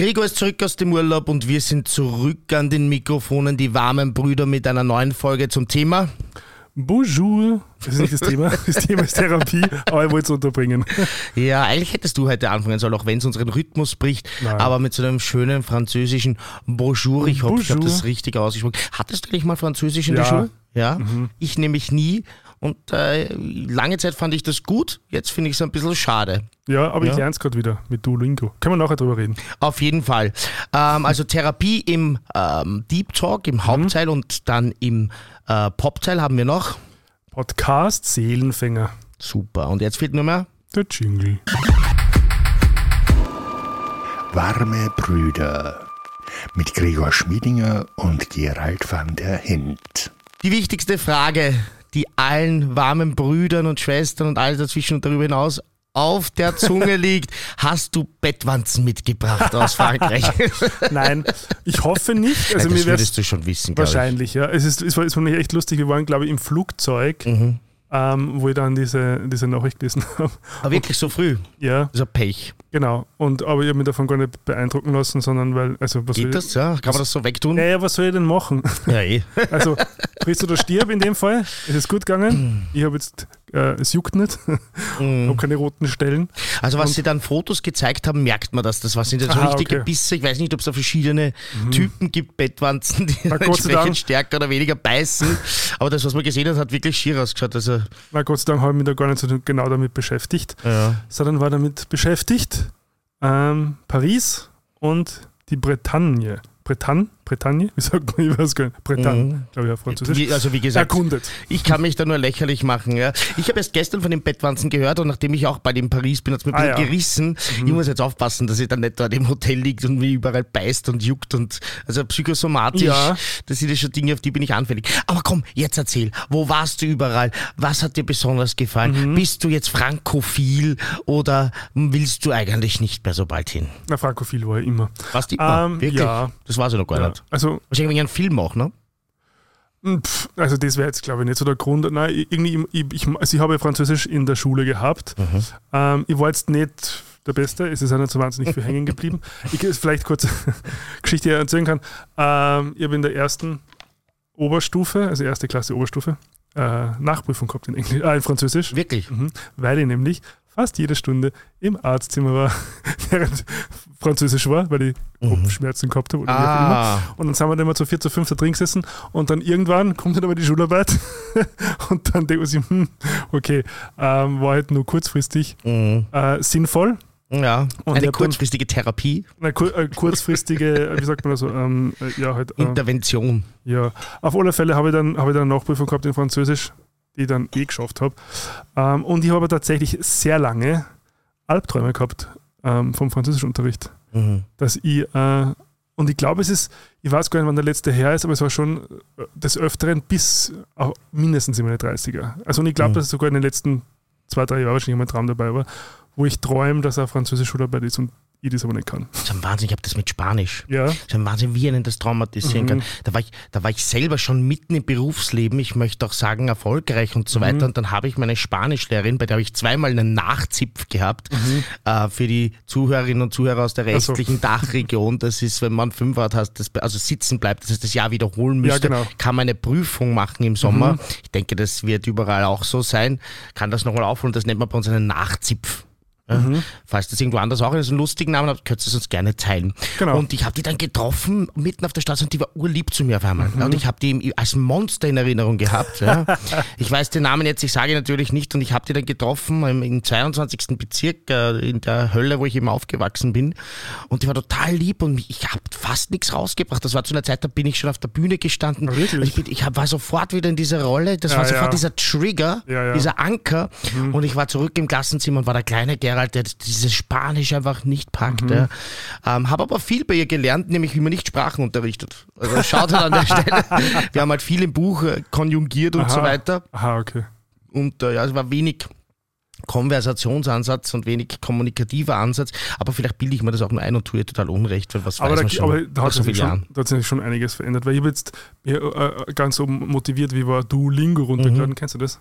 Gregor ist zurück aus dem Urlaub und wir sind zurück an den Mikrofonen, die warmen Brüder mit einer neuen Folge zum Thema. Bonjour. Das ist nicht das Thema. Das Thema ist Therapie, aber ich wollte es unterbringen. Ja, eigentlich hättest du heute anfangen sollen, auch wenn es unseren Rhythmus bricht, Nein. aber mit so einem schönen französischen Bonjour. Ich hoffe, ich habe das richtig ausgesprochen. Hattest du eigentlich mal Französisch in der Ja. Mhm. Schule? Ja. Ich nämlich nie. Und äh, lange Zeit fand ich das gut, jetzt finde ich es ein bisschen schade. Ja, aber Ja. ich lerne es gerade wieder mit Duolingo. Können wir nachher drüber reden. Auf jeden Fall. Ähm, also Therapie im ähm, Deep Talk, Mhm. im Hauptteil und dann im äh, Popteil haben wir noch. Podcast Seelenfänger. Super. Und jetzt fehlt nur mehr. Der Jingle. Warme Brüder mit Gregor Schmiedinger und Gerald van der Hint. Die wichtigste Frage, die allen warmen Brüdern und Schwestern und all dazwischen und darüber hinaus auf der Zunge liegt. Hast du Bettwanzen mitgebracht aus Frankreich? Nein, ich hoffe nicht. Also das mir wäre würdest du schon wissen, wahrscheinlich, ja. Es ist, es war, es war echt lustig. Wir waren, glaube ich, im Flugzeug, Mhm. Ähm, wo ich dann diese, diese Nachricht gelesen habe. Aber wirklich so früh. Ja, So Pech. genau. Und, aber ich habe mich davon gar nicht beeindrucken lassen, sondern weil, also was Geht ich, das? Ja? Kann man das so wegtun? Naja, was soll ich denn machen? Ja, eh. Also, friss oder stirb in dem Fall. Es ist gut gegangen. Ich habe jetzt, äh, es juckt nicht. Mhm. habe keine roten Stellen. Also was sie dann Fotos gezeigt haben, merkt man das. Das was sind jetzt so Aha, richtige okay. Bisse. Ich weiß nicht, ob es da verschiedene Typen gibt, Bettwanzen, die Na, entsprechend stärker oder weniger beißen. Aber das, was man gesehen hat, hat wirklich schier ausgeschaut. Also, Na Gott sei Dank habe ich mich da gar nicht so genau damit beschäftigt, ja. sondern war damit beschäftigt, ähm, Paris und die Bretagne. Bretagne? Bretagne? Wie sagt man? Ich weiß gar nicht. Bretagne, Mhm. glaube ich, auf Französisch. Also wie gesagt, Erkundet. ich kann mich da nur lächerlich machen. Ja. Ich habe erst gestern von den Bettwanzen gehört und nachdem ich auch bei dem Paris bin, hat es mir Ah, ja. gerissen. Ich muss jetzt aufpassen, dass ich dann nicht dort im Hotel liegt und mir überall beißt und juckt und also psychosomatisch. Ja. Das sind ja schon Dinge, auf die bin ich anfällig. Aber komm, jetzt erzähl, wo warst du überall? Was hat dir besonders gefallen? Mhm. Bist du jetzt frankophil oder willst du eigentlich nicht mehr so bald hin? Na, frankophil war ich immer. Was immer? Ähm, Wirklich? ja. Das war sie noch gar Ja. Nicht. Also, Wahrscheinlich wegen einem Film auch, ne? pff, also das wäre jetzt, glaube ich, nicht so der Grund. Nein, irgendwie, ich, ich, also ich habe Französisch in der Schule gehabt. Mhm. Ähm, ich war jetzt nicht der Beste, es ist auch nicht so wahnsinnig viel hängen geblieben. Ich vielleicht kurz Geschichte erzählen kann. Ähm, ich habe in der ersten Oberstufe, also erste Klasse Oberstufe, äh, Nachprüfung gehabt in, Englisch, äh, in Französisch, Wirklich? mhm, weil ich nämlich fast jede Stunde im Arztzimmer war, während Französisch war, weil ich Kopfschmerzen gehabt habe oder wie auch immer. Ah. Und dann sind wir dann immer zu vier, zu fünf da drin gesessen und dann irgendwann kommt dann aber die Schularbeit und dann denkt man sich, hm, okay, ähm, war halt nur kurzfristig Mhm. äh, sinnvoll. Ja, Und ich eine hab dann- kurzfristige Therapie, Eine kur äh, kurzfristige, äh, wie sagt man das so, ähm, äh, ja, halt, äh, Intervention. ja. Auf alle Fälle habe ich, dann, habe ich dann eine Nachprüfung gehabt in Französisch, die ich dann eh geschafft habe. Ähm, und ich habe tatsächlich sehr lange Albträume gehabt ähm, vom Französischunterricht. Mhm. dass ich, äh, und ich glaube, es ist, ich weiß gar nicht, wann der letzte her ist, aber es war schon äh, des Öfteren bis auch mindestens in meine 30er. Also und ich glaube, Mhm. dass es sogar in den letzten zwei, drei Jahren wahrscheinlich mein Traum dabei war, wo ich träume, dass er Französisch Schularbeit ist und ich das aber nicht kann. Das ist ein Wahnsinn, ich habe das mit Spanisch. Ja, Das ist ein Wahnsinn, wie einen das traumatisieren Mhm. kann. Da war, ich, da war ich selber schon mitten im Berufsleben, ich möchte auch sagen erfolgreich und so Mhm. weiter. Und dann habe ich meine Spanischlehrerin, bei der habe ich zweimal einen Nachzipf gehabt. Äh, für die Zuhörerinnen und Zuhörer aus der Mhm. Ach so. restlichen Dachregion, das ist, wenn man fünf hat, das, also sitzen bleibt, das heißt, das Jahr wiederholen Ja, müsste, genau. kann man eine Prüfung machen im Sommer. Ich denke, das wird überall auch so sein. Kann das nochmal aufholen, das nennt man bei uns einen Nachzipf. Mhm. Falls das irgendwo anders auch einen lustigen Namen habt, könnt ihr es uns gerne teilen. Genau. Und ich habe die dann getroffen mitten auf der Straße und die war urlieb zu mir auf einmal. Mhm. Und ich habe die als Monster in Erinnerung gehabt. Ja. ich weiß den Namen jetzt, ich sage ihn natürlich nicht. Und ich habe die dann getroffen im, im 22. Bezirk äh, in der Hölle, wo ich eben aufgewachsen bin. Und die war total lieb und ich habe fast nichts rausgebracht. Das war zu einer Zeit, da bin ich schon auf der Bühne gestanden. Wirklich? Ich, bin, ich hab, war sofort wieder in dieser Rolle. Das Ja, war sofort ja. dieser Trigger, dieser Anker. Mhm. Und ich war zurück im Klassenzimmer und war der kleine Gerald, der dieses Spanisch einfach nicht packt. Mhm. Ja. Ähm, habe aber viel bei ihr gelernt, nämlich wie man nicht Sprachen unterrichtet. Also schaut halt an der Stelle. Wir haben halt viel im Buch äh, konjugiert und Aha. so weiter. aha, okay. Und äh, ja, es war wenig Konversationsansatz und wenig kommunikativer Ansatz. Aber vielleicht bilde ich mir das auch nur ein und tue total unrecht, weil was Aber weiß da, schon aber da hat so sich schon, da hat sich schon einiges verändert, weil ich habe jetzt äh, ganz so motiviert, wie war Duolingo runtergeladen, kennst du das?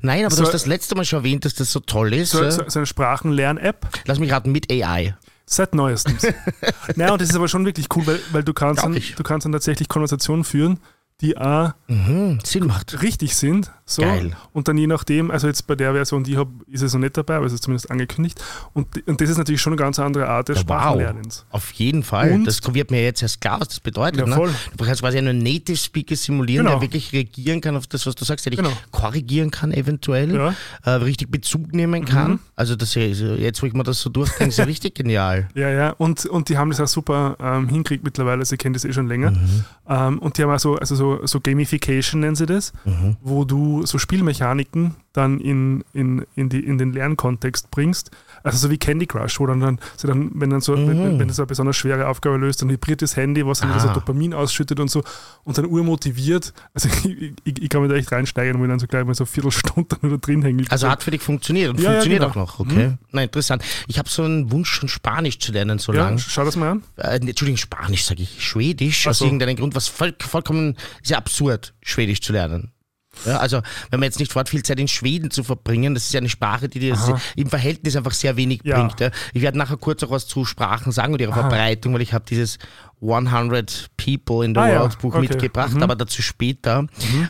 Nein, aber So- du hast das letzte Mal schon erwähnt, dass das so toll ist. So, so, eine Sprachenlern-App. Lass mich raten, mit AI. Seit neuestens. naja, und das ist aber schon wirklich cool, weil, weil du, kannst dann, du kannst dann tatsächlich Konversationen führen, die auch Mhm, Sinn macht. richtig sind. So. Geil. Und dann je nachdem, also jetzt bei der Version, die ich habe, ist es noch nicht dabei, aber es ist zumindest angekündigt. Und, und das ist natürlich schon eine ganz andere Art des Ja, wow. Sprachenlernens. Auf jeden Fall. Und- das wird mir jetzt erst klar, was das bedeutet. Ja, ne? voll. Du kannst quasi einen Native Speaker simulieren, Genau. der wirklich reagieren kann auf das, was du sagst, der dich Genau. korrigieren kann eventuell, Ja. Mhm. äh, richtig Bezug nehmen kann. Also das jetzt, wo ich mir das so durchdenke, ist ja richtig genial. Ja, ja, und, und die haben das auch super ähm, hinkriegt mittlerweile, sie kennen das eh schon länger. Mhm. Ähm, und die haben auch so, also so, so Gamification nennen sie das, Mhm. wo du so Spielmechaniken dann in, in, in, die, in den Lernkontext bringst. Also so wie Candy Crush, wo dann, dann, so dann wenn dann so, wenn, wenn, wenn du so eine besonders schwere Aufgabe löst, dann vibriert das Handy, was dann wieder so Ah. Dopamin ausschüttet und so und dann urmotiviert. Also ich, ich, ich kann mir da echt reinsteigen, ich dann so gleich mal so eine Viertelstunde da drin hänge. Also hat für dich funktioniert und Ja, ja, funktioniert genau. auch noch, okay? Na, interessant. Ich habe so einen Wunsch, schon Spanisch zu lernen, so ja, lang. schau das mal an. Äh, nee, Entschuldigung, Spanisch sage ich. Schwedisch, Ach aus so. irgendeinem Grund, was voll, vollkommen, ja absurd, Schwedisch zu lernen. Ja, also, wenn man jetzt nicht vorhat, viel Zeit in Schweden zu verbringen, das ist ja eine Sprache, die dir Aha. im Verhältnis einfach sehr wenig Ja. bringt. Ja. Ich werde nachher kurz auch was zu Sprachen sagen und ihrer Verbreitung, weil ich habe dieses 100 People in the Ah ja, World Buch okay. mitgebracht, Mhm. aber dazu später.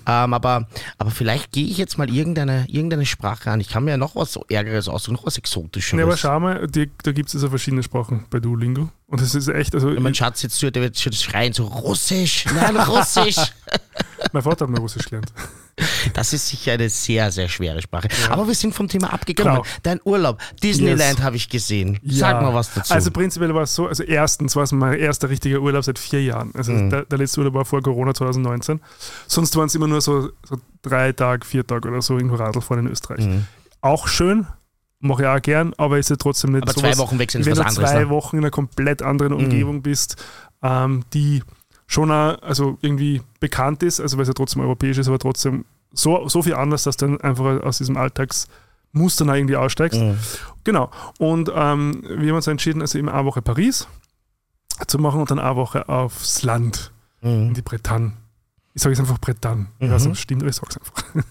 Ähm, aber, aber vielleicht gehe ich jetzt mal irgendeine, irgendeine Sprache an. Ich kann mir ja noch was so Ärgeres aussuchen, noch was Exotischeres. Ja, aber schau mal, die, da gibt es also verschiedene Sprachen bei Duolingo. Und das ist echt, also Wenn mein Schatz jetzt der wird schon schreien, so Russisch, nein, Russisch. mein Vater hat mal Russisch gelernt. Das ist sicher eine sehr, sehr schwere Sprache. Aber wir sind vom Thema abgekommen. Genau. Dein Urlaub, Disneyland Yes. habe ich gesehen. Sag Ja. mal was dazu. Also prinzipiell war es so, also erstens war es mein erster richtiger Urlaub seit vier Jahren. Also Mhm. der, der letzte Urlaub war vor Corona 2019. Sonst waren es immer nur so, so drei Tage, vier Tage oder so irgendwo Radlfahren in Österreich. Mhm. Auch schön, mache ich auch gern, aber ist ja trotzdem nicht aber sowas, zwei Wochen weg sind wenn du anderes. zwei ne? Wochen in einer komplett anderen Umgebung bist, ähm, die schon auch, also irgendwie bekannt ist, also weil es ja trotzdem europäisch ist, aber trotzdem so, so viel anders, dass du dann einfach aus diesem Alltagsmuster dann auch irgendwie aussteigst. Mhm. Genau. Und ähm, wir haben uns entschieden, also eben eine Woche Paris zu machen und dann eine Woche aufs Land, in Mhm. die Bretagne. Ich sage jetzt einfach Bretagne. Ob es stimmt, aber ich sage es einfach.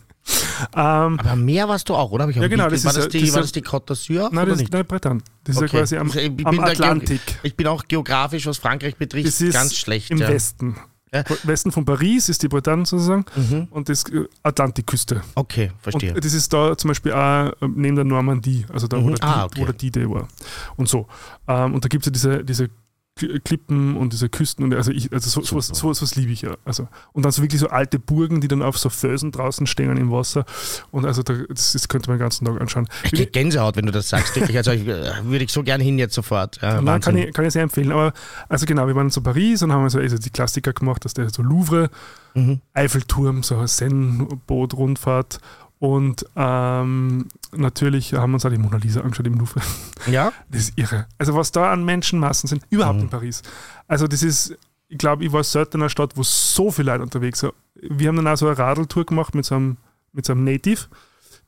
ähm, Aber mehr warst du auch, oder? Ja, genau, das war, das die, das war das die Côte d'Azur? nein, das ist nein, Bretagne. Das ist Okay. ja quasi am, Ich bin am Atlantik. Ich bin auch geografisch, was Frankreich betrifft, Das ist ganz schlecht. Im ja. Westen. Ja. Westen von Paris ist die Bretagne sozusagen Mhm. und das äh, Atlantikküste. Okay, verstehe. Und das ist da zum Beispiel auch äh, neben der Normandie, also da, wo, Mhm. der, Ah, okay. wo der D-Day war. Und so. Ähm, und da gibt es ja diese, diese Klippen und diese Küsten und also ich, also so, sowas, sowas, was liebe ich ja. Also, und dann so wirklich so alte Burgen, die dann auf so Felsen draußen stehen im Wasser. Und also da, das, das könnte man den ganzen Tag anschauen. ich krieg Gänsehaut, wenn du das sagst. Wirklich. Also ich, äh, würde ich so gern hin jetzt sofort. Ja, Nein, kann ich, kann ich sehr empfehlen. Aber also genau, wir waren zu Paris und haben also, also die Klassiker gemacht, dass der so Louvre, Mhm. Eiffelturm, so eine Zen-Boot-Rundfahrt und ähm, natürlich haben wir uns auch die Mona Lisa angeschaut im Louvre. Ja? Das ist irre. Also was da an Menschenmassen sind, überhaupt Mhm. in Paris. Also das ist, ich glaube, ich war selten in einer Stadt, wo so viele Leute unterwegs sind. Wir haben dann auch so eine Radeltour gemacht mit so einem, mit so einem Native,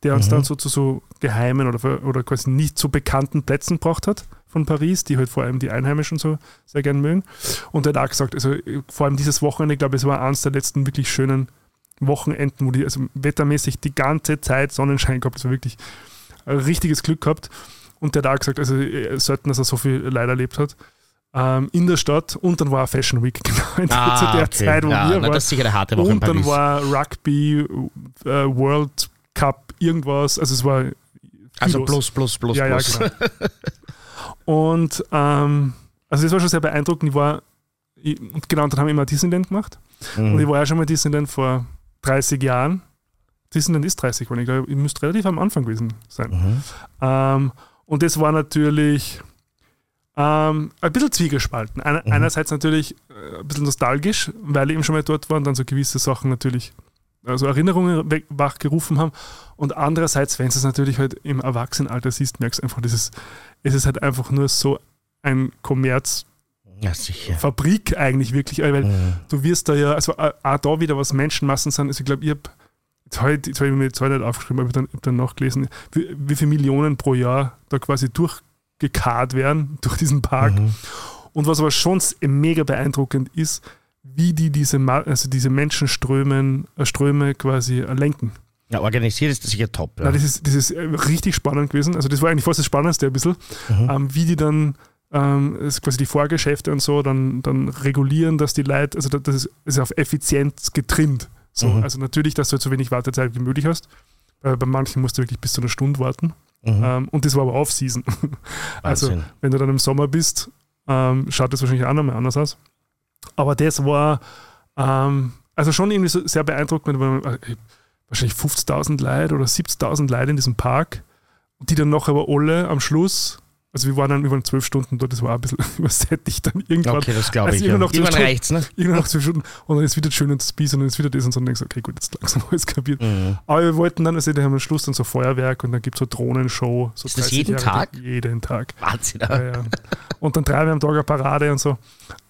der uns Mhm. dann so zu so geheimen oder, oder quasi nicht so bekannten Plätzen gebracht hat von Paris, die halt vor allem die Einheimischen so sehr gern mögen. Und er hat auch gesagt, also vor allem dieses Wochenende, ich glaube, es war eines der letzten wirklich schönen Wochenenden, wo die also wettermäßig die ganze Zeit Sonnenschein gehabt, also wirklich richtiges Glück gehabt. Und der hat auch gesagt, also äh, selten, dass er so viel Leid erlebt hat. Ähm, in der Stadt und dann war Fashion Week, genau, in Ah, zu der okay. Zeit, wo ja, wir na, waren. Das ist sicher eine harte Woche Und dann war Rugby, äh, World Cup, irgendwas, also es war also plus, plus, plus, ja, plus. Ja, genau. und ähm, also das war schon sehr beeindruckend. Ich war, ich, und genau, und dann haben wir immer Disneyland gemacht. Und ich Mhm. war ja schon mal Disneyland vor 30 Jahren. Disneyland ist 30 geworden. Ich glaube, ich müsste relativ am Anfang gewesen sein. Mhm. Ähm, und das war natürlich ähm, ein bisschen zwiegespalten. Einer, Mhm. Einerseits natürlich äh, ein bisschen nostalgisch, weil ich eben schon mal dort war und dann so gewisse Sachen natürlich, also Erinnerungen wachgerufen haben. Und andererseits, wenn du es natürlich halt im Erwachsenenalter siehst, merkst du einfach, das ist, es ist halt einfach nur so ein Kommerz, Ja, sicher. Fabrik eigentlich wirklich, weil Mhm. du wirst da ja, also äh, auch da wieder, was Menschenmassen sind, also ich glaube, ich habe jetzt habe ich, mir jetzt heute nicht aufgeschrieben, aber ich habe dann, hab dann nachgelesen, wie, wie viele Millionen pro Jahr da quasi durchgekarrt werden durch diesen Park. Mhm. Und was aber schon mega beeindruckend ist, wie die diese, also diese Menschenströme äh, Ströme quasi äh, lenken. Ja, organisiert ist das sicher top. Ja. Na, das, ist, das ist richtig spannend gewesen. Also das war eigentlich fast das Spannendste ein bisschen, Mhm. ähm, wie die dann ähm, ist quasi die Vorgeschäfte und so, dann, dann regulieren, dass die Leute, also das ist, ist auf Effizienz getrimmt. So, Mhm. Also natürlich, dass du halt so wenig Wartezeit wie möglich hast. Äh, bei manchen musst du wirklich bis zu einer Stunde warten. Mhm. Ähm, und das war aber Off-Season. also wenn du dann im Sommer bist, ähm, schaut das wahrscheinlich auch nochmal anders aus. Aber das war ähm, also schon irgendwie so sehr beeindruckend, weil äh, wahrscheinlich 50.000 Leute oder 70.000 Leute in diesem Park, die dann noch aber alle am Schluss, also wir waren dann über zwölf Stunden dort, das war ein bisschen übersättigt dann irgendwann. Okay, das glaube Also ich. Ja. irgendwann noch Irgendwann reicht's, ne? Irgendwann nach zwölf Stunden und dann ist wieder schön und Speed und dann ist wieder das und so und denkst, okay, gut, jetzt langsam alles kapiert. Mhm. Aber wir wollten dann, also da haben wir am Schluss dann so Feuerwerk und dann gibt es so Drohnenshow. So Ist das 30 jeden Jahre Tag? Jeden Tag. Wahnsinn. Ja, ja. Und dann dreimal am Tag eine Parade und so.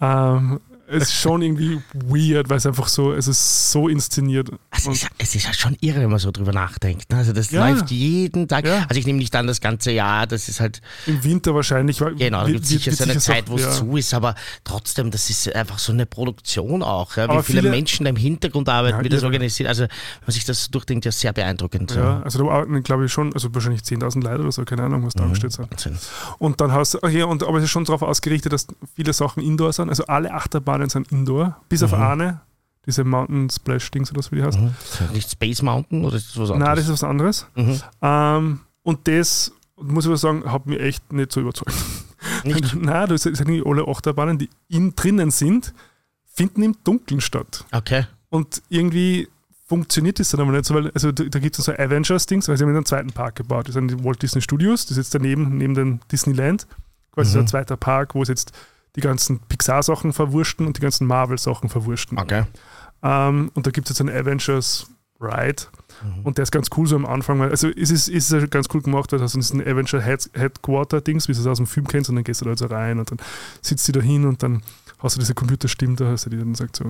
Ähm, es ist schon irgendwie weird, weil es einfach so, es ist so inszeniert. Also es, es ist halt schon irre, wenn man so drüber nachdenkt. ne? Also das Ja. läuft jeden Tag. Ja. Also ich nehme nicht an das ganze Jahr, das ist halt, Im Winter wahrscheinlich. weil- genau, da gibt es sicher so eine Zeit, wo es ja. zu ist, aber trotzdem, das ist einfach so eine Produktion auch. Wie viele, viele- Menschen da im Hintergrund arbeiten, wie das organisiert. Also wenn man sich das durchdenkt, ja sehr beeindruckend. Ja, also da arbeiten, glaube ich, schon, also wahrscheinlich 10.000 Leute oder so, keine Ahnung, was da angestellt sind. Wahnsinn. Und dann hast du, okay, und, aber es ist schon darauf ausgerichtet, dass viele Sachen Indoor sind. Also alle Achterbahnen sind Indoor, bis auf Mhm. eine, diese Mountain Splash Dings oder so, wie die heißt. Mhm. Nicht Space Mountain oder ist das was Nein, das anderes? ist was anderes. Mhm. Ähm, und das, muss ich aber sagen, hat mich echt nicht so überzeugt. Nicht? Nein, das sind alle Achterbahnen, die in, drinnen sind, finden im Dunkeln statt. Okay. Und irgendwie funktioniert das dann aber nicht so, weil also da, da gibt es so Avengers-Dings, weil sie haben einen zweiten Park gebaut. Das sind die Walt Disney Studios, das ist jetzt daneben, neben dem Disneyland. Quasi so Mhm. ein zweiter Park, wo es jetzt die ganzen Pixar-Sachen verwurschten und die ganzen Marvel-Sachen verwurschten. Okay. Ähm, und da gibt es jetzt einen Avengers Ride. Mhm. Und der ist ganz cool so am Anfang. Also es ist, ist es ganz cool gemacht, weil das ist ein Avenger Head Headquarter-Dings, wie du es aus dem Film kennst, und dann gehst du da also rein und dann sitzt du da hin und dann hast du diese Computerstimme da, hast du die dann sagt so,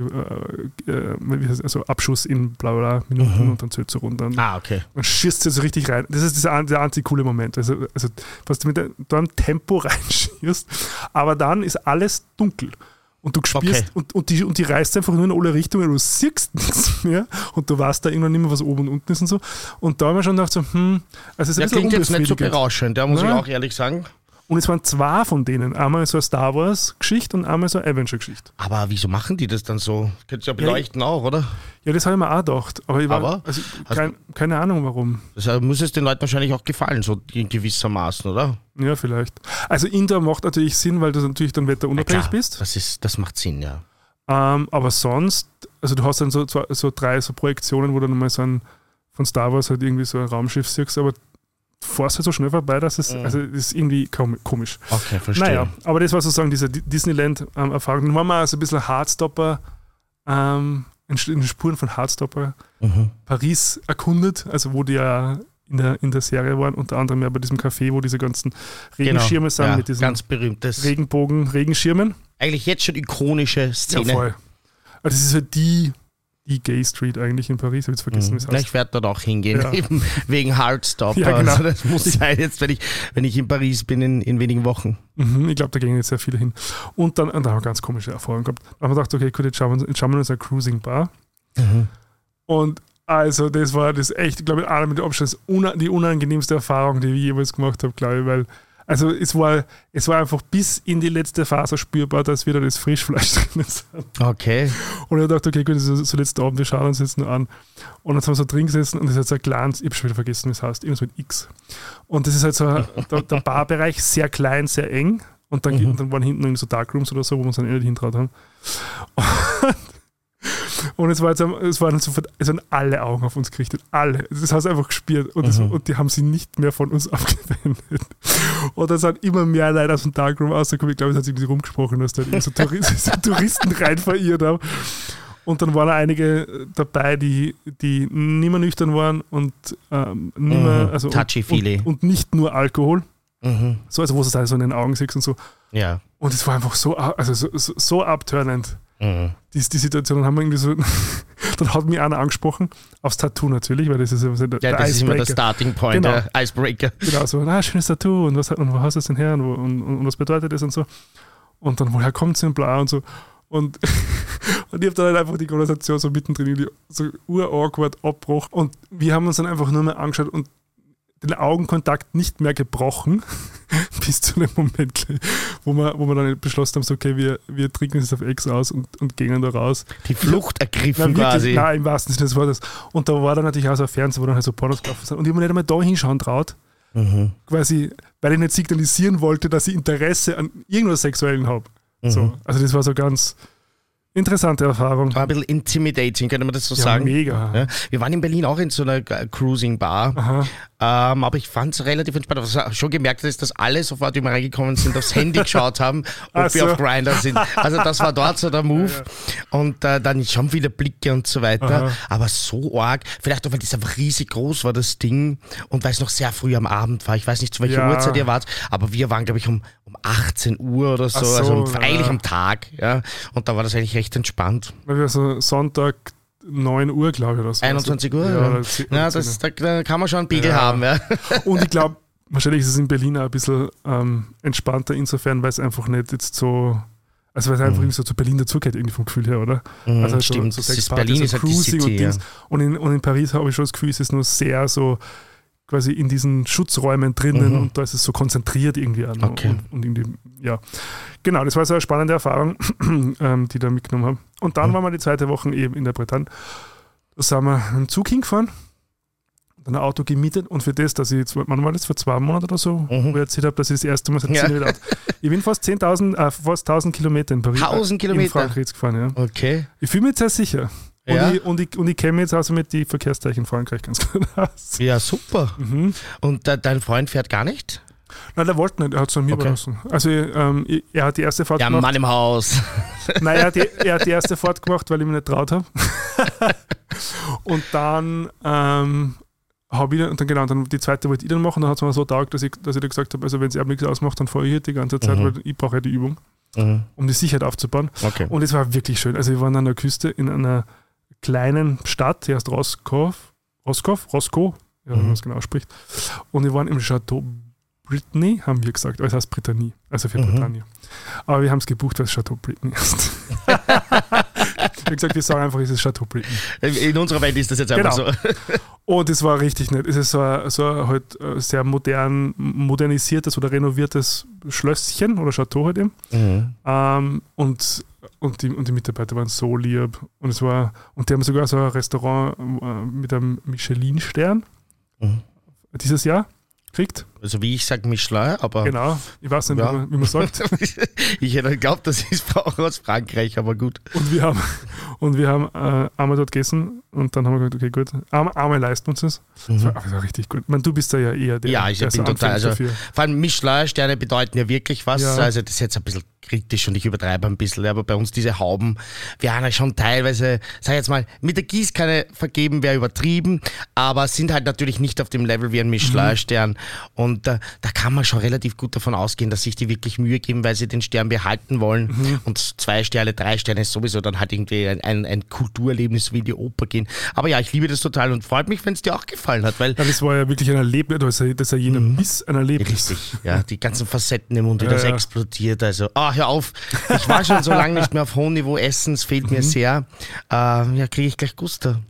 äh, äh, äh, also Abschuss in bla bla Minuten Mhm. und dann zählt so runter. Ah, okay. Und schießt sie so richtig rein. Das ist dieser, der einzig coole Moment. Also, also was du mit de- da im Tempo reinschießt, aber dann ist alles dunkel. Und du spürst, Okay. und, und, die, und die reißt einfach nur in alle Richtungen, du siehst nichts mehr und du weißt da irgendwann nicht mehr, was oben und unten ist und so. Und da haben wir schon gedacht, so, hm, also es ist ein Der bisschen klingt jetzt nicht so berauschend, da muss ich Nein. auch ehrlich sagen. Und es waren zwei von denen. Einmal so eine Star Wars-Geschichte und einmal so eine Avenger-Geschichte. Aber wieso machen die das dann so? Könntest du ja beleuchten auch, oder? Ja, das habe ich mir auch gedacht. Aber, ich war, Aber? also, kein, keine Ahnung warum. Das äh, muss es den Leuten wahrscheinlich auch gefallen, so in gewissermaßen, oder? Ja, vielleicht. Also Indoor macht natürlich Sinn, weil du natürlich dann wetterunabhängig klar, bist. Das, ist, das macht Sinn, ja. Ähm, aber sonst, also du hast dann so, so drei so Projektionen, wo du dann mal so ein von Star Wars halt irgendwie so ein Raumschiff siehst, aber fährst halt so schnell vorbei, dass es, Mhm. also das ist irgendwie kom komisch. Okay, verstehe. Naja, aber das war sozusagen diese Di- Disneyland-Erfahrung. Dann waren wir also ein bisschen Hardstopper, ähm, in den Spuren von Hardstopper Mhm. Paris erkundet, also wo die ja in der, in der Serie waren, unter anderem ja bei diesem Café, wo diese ganzen Regenschirme sind Genau. ja, mit diesen ganz berühmtes. Regenbogen, Regenschirmen. Eigentlich jetzt schon ikonische Szene. Ja, voll. Also das ist halt die, die Gay Street eigentlich in Paris. Ich habe jetzt vergessen, wie es Mhm. Heißt. ich werde dort auch hingehen, Ja. eben wegen Hardstopper. Ja, genau. also das muss sein, jetzt, wenn ich, wenn ich in Paris bin in, in wenigen Wochen. Mhm, ich glaube, da gehen jetzt sehr viele hin. Und dann, und da haben wir ganz komische Erfahrungen gehabt. Da haben wir gedacht, okay, gut, jetzt schauen wir, uns- jetzt schauen wir uns eine Cruising Bar. Und also, das war das echt, glaube ich, einer mit Abstand die unangenehmste Erfahrung, die ich jemals gemacht habe, glaube ich, weil, also es war, es war einfach bis in die letzte Phase spürbar, dass wieder das Frischfleisch drin ist. Okay. Und ich dachte, okay, gut, das ist so letzter Abend, wir schauen uns jetzt nur an. Und dann haben wir so drin gesessen und das ist halt so ein kleines, ich habe schon wieder vergessen, wie es heißt, irgendwas mit X. Und das ist halt so ein- der, der Barbereich, sehr klein, sehr eng. Und dann, Mhm. und dann waren hinten irgendwie so Darkrooms oder so, wo wir uns dann eh nicht hintraut haben. Und es war jetzt, es waren sofort, es waren alle Augen auf uns gerichtet. Alle. Das hast du einfach gespürt. Und, das, Mhm. und die haben sie nicht mehr von uns abgewendet. Und da sind immer mehr Leute aus dem Darkroom rausgekommen. Ich glaube, es hat sich irgendwie rumgesprochen, dass da so, Touristen, so Touristen rein verirrt haben. Und dann waren einige dabei, die, die nicht mehr nüchtern waren und ähm, nicht mehr, Mhm. also und, Touchy-feely. und, und nicht nur Alkohol. Mhm. So, also wo es halt so in den Augen siehst und so. Ja. Und es war einfach so, also so, so, so abturnend Mhm. die, die Situation. Dann haben wir irgendwie so, dann hat mich einer angesprochen, aufs Tattoo natürlich, weil das ist ja der, Ja, der das ist immer der. Starting Point, Genau. der Icebreaker. Genau, so, ah, schönes Tattoo und was, und wo hast du das denn her und, wo, und, und, und was bedeutet das und so. Und dann, woher kommt es und bla und so. Und, und ich habe dann halt einfach die Konversation so mittendrin so ur-awkward abbruch. Und wir haben uns dann einfach nur mehr angeschaut und den Augenkontakt nicht mehr gebrochen. bis zu dem Moment, wo wir, wo wir dann beschlossen haben, so, okay, wir, wir trinken es auf Ex aus und, und gehen da raus. Die Flucht ergriffen Nein, wirklich, quasi. Nein, im wahrsten Sinne des Wortes. Und da war dann natürlich auch so ein Fernseher, wo dann halt so Pornos gelaufen sind. Und ich habe mir nicht einmal da hinschauen traut, Mhm. quasi, weil ich nicht signalisieren wollte, dass ich Interesse an irgendwas Sexuellen habe. Mhm. So. Also das war so ganz interessante Erfahrung. War ein bisschen intimidating, könnte man das so Ja, sagen? mega. Ja. Wir waren in Berlin auch in so einer Cruising Bar, ähm, aber ich fand es relativ entspannt. Was ich schon gemerkt ist, dass alle sofort, wie wir reingekommen sind, aufs Handy geschaut haben, ob Ach wir so. auf Grinder sind. Also das war dort so der Move. Und äh, dann schon wieder Blicke und so weiter. Aha. Aber so arg, vielleicht auch, weil das einfach riesig groß war, das Ding. Und weil es noch sehr früh am Abend war. Ich weiß nicht, zu welcher Ja. Uhrzeit ihr wart, aber wir waren, glaube ich, um, um 18 Uhr oder so. Ach so, also ja. eigentlich am Tag. Ja. Und da war das eigentlich recht entspannt. Weil wir so Sonntag 9 Uhr, glaube ich, oder so. 21 Uhr? Ja, Ja, ja das, da, da kann man schon einen Pegel Ja. haben. Ja. Und ich glaube, wahrscheinlich ist es in Berlin auch ein bisschen ähm, entspannter insofern, weil es einfach nicht jetzt so, also weil es einfach irgendwie so zu Berlin dazugehört, irgendwie vom Gefühl her, oder? Mhm, also halt stimmt. so, so ist Sexpartys Berlin und ist halt Cruising City, und Dings. Und in, und in Paris habe ich schon das Gefühl, es ist nur sehr so quasi in diesen Schutzräumen drinnen Mhm. und da ist es so konzentriert irgendwie an. Okay. Und, und irgendwie, ja. Genau, das war so eine spannende Erfahrung, ähm, die ich da mitgenommen habe. Und dann Mhm. waren wir die zweite Woche eben in der Bretagne. Da sind wir einen Zug hingefahren, dann ein Auto gemietet und für das, dass ich jetzt, wann war das, vor zwei Monaten oder so, Mhm. wo ich erzählt habe, dass ich das erste Mal seit Ja. zehn Jahren Ich bin fast 10.000, äh, fast 1000 Kilometer in Paris. 1000 In Kilometer? Frankreich jetzt gefahren, ja. Okay. Ich fühle mich jetzt sehr sicher. Und, Ja? ich, und, ich, und ich kenne mich jetzt also mit den Verkehrszeichen in Frankreich ganz gut aus. Ja, super. Mhm. Und äh, dein Freund fährt gar nicht? Nein, der wollte nicht, er hat es an mir Okay. überlassen. Also ähm, er hat die erste Fahrt Der gemacht. Mann im Haus. Nein, er hat, die, er hat die erste Fahrt gemacht, weil ich mich nicht traut habe. und dann ähm, habe ich, und dann genau, dann die zweite wollte ich dann machen, dann hat es mir so taugt, dass ich, dass ich dann gesagt habe, also wenn es ihm nichts ausmacht, dann fahre ich hier die ganze Zeit, Mhm. weil ich brauche ja die Übung, Mhm. um die Sicherheit aufzubauen. Okay. Und es war wirklich schön. Also wir waren an der Küste in einer kleinen Stadt, die heißt Roskov, Roskov, Roscoe, ja, wenn Mhm. man es genau ausspricht. Und wir waren im Chateau Brittany, haben wir gesagt, aber es heißt Brittany, also für Mhm. Bretagne. Aber wir haben es gebucht, weil es Chateau Brittany ist. ich habe gesagt, wir sagen einfach, es ist Chateau Brittany. In unserer Welt ist das jetzt einfach Genau. so. Und es war richtig nett. Es ist so ein, so ein halt äh, sehr modern, modernisiertes oder renoviertes Schlösschen oder Chateau halt eben. Mhm. Ähm, und, und, die, und die Mitarbeiter waren so lieb. Und es war, und die haben sogar so ein Restaurant äh, mit einem Michelin-Stern Mhm. dieses Jahr gekriegt. Also wie ich sage Michelin, aber Genau. Ich weiß nicht, Ja. wie, man, wie man sagt. ich hätte geglaubt, das ist auch aus Frankreich, aber gut. Und wir haben, und wir haben äh, einmal dort gegessen und dann haben wir gesagt, okay, gut, einmal, einmal leisten uns das. Das war, das war richtig gut. Ich meine, du bist da ja eher der, Ja, ich der bin total- also- dafür. Vor allem Michelin-Sterne bedeuten ja wirklich was. Ja. Also das ist jetzt ein bisschen kritisch und ich übertreibe ein bisschen, aber bei uns diese Hauben, wir haben ja schon teilweise, sag ich jetzt mal, mit der Gießkanne vergeben wäre übertrieben, aber sind halt natürlich nicht auf dem Level wie ein Michelin-Stern. Und äh, da kann man schon relativ gut davon ausgehen, dass sich die wirklich Mühe geben, weil sie den Stern behalten wollen. Und zwei Sterne, drei Sterne ist sowieso dann halt irgendwie ein, ein, ein Kulturerlebnis wie in die Oper gehen. Aber ja, ich liebe das total und freut mich, wenn es dir auch gefallen hat, weil Ja, das war ja wirklich ein Erlebnis, das ist ja, ja jeder Biss ein Erlebnis. Richtig, ja, die ganzen Facetten im Mund, wie Ja, das ja. explodiert. Also, ah, hör auf. Ich war schon so lange nicht mehr auf hohem Niveau essen, es fehlt Mhm. mir sehr. Äh, ja, kriege ich gleich Guster.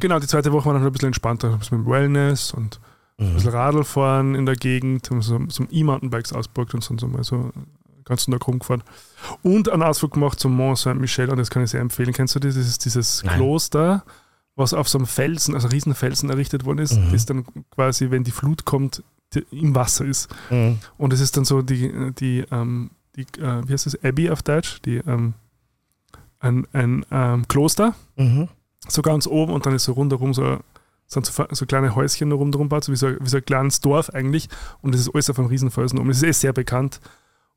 Genau, die zweite Woche war dann ein bisschen entspannter, ein bisschen Wellness und ein bisschen Radl fahren in der Gegend, haben so, E-Mountainbikes ausgeborgt und so mal so ganzen Tag rumgefahren. Und einen Ausflug gemacht zum Mont Saint-Michel und das kann ich sehr empfehlen. Kennst du dieses, dieses Nein. Kloster, was auf so einem Felsen, also Riesenfelsen errichtet worden ist, Mhm. das dann quasi, wenn die Flut kommt, die, im Wasser ist. Mhm. Und es ist dann so die, die, ähm, die äh, wie heißt das, Abbey auf Deutsch, die, ähm, ein, ein ähm, Kloster, Mhm. so ganz oben und dann ist so rundherum so, sind so, so kleine Häuschen rundherum gebaut, so wie so, wie so ein kleines Dorf eigentlich. Und das ist alles auf einem Riesenfelsen oben. Das ist eh sehr bekannt.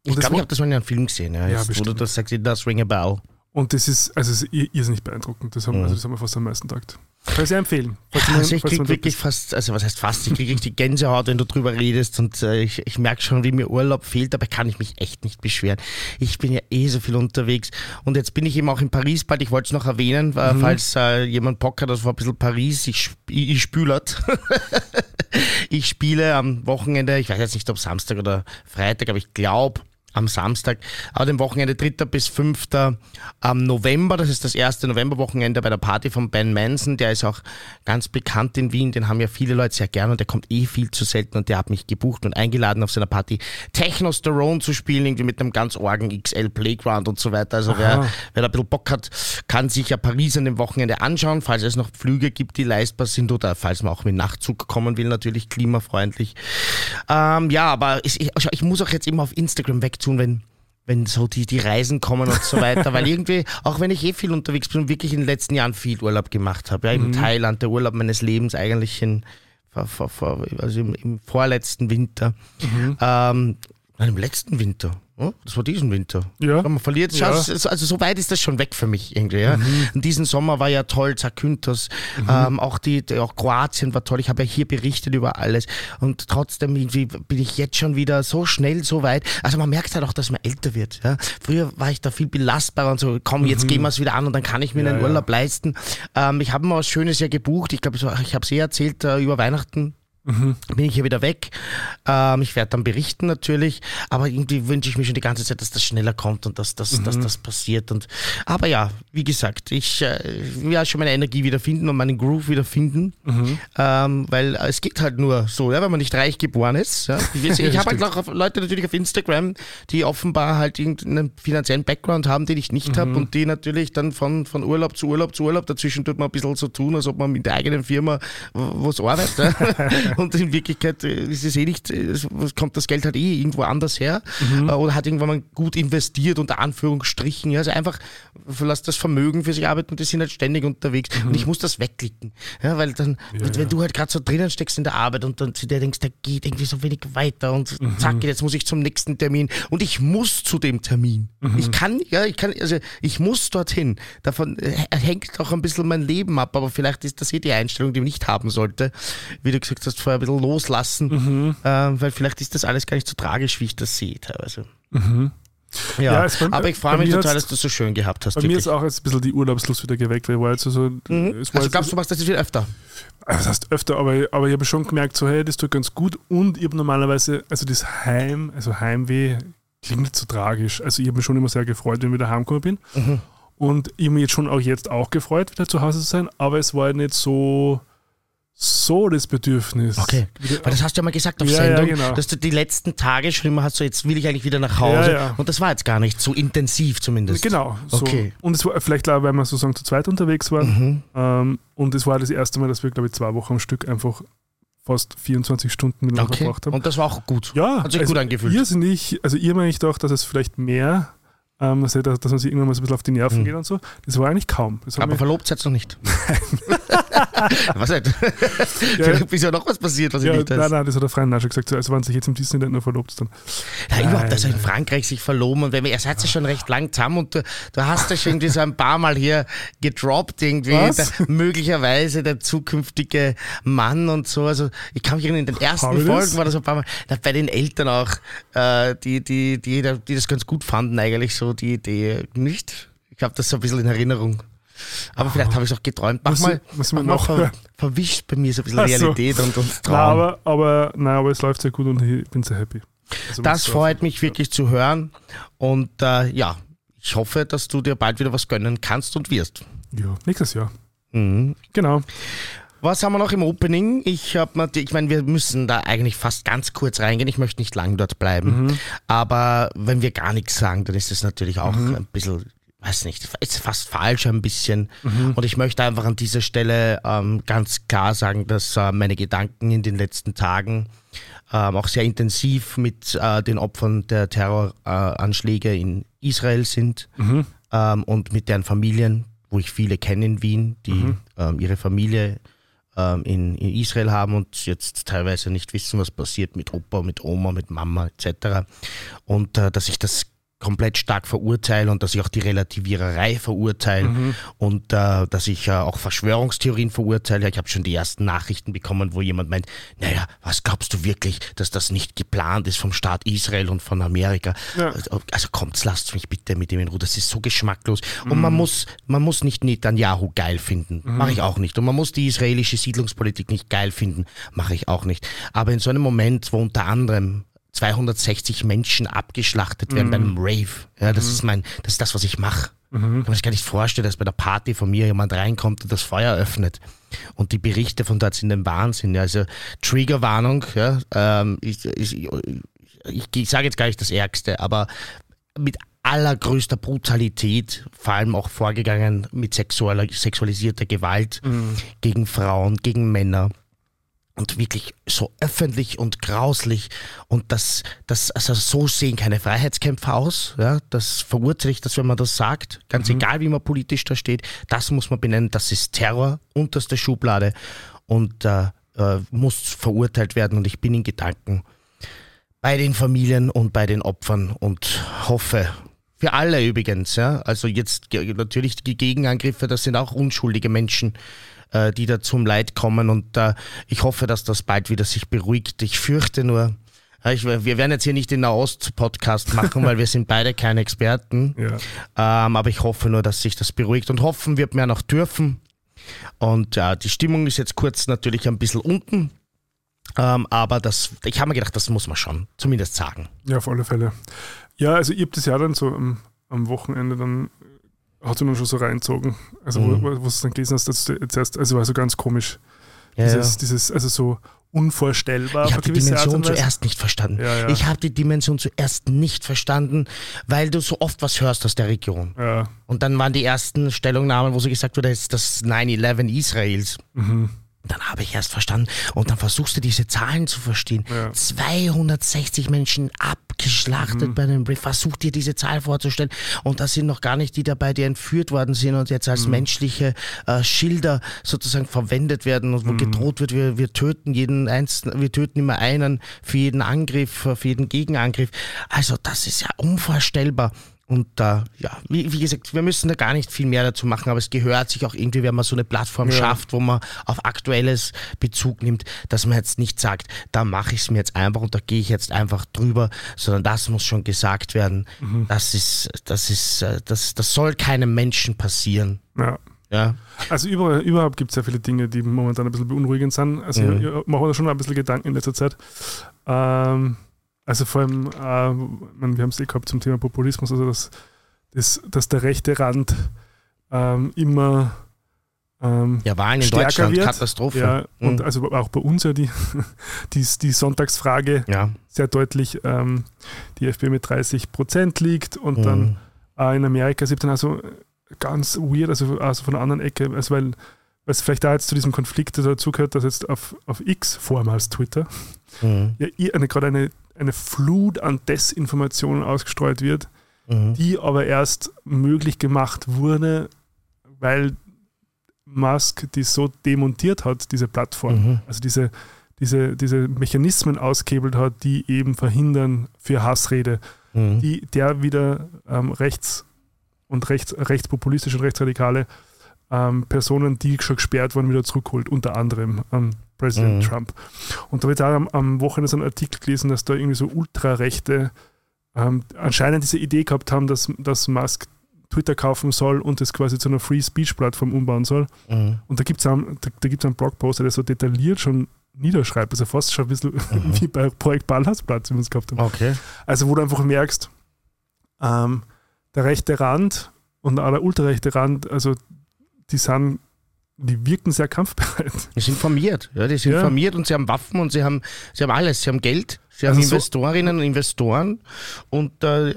Ich Und das glaube, ich habe das mal in einem Film gesehen. Ja, Ja, Jetzt, wo du bestimmt. das sagst, das Ring a Bell. Und das ist, also es ist ir- irrsinnig beeindruckend. Das haben, Mhm. also das haben wir fast am meisten gedacht. Kann ich sehr empfehlen. Mal- Also ich falls du krieg mal wirklich fast, also was heißt fast, ich krieg richtig Gänsehaut, wenn du drüber redest und äh, ich, ich merke schon, wie mir Urlaub fehlt, dabei kann ich mich echt nicht beschweren. Ich bin ja eh so viel unterwegs und jetzt bin ich eben auch in Paris bald, ich wollte es noch erwähnen, äh, Mhm. falls äh, jemand Bock hat, das war ein bisschen Paris, ich, ich, ich spülert. ich spiele am Wochenende, ich weiß jetzt nicht, ob Samstag oder Freitag, aber ich glaube am Samstag. Aber dem Wochenende 3. bis 5. am November, das ist das erste Novemberwochenende bei der Party von Ben Manson. Der ist auch ganz bekannt in Wien, den haben ja viele Leute sehr gern und der kommt eh viel zu selten und der hat mich gebucht und eingeladen auf seiner Party Technosterone zu spielen, irgendwie mit einem ganz Orgen XL Playground und so weiter. Also wer, wer da ein bisschen Bock hat, kann sich ja Paris an dem Wochenende anschauen, falls es noch Flüge gibt, die leistbar sind oder falls man auch mit Nachtzug kommen will, natürlich klimafreundlich. Ähm, ja, aber ich, ich, ich muss auch jetzt immer auf Instagram wegtun, wenn wenn so die, die Reisen kommen und so weiter, weil irgendwie, auch wenn ich eh viel unterwegs bin und wirklich in den letzten Jahren viel Urlaub gemacht habe, ja, im Thailand, der Urlaub meines Lebens eigentlich in, also im, im vorletzten Winter, ähm, nein, im letzten Winter, oh, das war diesen Winter. Ja. Man verliert, Ja. also, so weit ist das schon weg für mich irgendwie. Ja. Und diesen Sommer war ja toll, Zakynthos, ähm, auch, die, auch Kroatien war toll. Ich habe ja hier berichtet über alles und trotzdem irgendwie bin ich jetzt schon wieder so schnell so weit. Also man merkt halt auch, dass man älter wird. Ja. Früher war ich da viel belastbarer und so, komm, jetzt gehen wir es wieder an und dann kann ich mir Ja, einen. Urlaub leisten. Ähm, ich habe mir was Schönes ja gebucht. Ich glaube, ich habe es eh erzählt äh, über Weihnachten bin ich hier wieder weg. Ähm, ich werde dann berichten natürlich, aber irgendwie wünsche ich mir schon die ganze Zeit, dass das schneller kommt und dass, dass, dass das passiert. Und, aber ja, wie gesagt, ich äh, will ja schon meine Energie wiederfinden und meinen Groove wiederfinden, ähm, weil es geht halt nur so, ja, wenn man nicht reich geboren ist. Ja. Ich, ich habe halt auch Leute natürlich auf Instagram, die offenbar halt irgendeinen finanziellen Background haben, den ich nicht habe und die natürlich dann von, von Urlaub zu Urlaub zu Urlaub dazwischen tut man ein bisschen so tun, als ob man mit der eigenen Firma was arbeitet. Ja. und in Wirklichkeit äh, ist es eh nicht, äh, kommt das Geld halt eh irgendwo anders her äh, oder hat irgendwann mal gut investiert, unter Anführungsstrichen. Ja. Also einfach verlasst das Vermögen für sich arbeiten und die sind halt ständig unterwegs. Und ich muss das wegklicken. Ja, weil dann, wenn, wenn du halt gerade so drinnen steckst in der Arbeit und dann zu dir denkst, der geht irgendwie so wenig weiter und zack, jetzt muss ich zum nächsten Termin und ich muss zu dem Termin. Ich kann, ja, ich kann, also ich muss dorthin. Davon hängt auch ein bisschen mein Leben ab, aber vielleicht ist das eh die Einstellung, die man nicht haben sollte. Wie du gesagt hast, vorher ein bisschen loslassen, äh, weil vielleicht ist das alles gar nicht so tragisch, wie ich das sehe teilweise. Ja, Ja, es bei- aber ich freue mich mir total, dass du es so schön gehabt hast. Bei mir wirklich. ist auch jetzt ein bisschen die Urlaubslust wieder geweckt, weil ich war jetzt so, so es war also glaubst du, machst das jetzt viel öfter? Also das heißt öfter, aber, aber ich habe schon gemerkt, so hey, das tut ganz gut und ich habe normalerweise, also das Heim, also Heimweh klingt nicht so tragisch. Also ich habe mich schon immer sehr gefreut, wenn ich wieder heimgekommen bin. Mhm. Und ich habe mich jetzt schon auch jetzt auch gefreut, wieder zu Hause zu sein, aber es war nicht so, so das Bedürfnis. Okay. Weil das hast du ja mal gesagt auf Ja, ja, Sendung, genau. dass du die letzten Tage schon immer hast, so jetzt will ich eigentlich wieder nach Hause. Ja, ja. Und das war jetzt gar nicht so intensiv zumindest. Genau. So. Okay. Und es war vielleicht weil wir sozusagen zu zweit unterwegs waren. Mhm. Ähm, und es war das erste Mal, dass wir, glaube ich, zwei Wochen am Stück einfach fast 24 Stunden miteinander Okay. verbracht haben. Und das war auch gut. Ja, Hat sich also gut angefühlt. Irrsinnig, also ihr meine ich doch, dass es vielleicht mehr, ähm, dass, dass man sich irgendwann mal so ein bisschen auf die Nerven Mhm. geht und so. Das war eigentlich kaum. Aber verlobt seid noch nicht. was ja, Vielleicht ist ja noch was passiert, was ja, ich nicht nein, weiß. nein, das hat der Freund auch schon gesagt. So, also wenn sich jetzt im Disneyland nur verlobt, dann. Ja, überhaupt, also in Nein. Frankreich sich verloben und wenn wir, ihr seid ja schon recht lang zusammen und du, du hast ja schon irgendwie so ein paar Mal hier gedroppt irgendwie, der, möglicherweise der zukünftige Mann und so. Also ich kann mich erinnern, in den ersten Haben Folgen war das ein paar Mal, na, bei den Eltern auch, äh, die, die, die, die das ganz gut fanden eigentlich so, die Idee nicht. Ich habe das so ein bisschen in Erinnerung. Aber vielleicht habe ich es auch geträumt. Muss Manchmal, muss manchmal noch ver, verwischt bei mir so ein bisschen Ach so. Realität und, und Nein, Traum. aber, aber, nein, aber es läuft sehr gut und ich bin sehr happy. Also, Das freut mich wirklich zu hören. Und äh, ja, ich hoffe, dass du dir bald wieder was gönnen kannst und wirst. Ja, nächstes Jahr. Mhm. Genau. Was haben wir noch im Opening? Ich habe ich meine, wir müssen da eigentlich fast ganz kurz reingehen. Ich möchte nicht lang dort bleiben. Aber wenn wir gar nichts sagen, dann ist es natürlich auch ein bisschen, weiß nicht, ist fast falsch ein bisschen. Und ich möchte einfach an dieser Stelle ähm, ganz klar sagen, dass äh, meine Gedanken in den letzten Tagen ähm, auch sehr intensiv mit äh, den Opfern der Terroranschläge in Israel sind ähm, und mit deren Familien, wo ich viele kenne in Wien, die ähm, ihre Familie ähm, in, in Israel haben und jetzt teilweise nicht wissen, was passiert mit Opa, mit Oma, mit Mama etc. Und äh, dass ich das komplett stark verurteile und dass ich auch die Relativiererei verurteile und äh, dass ich äh, auch Verschwörungstheorien verurteile. Ich habe schon die ersten Nachrichten bekommen, wo jemand meint, naja, was glaubst du wirklich, dass das nicht geplant ist vom Staat Israel und von Amerika? Ja. Also kommt, lasst mich bitte mit dem in Ruhe. Das ist so geschmacklos. Und man muss, man muss nicht Netanyahu geil finden. Mache ich auch nicht. Und man muss die israelische Siedlungspolitik nicht geil finden. Mache ich auch nicht. Aber in so einem Moment, wo unter anderem 260 Menschen abgeschlachtet werden bei einem Rave. Ja, das ist mein, das ist das, was ich mache. Ich kann mir das gar nicht vorstellen, dass bei der Party von mir jemand reinkommt und das Feuer öffnet. Und die Berichte von dort sind ein Wahnsinn. Ja, also Triggerwarnung, ja, ähm, ich, ich, ich, ich sage jetzt gar nicht das Ärgste, aber mit allergrößter Brutalität, vor allem auch vorgegangen mit sexualisierter Gewalt gegen Frauen, gegen Männer und wirklich so öffentlich und grauslich und das, das also so sehen keine Freiheitskämpfer aus. Ja, das verurteile ich, dass wenn man das sagt, ganz egal wie man politisch da steht, das muss man benennen, das ist Terror, unterste Schublade und äh, äh, muss verurteilt werden und ich bin in Gedanken bei den Familien und bei den Opfern und hoffe, für alle übrigens, ja, also jetzt natürlich die Gegenangriffe, das sind auch unschuldige Menschen, äh, die da zum Leid kommen und äh, ich hoffe, dass das bald wieder sich beruhigt. Ich fürchte nur, ich, wir werden jetzt hier nicht den Nahost-Podcast machen, weil wir sind beide keine Experten, Ja. ähm, aber ich hoffe nur, dass sich das beruhigt und hoffen wird man ja noch dürfen. Und ja, die Stimmung ist jetzt kurz natürlich ein bisschen unten, ähm, aber das, ich habe mir gedacht, das muss man schon zumindest sagen. Ja, auf alle Fälle. Ja, also ich habe das ja dann so am, am Wochenende dann hat es mir schon so reinzogen. Also Mhm. wo, wo du es dann gelesen hast, dass du jetzt erst, also war so ganz komisch. Ja, dieses, ja. dieses, also so unvorstellbar. Ich habe die Dimension zuerst nicht verstanden. Ja. Ich habe die Dimension zuerst nicht verstanden, weil du so oft was hörst aus der Region. Und dann waren die ersten Stellungnahmen, wo so gesagt wurde, das ist das 9-11 Israels. mhm. Dann habe ich erst verstanden. Und dann versuchst du diese Zahlen zu verstehen. Ja. 260 Menschen abgeschlachtet Mhm. bei einem Brief. Versuch dir diese Zahl vorzustellen. Und da sind noch gar nicht die dabei, die entführt worden sind und jetzt Mhm. als menschliche äh, Schilder sozusagen verwendet werden und wo Mhm. gedroht wird, wir, wir töten jeden einzelnen, wir töten immer einen für jeden Angriff, für jeden Gegenangriff. Also das ist ja unvorstellbar. Und da, ja, wie, wie gesagt, wir müssen da gar nicht viel mehr dazu machen, aber es gehört sich auch irgendwie, wenn man so eine Plattform Ja. schafft, wo man auf Aktuelles Bezug nimmt, dass man jetzt nicht sagt, da mache ich es mir jetzt einfach und da gehe ich jetzt einfach drüber, sondern das muss schon gesagt werden. Mhm. Das ist, das ist, äh, das, das soll keinem Menschen passieren. ja. Ja. Also überall, überhaupt gibt es sehr viele Dinge, die momentan ein bisschen beunruhigend sind. Also Mhm. ich, ich mache da schon ein bisschen Gedanken in letzter Zeit. Ähm, also vor allem, äh, wir haben es eh gehabt zum Thema Populismus, also dass, dass, dass der rechte Rand ähm, immer ähm, Ja, Wahlen in Deutschland, wird. Katastrophe. ja, und Mhm. also auch bei uns ja die, die, die Sonntagsfrage ja. sehr deutlich ähm, die FPÖ mit 30 Prozent liegt und dann Mhm. äh, in Amerika sieht dann also ganz weird, also, also von der anderen Ecke, also weil es vielleicht da jetzt zu diesem Konflikt dazugehört, dass jetzt auf, auf X, vormals Twitter, Mhm. ja eine, gerade eine, eine Flut an Desinformationen ausgestreut wird, Mhm. die aber erst möglich gemacht wurde, weil Musk die so demontiert hat, diese Plattform. Mhm. Also diese, diese, diese Mechanismen ausgehebelt hat, die eben verhindern für Hassrede, Mhm. die der wieder ähm, rechts und rechts, rechtspopulistische und rechtsradikale ähm, Personen, die schon gesperrt wurden, wieder zurückholt, unter anderem ähm, Präsident Mhm. Trump. Und da habe ich da am, am Wochenende so einen Artikel gelesen, dass da irgendwie so Ultrarechte ähm, anscheinend diese Idee gehabt haben, dass, dass Musk Twitter kaufen soll und es quasi zu einer Free Speech Plattform umbauen soll. Mhm. Und da gibt es einen, da, da gibt's einen Blogposter, der so detailliert schon niederschreibt, also fast schon ein bisschen wie bei Projekt Ballhausplatz, wie wir es gehabt haben. Okay. Also wo du einfach merkst, ähm, der rechte Rand und auch der ultrarechte Rand, also die sind, die wirken sehr kampfbereit. Die sind formiert, ja, die sind Ja. formiert und sie haben Waffen und sie haben, sie haben alles, sie haben Geld, sie haben Also so- Investorinnen und Investoren und äh,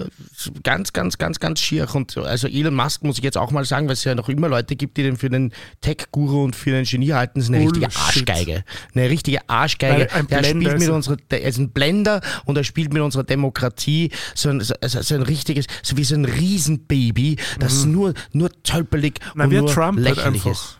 ganz, ganz, ganz, ganz schier. Und also Elon Musk muss ich jetzt auch mal sagen, weil es ja noch immer Leute gibt, die den für den Tech-Guru und für den Genie halten, ist eine richtige Bullshit. Arschgeige. Eine richtige Arschgeige. Weil ein der Blender spielt mit ist- unserer, der ist ein Blender und er spielt mit unserer Demokratie so ein, so, so ein richtiges, so wie so ein Riesenbaby, das nur, nur tölpelig Mhm. Na, und nur Trump halt lächerlich ist.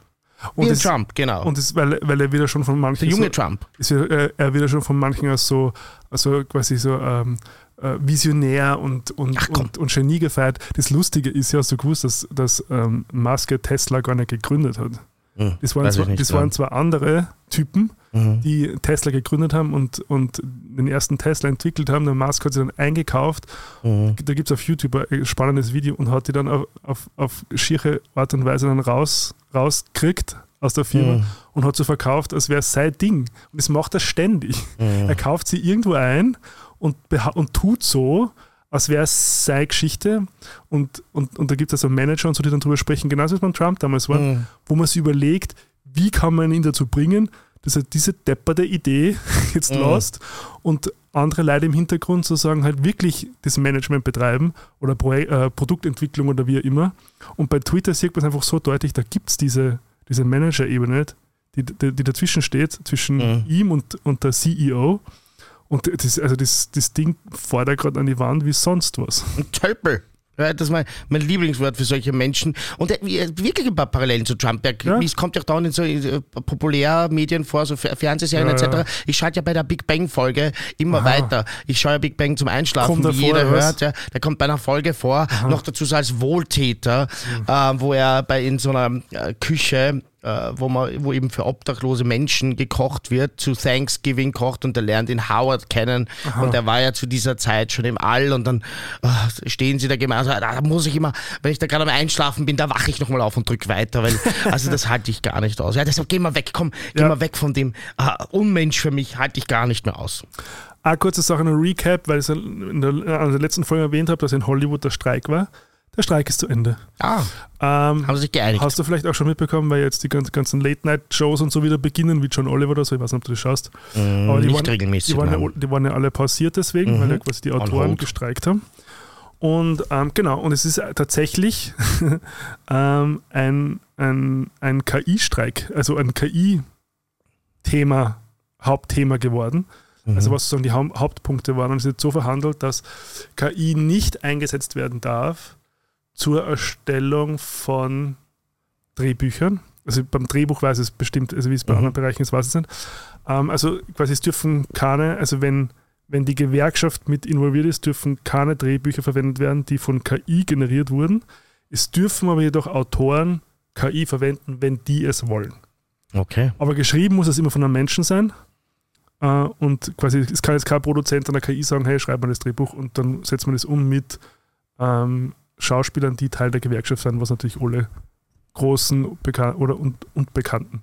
Und das, Trump, genau. und das, weil, weil er wieder schon von manchen der junge so, Trump. ist ja, äh, er wieder schon von manchen als so, also quasi so ähm, äh, visionär und, und, Ach, und, und Genie gefeiert. Das Lustige ist ja, hast du gewusst, dass, dass ähm, Musk Tesla gar nicht gegründet hat. Hm, Das waren, zwar, das ja. waren zwar andere Typen, Mhm. die Tesla gegründet haben und, und den ersten Tesla entwickelt haben. Der Musk hat sie dann eingekauft. Mhm. Da gibt es auf YouTube ein spannendes Video und hat die dann auf, auf, auf schiere Art und Weise dann raus, rauskriegt aus der Firma Mhm. und hat so verkauft, als wäre es sein Ding. Und das macht er ständig. Mhm. Er kauft sie irgendwo ein und, und tut so, als wäre es seine Geschichte. Und, und, und da gibt es also Manager und so, die dann drüber sprechen, genauso wie es beim Trump damals war, Mhm. wo man sich überlegt, wie kann man ihn dazu bringen, dass er diese depperte Idee jetzt Mhm. lässt und andere Leute im Hintergrund sozusagen halt wirklich das Management betreiben oder Pro äh, Produktentwicklung oder wie auch immer. Und bei Twitter sieht man es einfach so deutlich, da gibt es diese, diese Manager-Ebene nicht, die, die, die dazwischen steht, zwischen Mhm. ihm und, und der CEO. Und das, also das, das Ding fordert gerade an die Wand wie sonst was. Ein Tölpel. Ja, das ist mein, mein Lieblingswort für solche Menschen. Und wie- wirklich ein paar Parallelen zu Trump. Er, Ja. Es kommt ja auch dauernd in so äh, Populärmedien vor, so Fer- Fernsehserien Ja, etc. ja. Ich schalte ja bei der Big Bang Folge immer Aha. weiter. Ich schaue ja Big Bang zum Einschlafen, Kommt wie vor, jeder was? hört. Ja. Der kommt bei einer Folge vor, noch dazu so als Wohltäter, äh, wo er bei in so einer äh, Küche äh, wo man, wo eben für obdachlose Menschen gekocht wird, zu Thanksgiving kocht und er lernt ihn Howard kennen und er war ja zu dieser Zeit schon im All und dann äh, stehen sie da gemeinsam, da muss ich immer, wenn ich da gerade am Einschlafen bin, da wache ich nochmal auf und drück weiter, weil also das halte ich gar nicht aus. Ja, deshalb geh mal weg, komm, geh Ja. mal weg von dem äh, Unmensch für mich, halte ich gar nicht mehr aus. Eine kurze Sache, ein Recap, weil ich es in der, in der letzten Folge erwähnt habe, dass in Hollywood der Streik war. Der Streik ist zu Ende. Ah, Ähm, haben sich geeinigt. hast du vielleicht auch schon mitbekommen, weil jetzt die ganzen, Late-Night-Shows und so wieder beginnen, wie John Oliver oder so, ich weiß nicht, ob du das schaust. Mm, Aber die nicht waren, regelmäßig. Die waren, ja, die waren ja alle pausiert deswegen, Mhm. weil ja quasi die Autoren gestreikt haben. Und ähm, genau, und es ist tatsächlich ähm, ein, ein, ein KI-Streik, also ein KI-Thema, Hauptthema geworden. Mhm. Also was sozusagen die Hau- Hauptpunkte waren. Und es ist jetzt so verhandelt, dass KI nicht eingesetzt werden darf zur Erstellung von Drehbüchern. Also beim Drehbuch weiß es bestimmt, also wie es bei Mhm. anderen Bereichen ist, weiß es nicht. Ähm, also quasi es dürfen keine, also wenn, wenn die Gewerkschaft mit involviert ist, dürfen keine Drehbücher verwendet werden, die von KI generiert wurden. Es dürfen aber jedoch Autoren KI verwenden, wenn die es wollen. Okay. Aber geschrieben muss es immer von einem Menschen sein. Äh, und quasi, es kann jetzt kein Produzent an der KI sagen, hey, schreib mal das Drehbuch und dann setzt man das um mit ähm, Schauspielern, die Teil der Gewerkschaft sind, was natürlich alle großen Bekan oder und, und Bekannten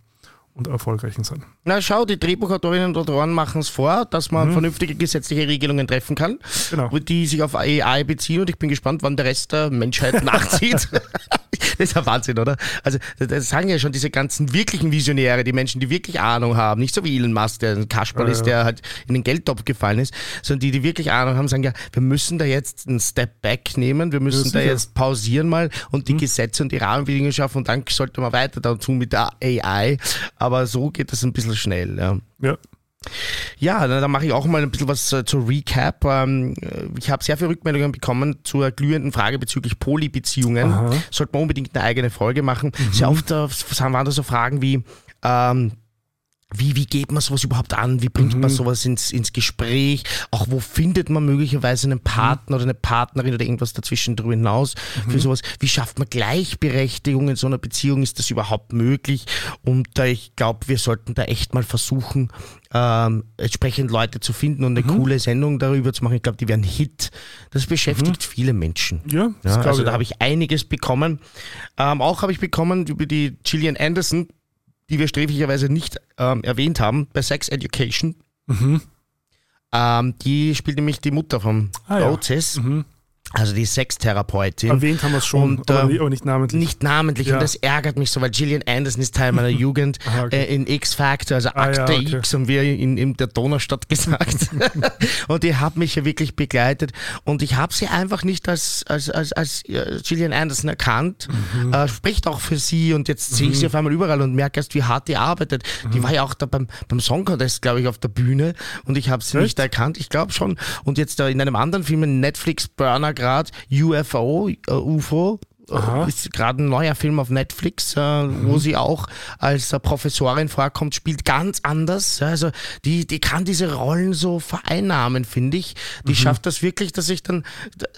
und erfolgreichen sind. Na schau, die Drehbuchautorinnen und Autoren machen es vor, dass man Mhm. vernünftige gesetzliche Regelungen treffen kann, Genau. die sich auf AI beziehen und ich bin gespannt, wann der Rest der Menschheit nachzieht. das ist ja Wahnsinn, oder? Also das- sagen ja schon diese ganzen wirklichen Visionäre, die Menschen, die wirklich Ahnung haben, nicht so wie Elon Musk, der ein Kasperl Ja, ist, der halt in den Geldtopf gefallen ist, sondern die, die wirklich Ahnung haben, sagen ja, wir müssen da jetzt einen Step Back nehmen, wir müssen da jetzt pausieren mal und die Gesetze und die Rahmenbedingungen schaffen und dann sollte man weiter da tun mit der AI. Aber so geht das ein bisschen schnell. Ja. Ja. Ja, dann, dann mache ich auch mal ein bisschen was äh, zur Recap. Ähm, äh, ich habe sehr viele Rückmeldungen bekommen zur glühenden Frage bezüglich Polybeziehungen. Sollte man unbedingt eine eigene Folge machen. Sehr oft äh, waren da so Fragen wie, ähm, wie, wie geht man sowas überhaupt an? Wie bringt man sowas ins, ins Gespräch? Auch wo findet man möglicherweise einen Partner oder eine Partnerin oder irgendwas dazwischen drüber hinaus für sowas? Wie schafft man Gleichberechtigung in so einer Beziehung? Ist das überhaupt möglich? Und äh, ich glaube, wir sollten da echt mal versuchen, ähm, entsprechend Leute zu finden und eine coole Sendung darüber zu machen. Ich glaube, die wären ein Hit. Das beschäftigt viele Menschen. Ja, Ja, also da habe ich einiges bekommen. Ähm, auch habe ich bekommen über die Gillian Anderson, die wir sträflicherweise nicht ähm, erwähnt haben, bei Sex Education. Mhm. Ähm, die spielt nämlich die Mutter von Ah, ja. Otis, Mhm. Also die Sextherapeutin. Erwähnt haben wir es schon, Und, aber, ähm, nicht, namentlich. Nicht namentlich Ja. und das ärgert mich so, weil Gillian Anderson ist Teil meiner Jugend Aha, okay. äh, in X-Factor, also Ah, ja, Akte okay. X haben wir in, in der Donaustadt gesagt. und die hat mich ja wirklich begleitet und ich habe sie einfach nicht als, als, als, als äh, Gillian Anderson erkannt, Mhm. äh, spricht auch für sie und jetzt sehe ich sie auf einmal überall und merke erst, wie hart die arbeitet. Mhm. Die war ja auch da beim, beim Song Contest, glaube ich, auf der Bühne und ich habe sie Echt? nicht erkannt, ich glaube schon. Und jetzt da in einem anderen Film, in Netflix Burner gerade, UFO, äh, UFO, Aha. äh, ist gerade ein neuer Film auf Netflix, äh, wo sie auch als äh, Professorin vorkommt, spielt ganz anders. Also die, die kann diese Rollen so vereinnahmen, finde ich. Die schafft das wirklich, dass ich dann,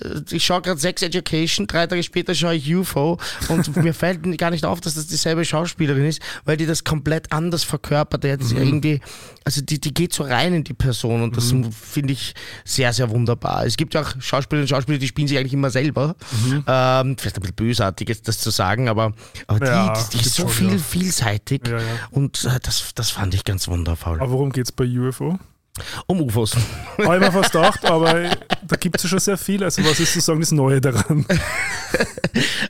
äh, ich schaue gerade Sex Education, drei Tage später schaue ich UFO und mir fällt gar nicht auf, dass das dieselbe Schauspielerin ist, weil die das komplett anders verkörpert. Jetzt irgendwie, also die, die geht so rein in die Person und das finde ich sehr, sehr wunderbar. Es gibt ja auch Schauspielerinnen und Schauspieler, die spielen sich eigentlich immer selber. Ähm, vielleicht ein bisschen bösartig ist das zu sagen, aber, aber Ja, die, die, die ist so schon, viel, ja. vielseitig ja. und äh, das, das fand ich ganz wundervoll. Aber worum geht es bei UFO? Um UFOs. Habe ich mir fast gedacht, aber da gibt es ja schon sehr viel. Also was ist sozusagen das Neue daran?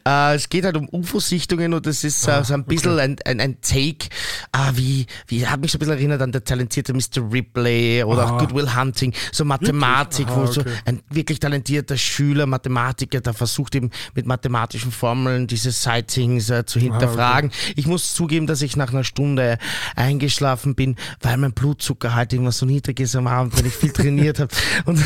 Äh, es geht halt um UFO-Sichtungen und das ist äh, so ein bisschen ein, ein, ein Take, äh, wie, wie hat mich so ein bisschen erinnert an der talentierte Mr. Ripley oder Ah. auch Good Will Hunting, so Mathematik, Wirklich? wo Aha, so okay. ein wirklich talentierter Schüler, Mathematiker, der versucht eben mit mathematischen Formeln diese Sightings äh, zu hinterfragen. Ich muss zugeben, dass ich nach einer Stunde eingeschlafen bin, weil mein Blutzucker halt irgendwas so niedrig ist am Abend, wenn ich viel trainiert habe. Und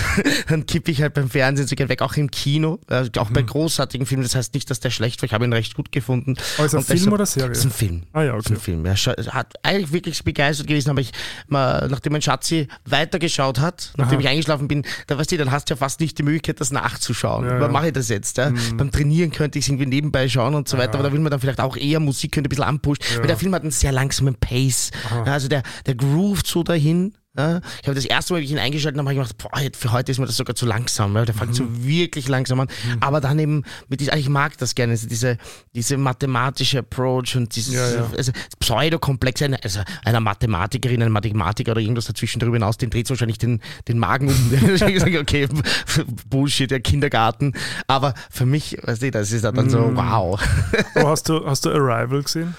dann kippe ich halt beim Fernsehen so gern weg, auch im Kino, äh, auch Mhm. bei großartigen Filmen. Das heißt nicht, dass der schlecht war, ich habe ihn recht gut gefunden. Aber ist er Und Film deshalb- oder Serie? Ist ein Film. Ah ja, Das ist ein okay. Film. Er scha- hat eigentlich wirklich begeistert gewesen, aber ich, mal, nachdem mein Schatzi weitergeschaut hat, nachdem ich eingeschlafen bin, da weißt du, dann hast du ja fast nicht die Möglichkeit, das nachzuschauen. Ja, ja. mache ich das jetzt? Ja? Beim Trainieren könnte ich es irgendwie nebenbei schauen und so weiter, aber da will man dann vielleicht auch eher Musik, könnte ein bisschen anpushen. Weil der Film hat einen sehr langsamen Pace. Ja, also der, der groovt so dahin. Ja, ich habe das erste Mal, wie ich ihn eingeschaltet habe, habe ich gedacht, boah, für heute ist mir das sogar zu langsam. Ja, der fängt so wirklich langsam an. Aber dann eben, mit dieser, ich mag das gerne, also diese, diese mathematische Approach und dieses Ja, ja. also Pseudokomplex einer, also einer Mathematikerin, ein Mathematiker oder irgendwas dazwischen darüber hinaus, den dreht wahrscheinlich den, den Magen um. Okay, Bullshit, der Kindergarten. Aber für mich, weißt du, das ist dann so, wow. Oh, hast, du, hast du Arrival gesehen?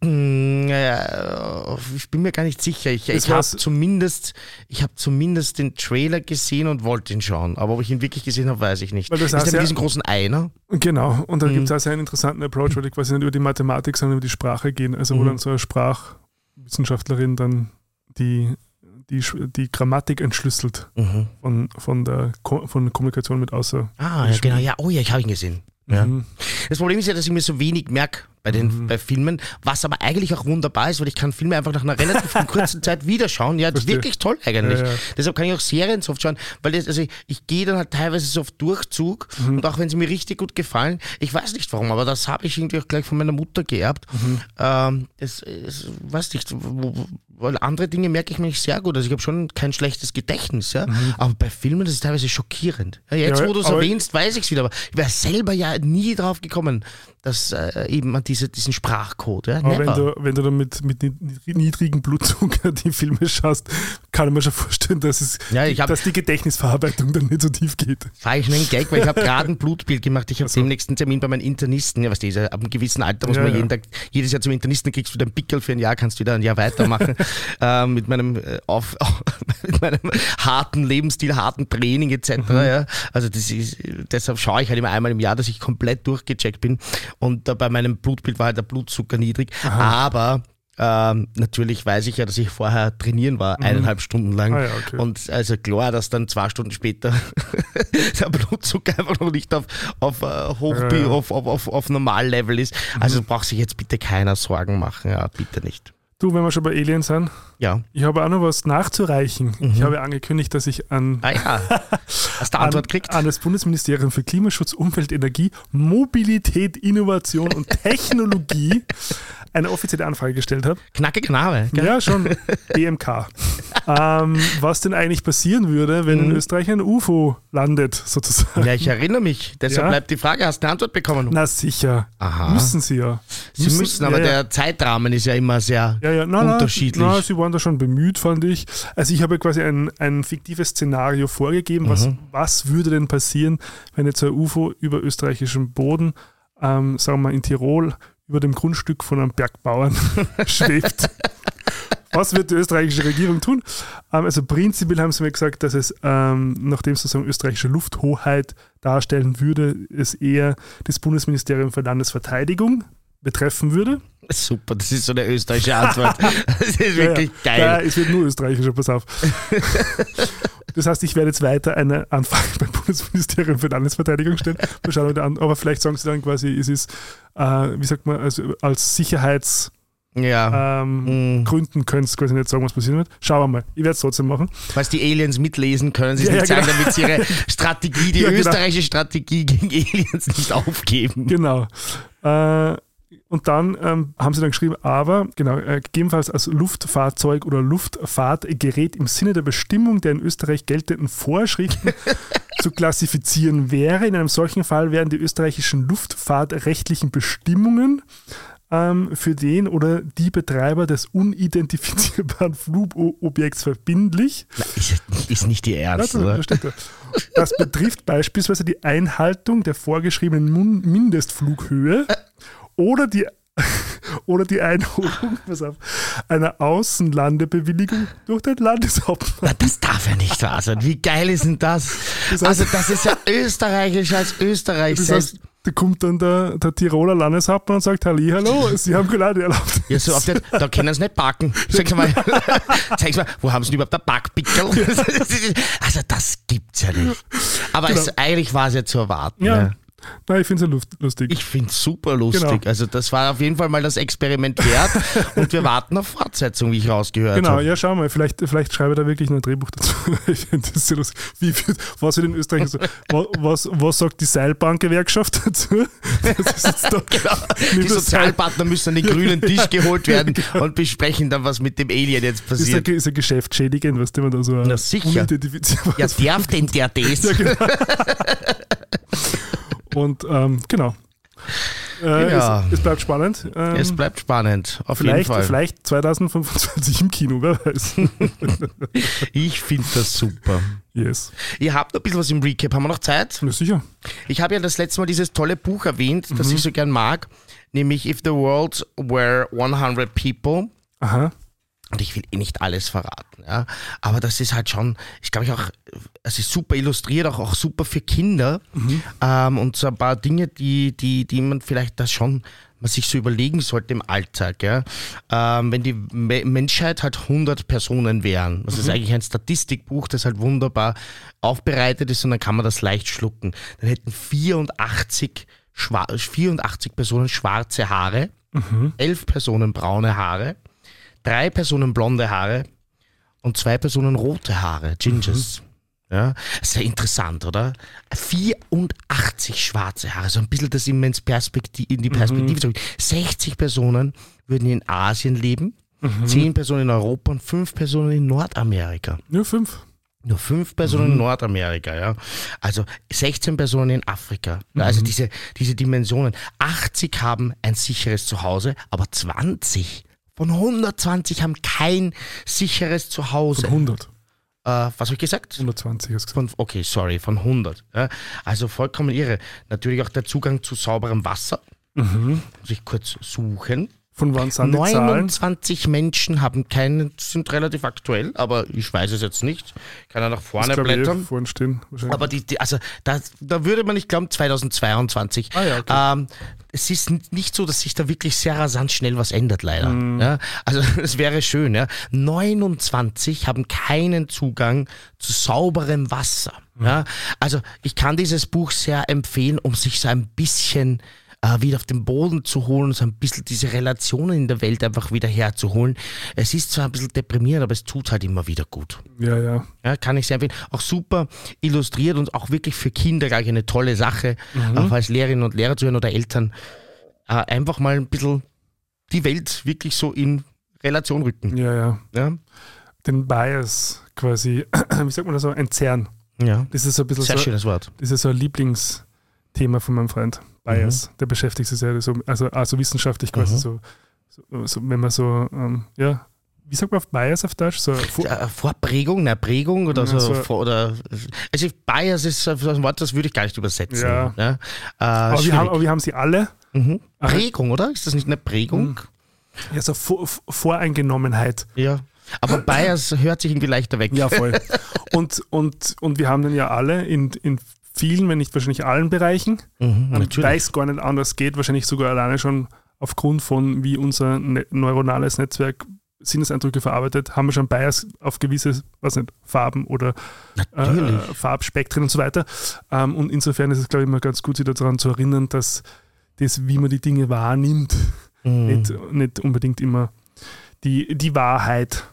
Mm, ich bin mir gar nicht sicher. Ich, ich habe war's. Zumindest, ich habe zumindest den Trailer gesehen und wollte ihn schauen. Aber ob ich ihn wirklich gesehen habe, weiß ich nicht. Weil das ist der mit diesem großen Ei, ne? Genau, und da Mhm. gibt es auch sehr einen interessanten Approach, weil die quasi nicht über die Mathematik, sondern über die Sprache gehen. Also wo Mhm. dann so eine Sprachwissenschaftlerin dann die, die, die Grammatik entschlüsselt Mhm. von, von, der, Ko von der Kommunikation mit außer. Ah, ja, genau. Ja, oh ja, ich habe ihn gesehen. Ja. Mhm. Das Problem ist ja, dass ich mir so wenig merke bei den bei Filmen, was aber eigentlich auch wunderbar ist, weil ich kann Filme einfach nach einer relativ kurzen Zeit wieder schauen. Ja, das ist wirklich toll eigentlich. Ja, ja. Deshalb kann ich auch Serien so oft schauen, weil das, also ich, ich gehe dann halt teilweise so auf Durchzug Mhm. und auch wenn sie mir richtig gut gefallen, ich weiß nicht warum, aber das habe ich irgendwie auch gleich von meiner Mutter geerbt. Mhm. Ähm, das, das weiß nicht, weil andere Dinge merke ich mir nicht sehr gut. Also ich habe schon kein schlechtes Gedächtnis, ja. Aber bei Filmen das ist teilweise schockierend. Ja, jetzt, Mhm. Wo du es erwähnst, weiß ich es wieder, aber ich wäre selber ja nie drauf gekommen, dass äh, eben an diese, diesen Sprachcode. Ja, Aber wenn du, wenn du dann mit, mit niedri- niedrigem Blutzucker die Filme schaust, kann ich mir schon vorstellen, dass, es, Ja, hab- dass die Gedächtnisverarbeitung dann nicht so tief geht. Fahre ich einen Gag, weil ich habe gerade ein Blutbild gemacht. Ich habe demnächst einen Termin bei meinem Internisten. Ja, was ist, ab einem gewissen Alter muss Ja, man jeden Tag, jedes Jahr zum Internisten kriegst du deinen Pickel für ein Jahr, kannst du wieder ein Jahr weitermachen. ähm, mit meinem äh, auf, mit meinem harten Lebensstil, harten Training etc. Mhm. Also das ist, deshalb schaue ich halt immer einmal im Jahr, dass ich komplett durchgecheckt bin. Und äh, bei meinem Blutbild war halt der Blutzucker niedrig. Aber ähm, natürlich weiß ich ja, dass ich vorher trainieren war, eineinhalb Stunden lang. Ah ja, okay. Und also klar, dass dann zwei Stunden später der Blutzucker einfach noch nicht auf, auf, äh, Hoch Ja, ja. auf, auf, auf, auf Normallevel ist. Also braucht sich jetzt bitte keiner Sorgen machen. Ja, bitte nicht. Du, wenn wir schon bei Aliens sind, Ja. ich habe auch noch was nachzureichen. Mhm. Ich habe angekündigt, dass ich an Ah ja. Hast du an, Antwort gekriegt? an das Bundesministerium für Klimaschutz, Umwelt, Energie, Mobilität, Innovation und Technologie eine offizielle Anfrage gestellt habe. Knackiger Name. Gell? Ja, schon BMK. ähm, was denn eigentlich passieren würde, wenn Mhm. in Österreich ein UFO landet, sozusagen. Ja, ich erinnere mich. Deshalb Ja? bleibt die Frage, hast du eine Antwort bekommen? Na sicher. Aha. Müssen sie ja. Sie müssen, aber ja, der Zeitrahmen ist ja immer sehr Ja, ja, na, unterschiedlich. Na, waren da schon bemüht, fand ich. Also ich habe quasi ein, ein fiktives Szenario vorgegeben, was, Mhm. was würde denn passieren, wenn jetzt ein UFO über österreichischem Boden, ähm, sagen wir mal in Tirol, über dem Grundstück von einem Bergbauern schwebt. Was wird die österreichische Regierung tun? Ähm, also prinzipiell haben sie mir gesagt, dass es, ähm, nachdem es sozusagen österreichische Lufthoheit darstellen würde, es eher das Bundesministerium für Landesverteidigung betreffen würde. Super, das ist so eine österreichische Antwort. Das ist wirklich ja, geil. Ja, es wird nur österreichischer, pass auf. Das heißt, ich werde jetzt weiter eine Anfrage beim Bundesministerium für Landesverteidigung stellen. Mal schauen, die an- aber vielleicht sagen sie dann quasi, es ist, äh, wie sagt man, also als Sicherheitsgründen Ja. ähm, Mhm. Gründen können sie quasi nicht sagen, was passieren wird. Schauen wir mal. Ich werde es trotzdem machen. Falls die Aliens mitlesen, können sie Ja, nicht ja, sagen, genau. damit sie ihre Strategie, die Ja, genau. österreichische Strategie gegen Aliens nicht aufgeben. Genau. Äh, und dann ähm, haben sie dann geschrieben, aber genau, äh, gegebenenfalls als Luftfahrzeug oder Luftfahrtgerät im Sinne der Bestimmung der in Österreich geltenden Vorschriften zu klassifizieren wäre. In einem solchen Fall wären die österreichischen luftfahrtrechtlichen Bestimmungen ähm, für den oder die Betreiber des unidentifizierbaren Flugobjekts verbindlich. Na, ist, ist nicht die Ernst, oder? da steht da. Das betrifft beispielsweise die Einhaltung der vorgeschriebenen Mindestflughöhe oder die, oder die Einholung auf, einer Außenlandebewilligung durch den Landeshauptmann. Das darf ja nicht wahr sein. Wie geil ist denn das? Das heißt- Also, das ist ja österreichisch als Österreich Das heißt, da kommt dann der, der Tiroler Landeshauptmann und sagt, Halli, hallo, Sie haben Gelade erlaubt. Ja, so auf der, da können sie nicht parken. Sag mal, sag mal, wo haben sie denn überhaupt der Parkpickel? Also das gibt's ja nicht. Aber es, eigentlich war es ja zu erwarten. Ja. Ja. Nein, ich finde es ja lust- lustig. Ich finde es super lustig. Genau. Also das war auf jeden Fall mal das Experiment wert und wir warten auf Fortsetzung, wie ich rausgehört Genau, habe. ja, schau mal, vielleicht, vielleicht schreibe ich da wirklich ein Drehbuch dazu. Ich finde das sehr lustig. Wie was wird in Österreich so, wa- was, was sagt die Seilbahngewerkschaft dazu? Ist da, Genau. Die Sozialpartner müssen an den grünen Tisch geholt werden und besprechen dann, was mit dem Alien jetzt ist, passiert. ist ein Geschäft schädigend, was man da so Na, sicher. Ja, darf denn der das? Und ähm, genau. Äh, Ja. es, es bleibt spannend. Ähm, Es bleibt spannend, auf jeden vielleicht, Fall. vielleicht 2025 im Kino, wer weiß. Ich finde das super. yes. Ihr habt noch ein bisschen was im Recap. Haben wir noch Zeit? Ja, sicher. Ich habe ja das letzte Mal dieses tolle Buch erwähnt, Mhm. das ich so gern mag, nämlich If the World Were 100 People. Aha. Und ich will eh nicht alles verraten, ja. Aber das ist halt schon, ich glaube ich auch, es ist super illustriert, auch, auch super für Kinder. Ähm, und so ein paar Dinge, die, die, die man vielleicht das schon man sich so überlegen sollte im Alltag, ja. Ähm, wenn die Me Menschheit halt 100 Personen wären, das ist eigentlich ein Statistikbuch, das halt wunderbar aufbereitet ist und dann kann man das leicht schlucken. Dann hätten 84, Schwa 84 Personen schwarze Haare, 11 Personen braune Haare, drei Personen blonde Haare und zwei Personen rote Haare, Gingers. Ja, sehr interessant, oder? 84 schwarze Haare, so ein bisschen das immer ins Perspektiv, in die Perspektive zu 60 Personen würden in Asien leben, 10 Personen in Europa und 5 Personen in Nordamerika. Nur fünf. Nur fünf Personen in Nordamerika, ja. Also 16 Personen in Afrika. Also diese, diese Dimensionen. 80 haben ein sicheres Zuhause, aber 20 von 120 haben kein sicheres Zuhause. Von 100. Äh, was habe ich gesagt? 120 hast du gesagt. Von, okay, sorry, von 100. Ja. Also vollkommen irre. Natürlich auch der Zugang zu sauberem Wasser. Muss ich kurz suchen. Von wann sind die Zahlen? 29 Menschen haben keinen, sind relativ aktuell, aber ich weiß es jetzt nicht. Kann er nach vorne Das eh blättern. vorne stehen. Aber die, die also da, da würde man nicht glauben, 2022. Ah ja, okay. ähm, es ist nicht so, dass sich da wirklich sehr rasant schnell was ändert, leider. Mhm. Ja, also es wäre schön. Ja. 29 haben keinen Zugang zu sauberem Wasser. Mhm. Also ich kann dieses Buch sehr empfehlen, um sich so ein bisschen äh, wieder auf den Boden zu holen, so ein bisschen diese Relationen in der Welt einfach wieder herzuholen. Es ist zwar ein bisschen deprimierend, aber es tut halt immer wieder gut. ja, ja. Ja, kann ich sehr empfehlen. Auch super illustriert und auch wirklich für Kinder gleich eine tolle Sache, auch als Lehrerinnen und Lehrer zu hören oder Eltern. Äh, einfach mal ein bisschen die Welt wirklich so in Relation rücken. Ja, ja. Ja, Den Bias quasi, wie sagt man das so, entzerren. ja. Das ist so ein bisschen sehr so, schönes Wort. das ist so ein Lieblingsthema von meinem Freund. Bias. Mhm. Der beschäftigt sich sehr so, also, also wissenschaftlich quasi Mhm. so, so, so, wenn man so, ähm, ja, wie sagt man auf Bias auf Deutsch? So, Fu- Äh, Vorprägung, eine Prägung oder Ja, so. so- vor, oder, also Bias ist ein Wort, das würde ich gar nicht übersetzen. Ja. Ja. Äh, aber, wir haben, aber wir haben sie alle. mhm. Prägung, oder? Ist das nicht eine Prägung? Ja, so Vor Voreingenommenheit. Ja. Aber Bias hört sich irgendwie leichter weg. Ja, voll. und, und, und wir haben den ja alle in, in vielen, wenn nicht wahrscheinlich allen Bereichen. Mhm. Weil es gar nicht anders geht, wahrscheinlich sogar alleine schon aufgrund von, wie unser ne neuronales Netzwerk Sinneseindrücke verarbeitet, haben wir schon Bias auf gewisse, was nicht, Farben oder äh, Farbspektren und so weiter. Ähm, und insofern ist es, glaube ich, immer ganz gut, sich daran zu erinnern, dass das, wie man die Dinge wahrnimmt, Mhm. nicht, nicht unbedingt immer die, die Wahrheit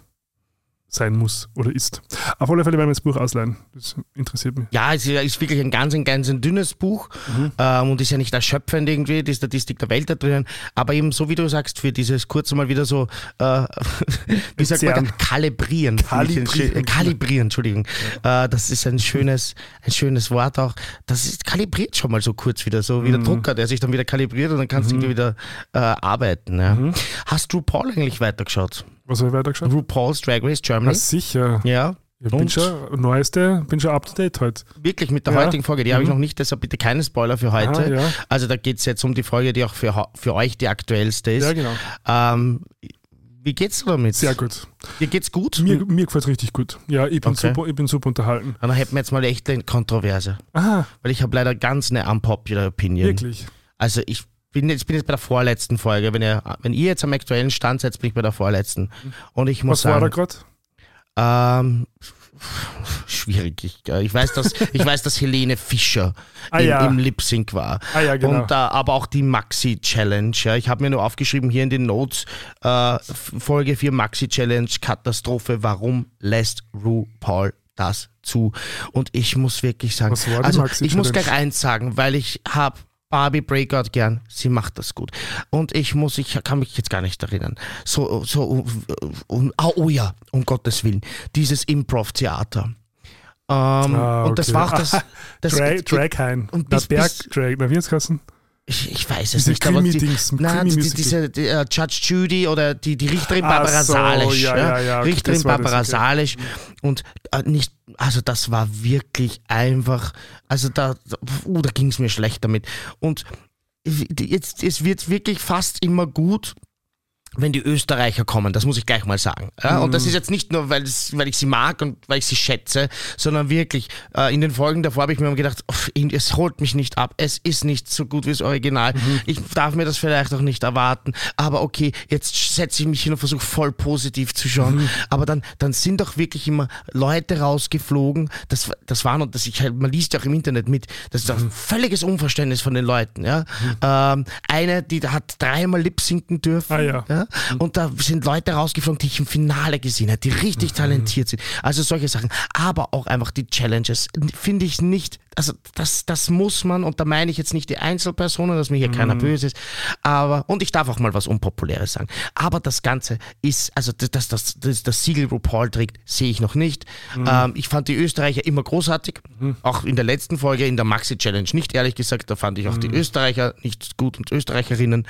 sein muss oder ist. Auf alle Fälle werden wir das Buch ausleihen. Das interessiert mich. Ja, es ist wirklich ein ganz, ein ganz ein dünnes Buch Mhm. ähm, und ist ja nicht erschöpfend irgendwie, die Statistik der Welt da drinnen, aber eben so wie du sagst, für dieses kurz mal wieder so, äh, wie sagt man, kalibrieren. ich ein Kalibrieren. Kalibrieren, Entschuldigung. Äh, das ist ein schönes, ein schönes Wort auch. Das ist kalibriert schon mal so kurz wieder, so wie Mhm. der Drucker, der sich dann wieder kalibriert und dann kannst du irgendwie wieder äh, arbeiten. Ja. Mhm. Hast du Paul eigentlich weitergeschaut? Was habe ich weitergeschaut? RuPaul's Drag Race Ja, Germany? sicher. Ja. Ich bin Und? schon neueste, bin schon up to date heute. Wirklich mit der Ja. heutigen Folge, die habe ich noch nicht, deshalb bitte keine Spoiler für heute. Ah, ja. Also da geht es jetzt um die Folge, die auch für, für euch die aktuellste ist. Ja, genau. ähm, wie geht's dir damit? Sehr gut. Dir geht's gut? Mir, mir gefällt es richtig gut. Ja, ich bin, Okay. super, ich bin super unterhalten. Dann hätten wir jetzt mal echt eine Kontroverse. Aha, Weil ich habe leider ganz eine unpopular Opinion. wirklich. Also ich bin jetzt, bin jetzt bei der vorletzten Folge. Wenn ihr, wenn ihr jetzt am aktuellen Stand seid, bin ich bei der vorletzten. Und ich muss Was war da sagen, gerade? ähm, schwierig. Ich, äh, ich, weiß, dass, ich weiß, dass Helene Fischer Ah, im, ja. im Lip Sync war. Ah ja, genau. Und äh, aber auch die Maxi Challenge. Ja. Ich habe mir nur aufgeschrieben hier in den Notes äh, Folge 4 Maxi Challenge Katastrophe. Warum lässt RuPaul das zu? Und ich muss wirklich sagen, also ich muss gleich eins sagen, weil ich habe Barbie Breakout gern, sie macht das gut. Und ich muss, ich kann mich jetzt gar nicht erinnern. So, so, um, oh, oh ja, um Gottes Willen, dieses Improv-Theater. Ähm, Ah, Und das okay. war auch das. das Drag, Draghain. und bis- bis- Berg-Drag. Na, wie? Ich, ich weiß es Diese nicht, aber die, Krimi-Dings, nein, die, diese die, äh, Judge Judy oder die, die Richterin Barbara so, Salisch. ja, ja, ja, okay, Richterin das, Barbara okay. Salisch. Und äh, nicht, also das war wirklich einfach, also da, uh, da ging es mir schlecht damit. Und jetzt, es wird wirklich fast immer gut, wenn die Österreicher kommen, das muss ich gleich mal sagen. Ja? Und Mhm. das ist jetzt nicht nur, weil, ich sie mag und weil ich sie schätze, sondern wirklich, äh, in den Folgen davor habe ich mir gedacht, es holt mich nicht ab, es ist nicht so gut wie das Original. Mhm. Ich darf mir das vielleicht auch nicht erwarten, aber okay, jetzt setze ich mich hin und versuche voll positiv zu schauen. Mhm. Aber dann, dann sind doch wirklich immer Leute rausgeflogen, das, das waren, und das ich halt, man liest ja auch im Internet mit, das ist Mhm. ein völliges Unverständnis von den Leuten. Ja? Ähm, eine, die hat dreimal lip-sinken dürfen. Ah, ja. Ja? Und da sind Leute rausgeflogen, die ich im Finale gesehen habe, die richtig Mhm. talentiert sind. Also solche Sachen. Aber auch einfach die Challenges finde ich nicht, also das, das muss man, und da meine ich jetzt nicht die Einzelpersonen, dass mir hier Mhm. keiner böse ist, aber, und ich darf auch mal was Unpopuläres sagen, aber das Ganze ist, also das, das, das, das, Siegel RuPaul trägt, sehe ich noch nicht. Mhm. Ähm, ich fand die Österreicher immer großartig, auch in der letzten Folge, in der Maxi-Challenge nicht, ehrlich gesagt, da fand ich auch die Mhm. Österreicher nicht gut und Österreicherinnen,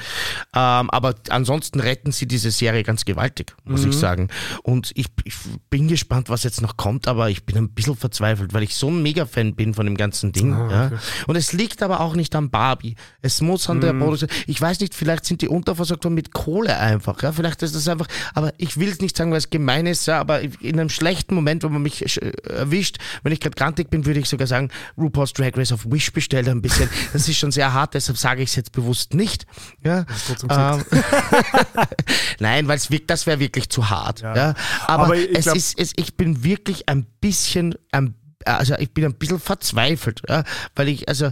ähm, aber ansonsten retten sie diese Serie ganz gewaltig, muss Mhm. ich sagen. Und ich, ich bin gespannt, was jetzt noch kommt, aber ich bin ein bisschen verzweifelt, weil ich so ein Mega-Fan bin von dem ganzen Ding. Ah, ja. okay. Und es liegt aber auch nicht am Barbie. Es muss an der Produktion. Ich weiß nicht, vielleicht sind die unterversorgt worden mit Kohle einfach. Ja. Vielleicht ist das einfach, aber ich will es nicht sagen, weil es gemein ist, ja, aber in einem schlechten Moment, wo man mich äh, erwischt, wenn ich gerade grantig bin, würde ich sogar sagen, RuPaul's Drag Race auf Wish bestellt ein bisschen. Das ist schon sehr hart, deshalb sage ich es jetzt bewusst nicht. Ja. trotzdem Ähm, Nein, weil das wäre wirklich zu hart. Ja. Aber, Aber ich es ist, es, ich bin wirklich ein bisschen, ein, also ich bin ein bisschen verzweifelt, ja, weil ich, also,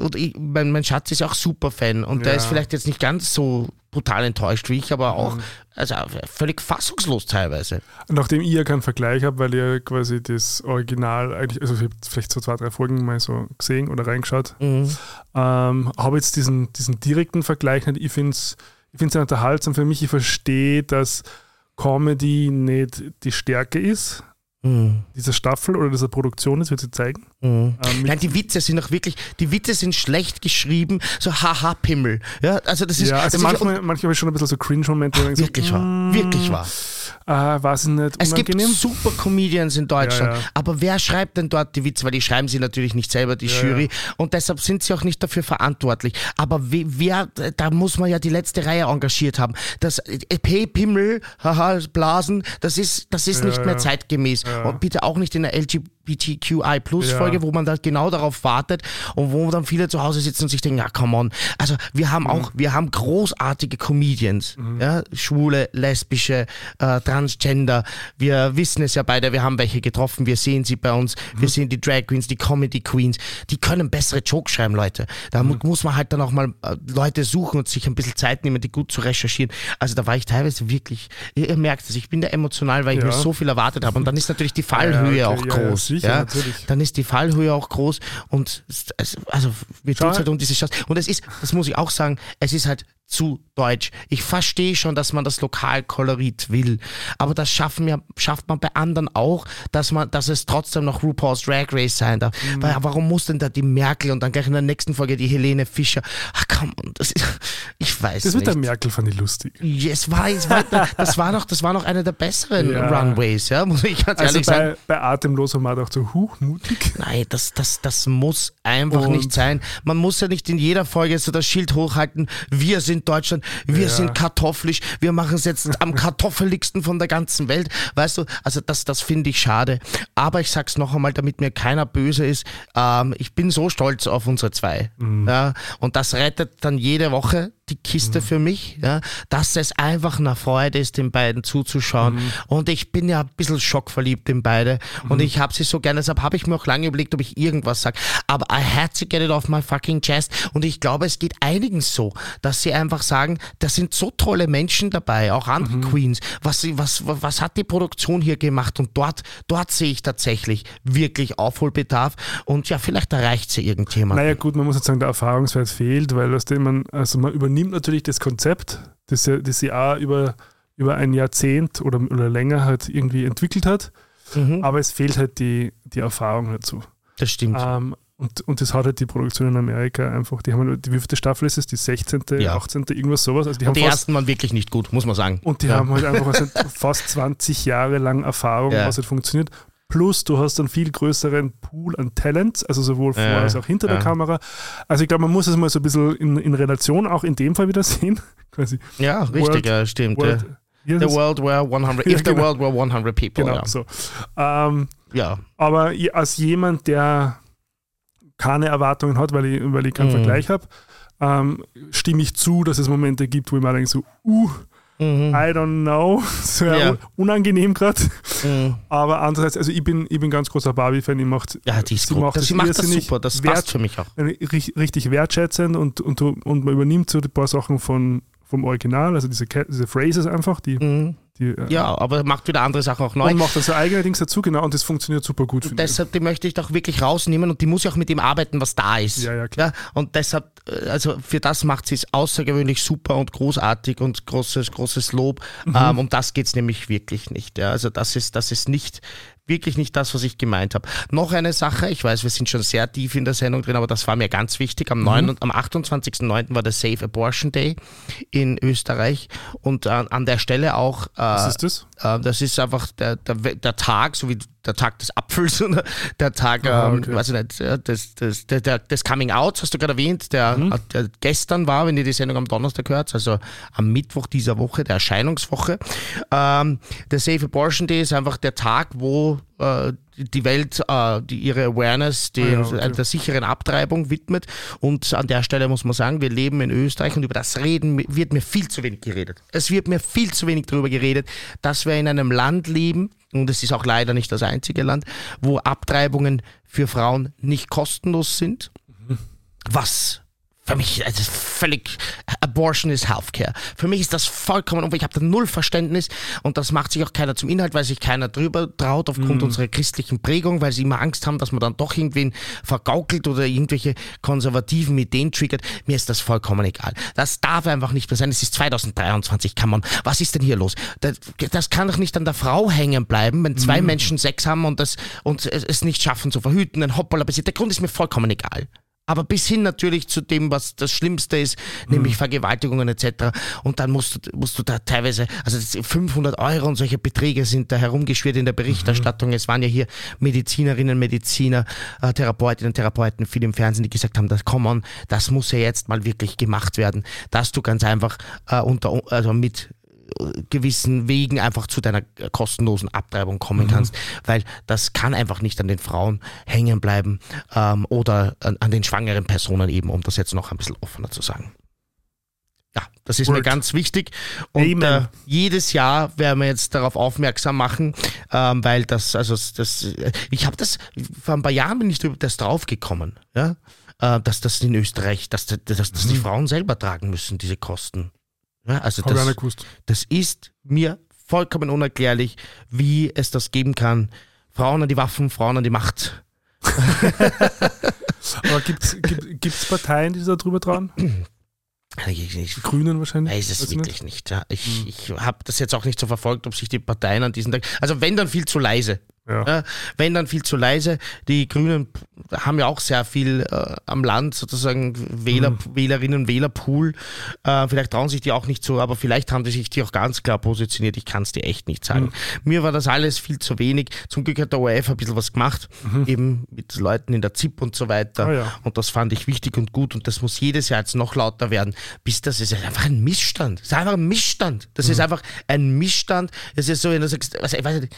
und ich, mein, mein Schatz ist auch super Fan und der Ja. ist vielleicht jetzt nicht ganz so brutal enttäuscht wie ich, aber auch, also völlig fassungslos teilweise. Nachdem ich ja keinen Vergleich habe, weil ihr quasi das Original eigentlich, also ich habe vielleicht so zwei, drei Folgen mal so gesehen oder reingeschaut, Mhm. ähm, habe jetzt diesen, diesen direkten Vergleich nicht. Ich finde es ich find's sehr unterhaltsam für mich. Ich verstehe, dass Comedy nicht die Stärke ist Mhm. dieser Staffel oder dieser Produktion, das wird sie zeigen. Mhm. Ähm, Nein, die Witze sind auch wirklich, die Witze sind schlecht geschrieben, so haha-Pimmel. Ja, also das ist, ja, also manchmal, manchmal ich schon ein bisschen so Cringe-Momente. ich denke wirklich so, wahr, mm, wirklich wahr. Äh, war es nicht Es gibt super Comedians in Deutschland, Ja, ja. aber wer schreibt denn dort die Witze? Weil die schreiben sie natürlich nicht selber, die Ja, Jury, und deshalb sind sie auch nicht dafür verantwortlich. Aber we- wer, da muss man ja die letzte Reihe engagiert haben. Das äh, Hey Pimmel, haha, Blasen, das ist, das ist nicht mehr zeitgemäß. Und bitte auch nicht in der LGBTQI Plus Ja. Folge, wo man da genau darauf wartet und wo dann viele zu Hause sitzen und sich denken, ja, come on. Also wir haben auch, wir haben großartige Comedians, ja, schwule, lesbische, äh, Transgender. Wir wissen es ja beide, wir haben welche getroffen, wir sehen sie bei uns, wir sehen die Drag Queens, die Comedy Queens, die können bessere Jokes schreiben, Leute. Da mu muss man halt dann auch mal äh, Leute suchen und sich ein bisschen Zeit nehmen, die gut zu recherchieren. Also da war ich teilweise wirklich, ihr, ihr merkt es, ich bin da emotional, weil ich Ja. mir so viel erwartet habe und dann ist natürlich die Fallhöhe Ja, okay, auch groß. Sicher, natürlich. Dann ist die Fallhöhe auch groß und es, es, also wir tun halt um diese Chance. Und es ist, das muss ich auch sagen, es ist halt zu deutsch. Ich verstehe schon, dass man das Lokalkolorit will, aber das schaffen wir, schafft man bei anderen auch, dass man, dass es trotzdem noch RuPaul's Drag Race sein darf. Mhm. Weil warum muss denn da die Merkel und dann gleich in der nächsten Folge die Helene Fischer? Ach komm, das ist, ich weiß Das mit nicht. der Merkel fand ich lustig. Ja, Es war, es war, das war noch, das war noch einer der besseren Ja. Runways, ja, muss ich ganz Also ehrlich sagen. bei, bei Atemlos haben wir gedacht, so, huch, mutig. Nein, das, das, das muss einfach Und- nicht sein. Man muss ja nicht in jeder Folge so das Schild hochhalten, wir sind Deutschland, wir Ja. sind kartoffelisch, wir machen es jetzt am kartoffeligsten von der ganzen Welt. Weißt du, also das, das finde ich schade. Aber ich sag's noch einmal, damit mir keiner böse ist, ähm, ich bin so stolz auf unsere zwei. Mhm. Ja, und das rettet dann jede Woche die Kiste für mich, ja, dass es einfach eine Freude ist, den beiden zuzuschauen. Mhm. Und ich bin ja ein bisschen schockverliebt in beide. Und ich habe sie so gerne, deshalb habe ich mir auch lange überlegt, ob ich irgendwas sage. Aber I had to get it off my fucking chest. Und ich glaube, es geht einigen so, dass sie einfach sagen, da sind so tolle Menschen dabei, auch andere Mhm. Queens. Was, was, was hat die Produktion hier gemacht? Und dort, dort sehe ich tatsächlich wirklich Aufholbedarf. Und ja, vielleicht erreicht sie irgendjemand. Naja, gut, man muss jetzt sagen, der Erfahrungswert fehlt, weil aus dem man, also man übernimmt natürlich das Konzept, das ja, das sie auch über, über ein Jahrzehnt oder, oder länger halt irgendwie entwickelt hat, Mhm, aber es fehlt halt die, die Erfahrung dazu. das stimmt. Ähm, und, und das hat halt die Produktion in Amerika einfach, die haben, halt- die wievielte Staffel ist es? Die 16., Ja. 18., irgendwas sowas. Also die haben Und die fast, ersten waren wirklich nicht gut, muss man sagen. und die Ja. haben halt einfach also fast 20 Jahre lang Erfahrung, Ja. was halt funktioniert. Plus, du hast einen viel größeren Pool an Talents, also sowohl vor Ja, als auch hinter ja. der Kamera. Also ich glaube, man muss es mal so ein bisschen in, in Relation auch in dem Fall wieder sehen. Quasi. Ja, richtig, World- ja, stimmt. World, The world were 100, Ja, if the genau. world were 100 people. genau, ja. so. Ähm, ja. aber als jemand, der keine Erwartungen hat, weil ich, weil ich keinen Mhm. Vergleich habe, ähm, stimme ich zu, dass es Momente gibt, wo ich mir denke, so, uh, Mhm. I don't know, sehr Ja. un- unangenehm gerade. Mhm. Aber andererseits, also ich bin, ich bin ganz großer Barbie-Fan, ich macht, Ja, die ist sie gut. macht das, sie macht das super, das wert- passt für mich auch. richtig, richtig wertschätzend und, und, und man übernimmt so ein paar Sachen von, vom Original, also diese, diese Phrases einfach, die, Mhm. die äh, Ja, aber macht wieder andere Sachen auch neu. und macht dann so eigene Dings dazu, genau, und das funktioniert super gut, ich. Deshalb, die möchte ich doch wirklich rausnehmen und die muss ja auch mit dem arbeiten, was da ist. Ja, ja, klar. und deshalb, äh, also für das macht sie es außergewöhnlich super und großartig und großes, großes Lob. Mhm. Ähm, um das geht es nämlich wirklich nicht. Ja. Also das ist, das ist nicht, wirklich nicht das, was ich gemeint habe. Noch eine Sache, ich weiß, wir sind schon sehr tief in der Sendung drin, aber das war mir ganz wichtig. Am, 9, und- am 28.09. war der Safe Abortion Day in Österreich und äh, an der Stelle auch äh, Was ist das? äh, das ist einfach der, der, der Tag, so wie der Tag des Apfels oder der Tag, Ah, ähm, okay. weiß ich nicht, des, des, der, des Coming Outs, hast du gerade erwähnt, der, Mhm. äh, der gestern war, wenn ihr die Sendung am Donnerstag hört, also am Mittwoch dieser Woche, der Erscheinungswoche. Ähm, der Safe Abortion Day ist einfach der Tag, wo die Welt äh, die ihre Awareness die, Ah ja, okay. der sicheren Abtreibung widmet. Und an der Stelle muss man sagen, wir leben in Österreich und über das Reden wird mir viel zu wenig geredet. Es wird mir viel zu wenig darüber geredet, dass wir in einem Land leben, und es ist auch leider nicht das einzige Land, wo Abtreibungen für Frauen nicht kostenlos sind. Was für mich also völlig Abortion ist Healthcare. Für mich ist das vollkommen und ich habe da null Verständnis und das macht sich auch keiner zum Inhalt, weil sich keiner drüber traut aufgrund unserer christlichen Prägung, weil sie immer Angst haben, dass man dann doch irgendwen vergaukelt oder irgendwelche konservativen Ideen triggert. Mir ist das vollkommen egal. Das darf einfach nicht mehr sein. Es ist 2023, kann man. Was ist denn hier los? Das, das kann doch nicht an der Frau hängen bleiben, wenn zwei Menschen Sex haben und das und es es nicht schaffen zu verhüten, ein Hoppala passiert. Der Grund ist mir vollkommen egal. Aber bis hin natürlich zu dem, was das Schlimmste ist, nämlich Vergewaltigungen etc. Und dann musst du, musst du da teilweise, also das 500 Euro und solche Beträge sind da herumgeschwirrt in der Berichterstattung. Es waren ja hier Medizinerinnen, Mediziner, äh, Therapeutinnen, Therapeuten, viel im Fernsehen, die gesagt haben, das, come on, das muss ja jetzt mal wirklich gemacht werden, dass du ganz einfach äh, unter, also mit gewissen Wegen einfach zu deiner kostenlosen Abtreibung kommen kannst, weil das kann einfach nicht an den Frauen hängen bleiben ähm, oder an, an den schwangeren Personen eben, um das jetzt noch ein bisschen offener zu sagen. Ja, das ist mir Word. ganz wichtig. Und äh, jedes Jahr werden wir jetzt darauf aufmerksam machen, ähm, weil das, also das, ich habe das, vor ein paar Jahren bin ich drüber- das draufgekommen, ja, äh, dass das in Österreich, dass, dass, dass die Frauen selber tragen müssen, diese Kosten. Ja, also Habe ich auch das, nicht das ist mir vollkommen unerklärlich, wie es das geben kann. Frauen an die Waffen, Frauen an die Macht. Aber gibt es Parteien, die sich da drüber trauen? Die Grünen wahrscheinlich? weiß es wirklich nicht. Ja. Ich, ich habe das jetzt auch nicht so verfolgt, ob sich die Parteien an diesen Tag. Also wenn dann viel zu leise. Ja. Ja, wenn dann viel zu leise. Die Grünen haben ja auch sehr viel äh, am Land, sozusagen Wähler, Mhm. Wählerinnen, Wählerpool. Äh, vielleicht trauen sich die auch nicht so, aber vielleicht haben die sich die auch ganz klar positioniert. Ich kann es dir echt nicht sagen. Mhm. Mir war das alles viel zu wenig. Zum Glück hat der ORF ein bisschen was gemacht, eben mit Leuten in der ZIP und so weiter. Mhm. Ah ja. Und das fand ich wichtig und gut und das muss jedes Jahr jetzt noch lauter werden, bis das ist einfach ein Missstand. Das ist einfach ein Missstand. Das Mhm. ist einfach ein Missstand. Es ist so, wenn du sagst, was, ich weiß nicht,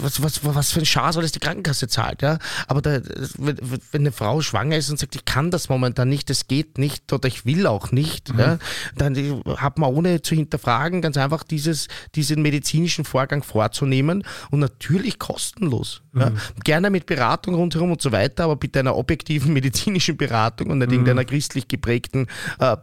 was, was, was für ein Schar soll das die Krankenkasse zahlt, ja? Aber da, wenn, wenn eine Frau schwanger ist und sagt, ich kann das momentan nicht, das geht nicht oder ich will auch nicht, ja, dann die- hat man ohne zu hinterfragen ganz einfach dieses, diesen medizinischen Vorgang vorzunehmen und natürlich kostenlos. Ja? Gerne mit Beratung rundherum und so weiter, aber bitte einer objektiven medizinischen Beratung und nicht irgendeiner christlich geprägten äh,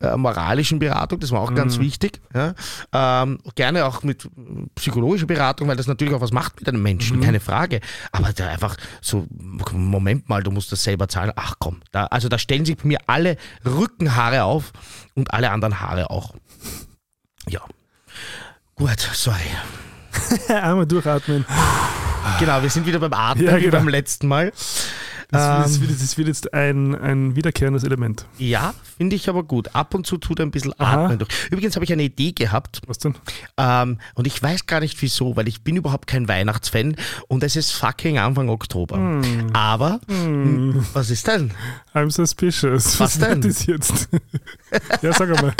pseudo-moralischen Beratung, das war auch ganz wichtig. Ja? Ähm, gerne auch mit psychologischer Beratung, weil das natürlich auch was macht mit einem Menschen, keine Frage. Aber da einfach so, Moment mal, du musst das selber zahlen. Ach komm, da, also da stellen sich bei mir alle Rückenhaare auf und alle anderen Haare auch. Ja. Gut, sorry. Einmal durchatmen. Genau, wir sind wieder beim Atmen Ja, wie genau. beim letzten Mal. Das, Ähm. wird, das wird jetzt ein, ein wiederkehrendes Element. Ja, finde ich aber gut. Ab und zu tut ein bisschen Aha. Atmen durch. Übrigens habe ich eine Idee gehabt Was denn? ähm, und ich weiß gar nicht wieso, weil ich bin überhaupt kein Weihnachtsfan und es ist fucking Anfang Oktober. Hm. Aber, m, was ist denn? I'm suspicious. Was wird denn? das jetzt? ja, sag einmal.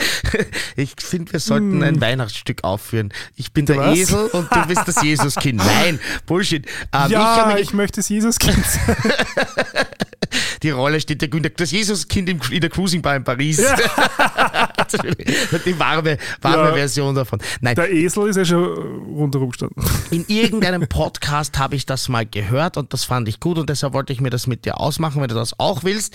Ich finde, wir sollten ein Weihnachtsstück aufführen. Ich bin der Hm. Was? Esel und du bist das Jesuskind. Nein, Bullshit. Ähm, ich ja, habe ich, möchte das Jesuskind sein. die Rolle steht der Günther, das Jesuskind in der Cruising Bar in Paris. die warme, warme Ja. Version davon. Nein, Der Esel ist ja schon rundherum gestanden. In irgendeinem Podcast habe ich das mal gehört und das fand ich gut und deshalb wollte ich mir das mit dir ausmachen, wenn du das auch willst,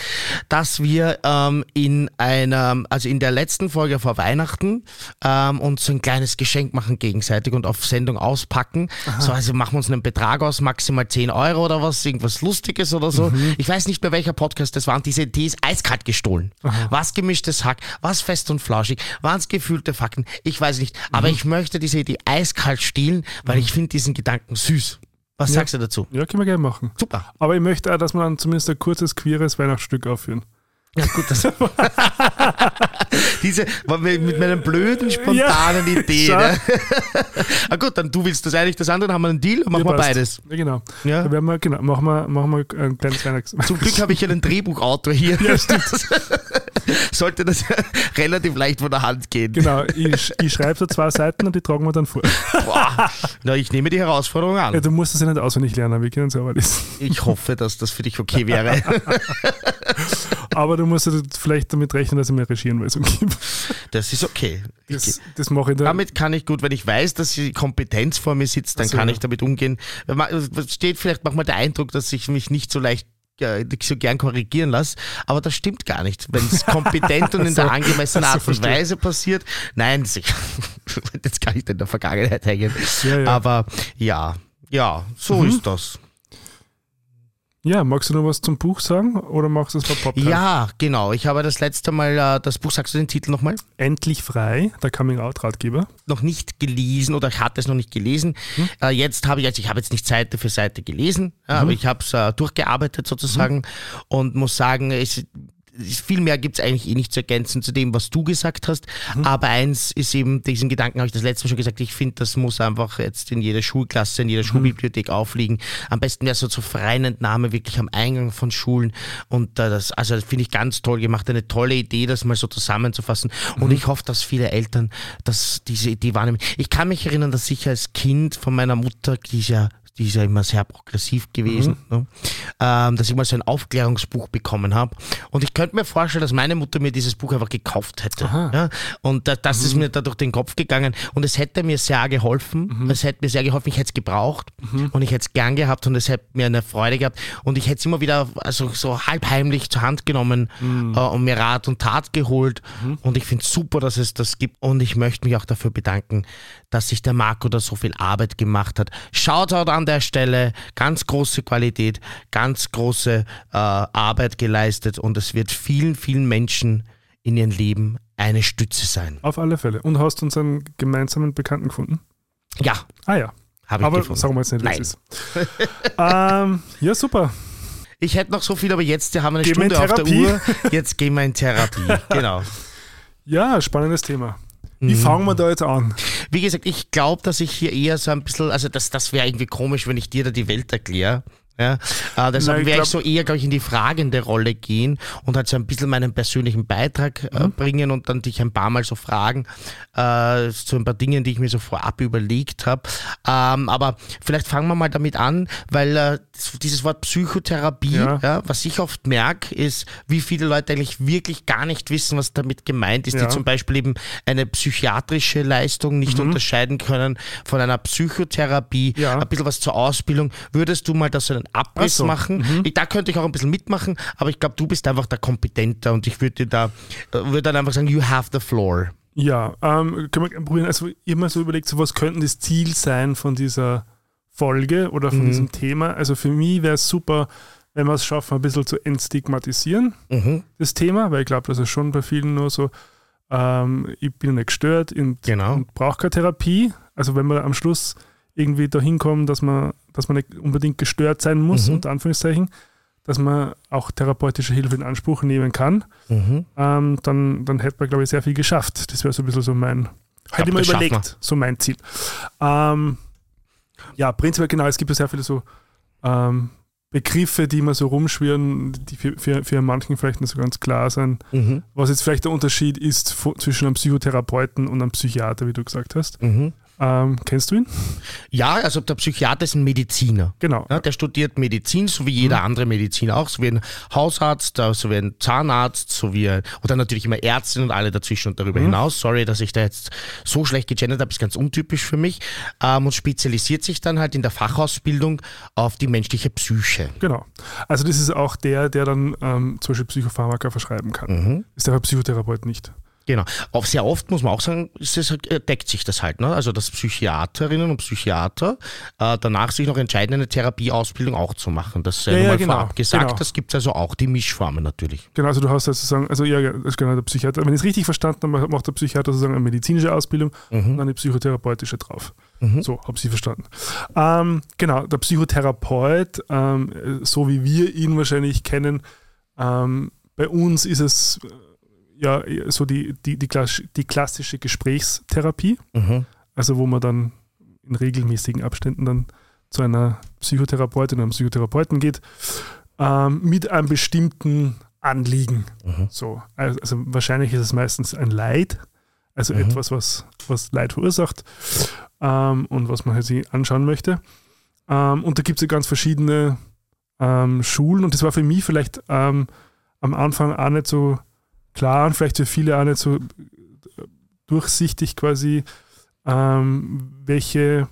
dass wir ähm, in einer, also in der letzten Folge vor Weihnachten ähm, uns so ein kleines Geschenk machen gegenseitig und auf Sendung auspacken. So, also machen wir uns einen Betrag aus, maximal 10 Euro oder was, irgendwas Lustiges oder so. Ich weiß nicht mehr welcher Podcast das war und diese Idee ist eiskalt gestohlen. Was gemischtes Hack, was fest und flauschig, was gefühlte Fakten, ich weiß nicht. Aber ich möchte diese Idee eiskalt stehlen, weil ich finde diesen Gedanken süß. Was sagst du dazu? Ja, können wir gerne machen. Super. Aber ich möchte auch, dass wir dann zumindest ein kurzes, queeres Weihnachtsstück aufführen. Ja, gut, das. Diese, mit meiner blöden, spontanen Idee. schau. Ne? ah, gut, dann du willst das eigentlich, das andere, dann haben wir einen Deal und machen Ja, wir beides. Ja, genau. Ja. Da werden wir, genau, machen wir, machen wir ein kleines Weihnachts... Zum Glück habe ich einen Drehbuchautor hier. Ja, stimmt. Sollte das relativ leicht von der Hand gehen. Genau, ich, ich schreibe so zwei Seiten und die tragen wir dann vor. Boah. Na, ich nehme die Herausforderung Ja, an. du musst das ja nicht auswendig lernen, wir können selber lesen. Ich hoffe, dass das für dich okay wäre. Aber du musst ja vielleicht damit rechnen, dass ich mir Regieanweisung gebe. Das ist okay. Das, das mache ich dann. damit kann ich gut, wenn ich weiß, dass die Kompetenz vor mir sitzt, dann Ach so, kann ja. ich damit umgehen. Steht vielleicht manchmal der Eindruck, dass ich mich nicht so leicht äh, so gern korrigieren lasse, aber das stimmt gar nicht. Wenn es kompetent und in So, der angemessenen Art und. Weise passiert, nein, jetzt kann ich in der Vergangenheit hängen. Ja, ja. Aber ja, ja, so Mhm. ist das. Ja, magst du noch was zum Buch sagen oder machst du es bei Podcast? Ja, genau. Ich habe das letzte Mal äh, das Buch, sagst du den Titel nochmal? Endlich frei, der Coming-out-Ratgeber. noch nicht gelesen oder ich hatte es noch nicht gelesen. Äh, jetzt habe ich, also ich habe jetzt nicht Seite für Seite gelesen, ja, aber ich habe es äh, durchgearbeitet sozusagen und muss sagen, es, viel mehr gibt es eigentlich eh nicht zu ergänzen zu dem, was du gesagt hast. Mhm. Aber eins ist eben, diesen Gedanken habe ich das letzte Mal schon gesagt, ich finde, das muss einfach jetzt in jeder Schulklasse, in jeder Mhm. Schulbibliothek aufliegen. Am besten wäre so zur freien Entnahme wirklich am Eingang von Schulen. Und äh, das, also das finde ich ganz toll gemacht, eine tolle Idee, das mal so zusammenzufassen. Mhm. Und ich hoffe, dass viele Eltern dass diese Idee wahrnehmen. Ich kann mich erinnern, dass ich als Kind von meiner Mutter, die ist ja die ist ja immer sehr progressiv gewesen, Mhm. ne? ähm, dass ich mal so ein Aufklärungsbuch bekommen habe. Und ich könnte mir vorstellen, dass meine Mutter mir dieses Buch einfach gekauft hätte. Ja? Und da, das Mhm. ist mir da durch den Kopf gegangen. Und es hätte mir sehr geholfen. Mhm. Es hätte mir sehr geholfen. Ich hätte es gebraucht und ich hätte es gern gehabt und es hätte mir eine Freude gehabt. Und ich hätte es immer wieder also so halb heimlich zur Hand genommen Mhm. äh, und mir Rat und Tat geholt. Und ich finde es super, dass es das gibt. Und ich möchte mich auch dafür bedanken, dass sich der Marco da so viel Arbeit gemacht hat. Shoutout an der Stelle, ganz große Qualität, ganz große äh, Arbeit geleistet und es wird vielen, vielen Menschen in ihrem Leben eine Stütze sein. Auf alle Fälle. Und hast unseren gemeinsamen Bekannten gefunden? Ja, Ah ja. habe ich Aber gefunden. sagen wir jetzt nicht, es ist. ähm, ja, super. Ich hätte noch so viel, aber jetzt haben wir eine Gehen Stunde auf der. Uhr. Jetzt gehen wir in Therapie. Genau. Ja, spannendes Thema. Wie Mhm. fangen wir da jetzt an? Wie gesagt, ich glaube, dass ich hier eher so ein bisschen, also das, das wäre irgendwie komisch, wenn ich dir da die Welt erkläre. Ja, äh, deshalb werde ich so eher, glaube ich, in die fragende Rolle gehen und halt so ein bisschen meinen persönlichen Beitrag äh, Mhm. bringen und dann dich ein paar Mal so fragen äh, zu ein paar Dingen, die ich mir so vorab überlegt habe. Ähm, aber vielleicht fangen wir mal damit an, weil äh, dieses Wort Psychotherapie, Ja. ja. was ich oft merke, ist, wie viele Leute eigentlich wirklich gar nicht wissen, was damit gemeint ist, Ja. die zum Beispiel eben eine psychiatrische Leistung nicht unterscheiden können von einer Psychotherapie, Mhm. Ein bisschen was zur Ausbildung. Würdest du mal da so einen Abriss so, Mhm. machen? Ich, da könnte ich auch ein bisschen mitmachen, aber ich glaube, du bist einfach der Kompetenter und ich würde dir da, äh, würde dann einfach sagen, you have the floor. Ja, ähm, können wir probieren. Also immer so überlegt, so was könnte das Ziel sein von dieser Folge oder von Mhm. diesem Thema. Also für mich wäre es super, wenn wir es schaffen, ein bisschen zu entstigmatisieren, Mhm. das Thema, weil ich glaube, das ist schon bei vielen nur so, ähm, ich bin nicht gestört und, Genau. und brauche keine Therapie. Also wenn wir am Schluss irgendwie dahin kommen, dass man, dass man nicht unbedingt gestört sein muss, Mhm. unter Anführungszeichen, dass man auch therapeutische Hilfe in Anspruch nehmen kann, Mhm. ähm, dann, dann hätte man, glaube ich, sehr viel geschafft. Das wäre so ein bisschen so mein, hätte ich mir das schaffen überlegt, so mein Ziel. Ähm, ja, prinzipiell genau, es gibt ja sehr viele so ähm, Begriffe, die immer so rumschwirren, die für, für, für manchen vielleicht nicht so ganz klar sind. Mhm. Was jetzt vielleicht der Unterschied ist zwischen einem Psychotherapeuten und einem Psychiater, wie du gesagt hast. Mhm. Ähm, kennst du ihn? Ja, also der Psychiater ist ein Mediziner. Genau. Ja, der studiert Medizin, so wie jeder andere Mediziner auch, so wie ein Hausarzt, äh, so wie ein Zahnarzt, so wie ein, oder natürlich immer Ärztin und alle dazwischen und darüber hinaus. Sorry, dass ich da jetzt so schlecht gegendert habe, ist ganz untypisch für mich. Ähm, und spezialisiert sich dann halt in der Fachausbildung auf die menschliche Psyche. Genau. Also das ist auch der, der dann ähm, zum Beispiel Psychopharmaka verschreiben kann. Mhm. Ist der Psychotherapeut nicht. Genau. Auch sehr oft muss man auch sagen, es, äh, deckt sich das halt. Ne? Also dass Psychiaterinnen und Psychiater äh, danach sich noch entscheiden, eine Therapieausbildung auch zu machen. Das sei Ja, ja, mal genau, vorab gesagt. genau. Das gibt es also auch, die Mischformen natürlich. Genau, also du hast sozusagen, also ja, genau der Psychiater. Wenn ich es richtig verstanden habe, macht der Psychiater sozusagen eine medizinische Ausbildung und dann eine psychotherapeutische drauf. So, habe ich verstanden. Ähm, genau, der Psychotherapeut, ähm, so wie wir ihn wahrscheinlich kennen, ähm, bei uns ist es äh, ja so die, die, die, klass die klassische Gesprächstherapie, Mhm. also wo man dann in regelmäßigen Abständen dann zu einer Psychotherapeutin oder einem Psychotherapeuten geht, ähm, mit einem bestimmten Anliegen. Mhm. So, also, also wahrscheinlich ist es meistens ein Leid, also Mhm. etwas, was, was Leid verursacht ähm, und was man halt sich anschauen möchte. Ähm, und da gibt es ja ganz verschiedene ähm, Schulen und das war für mich vielleicht ähm, am Anfang auch nicht so klar und vielleicht für viele auch nicht so durchsichtig quasi, ähm, welche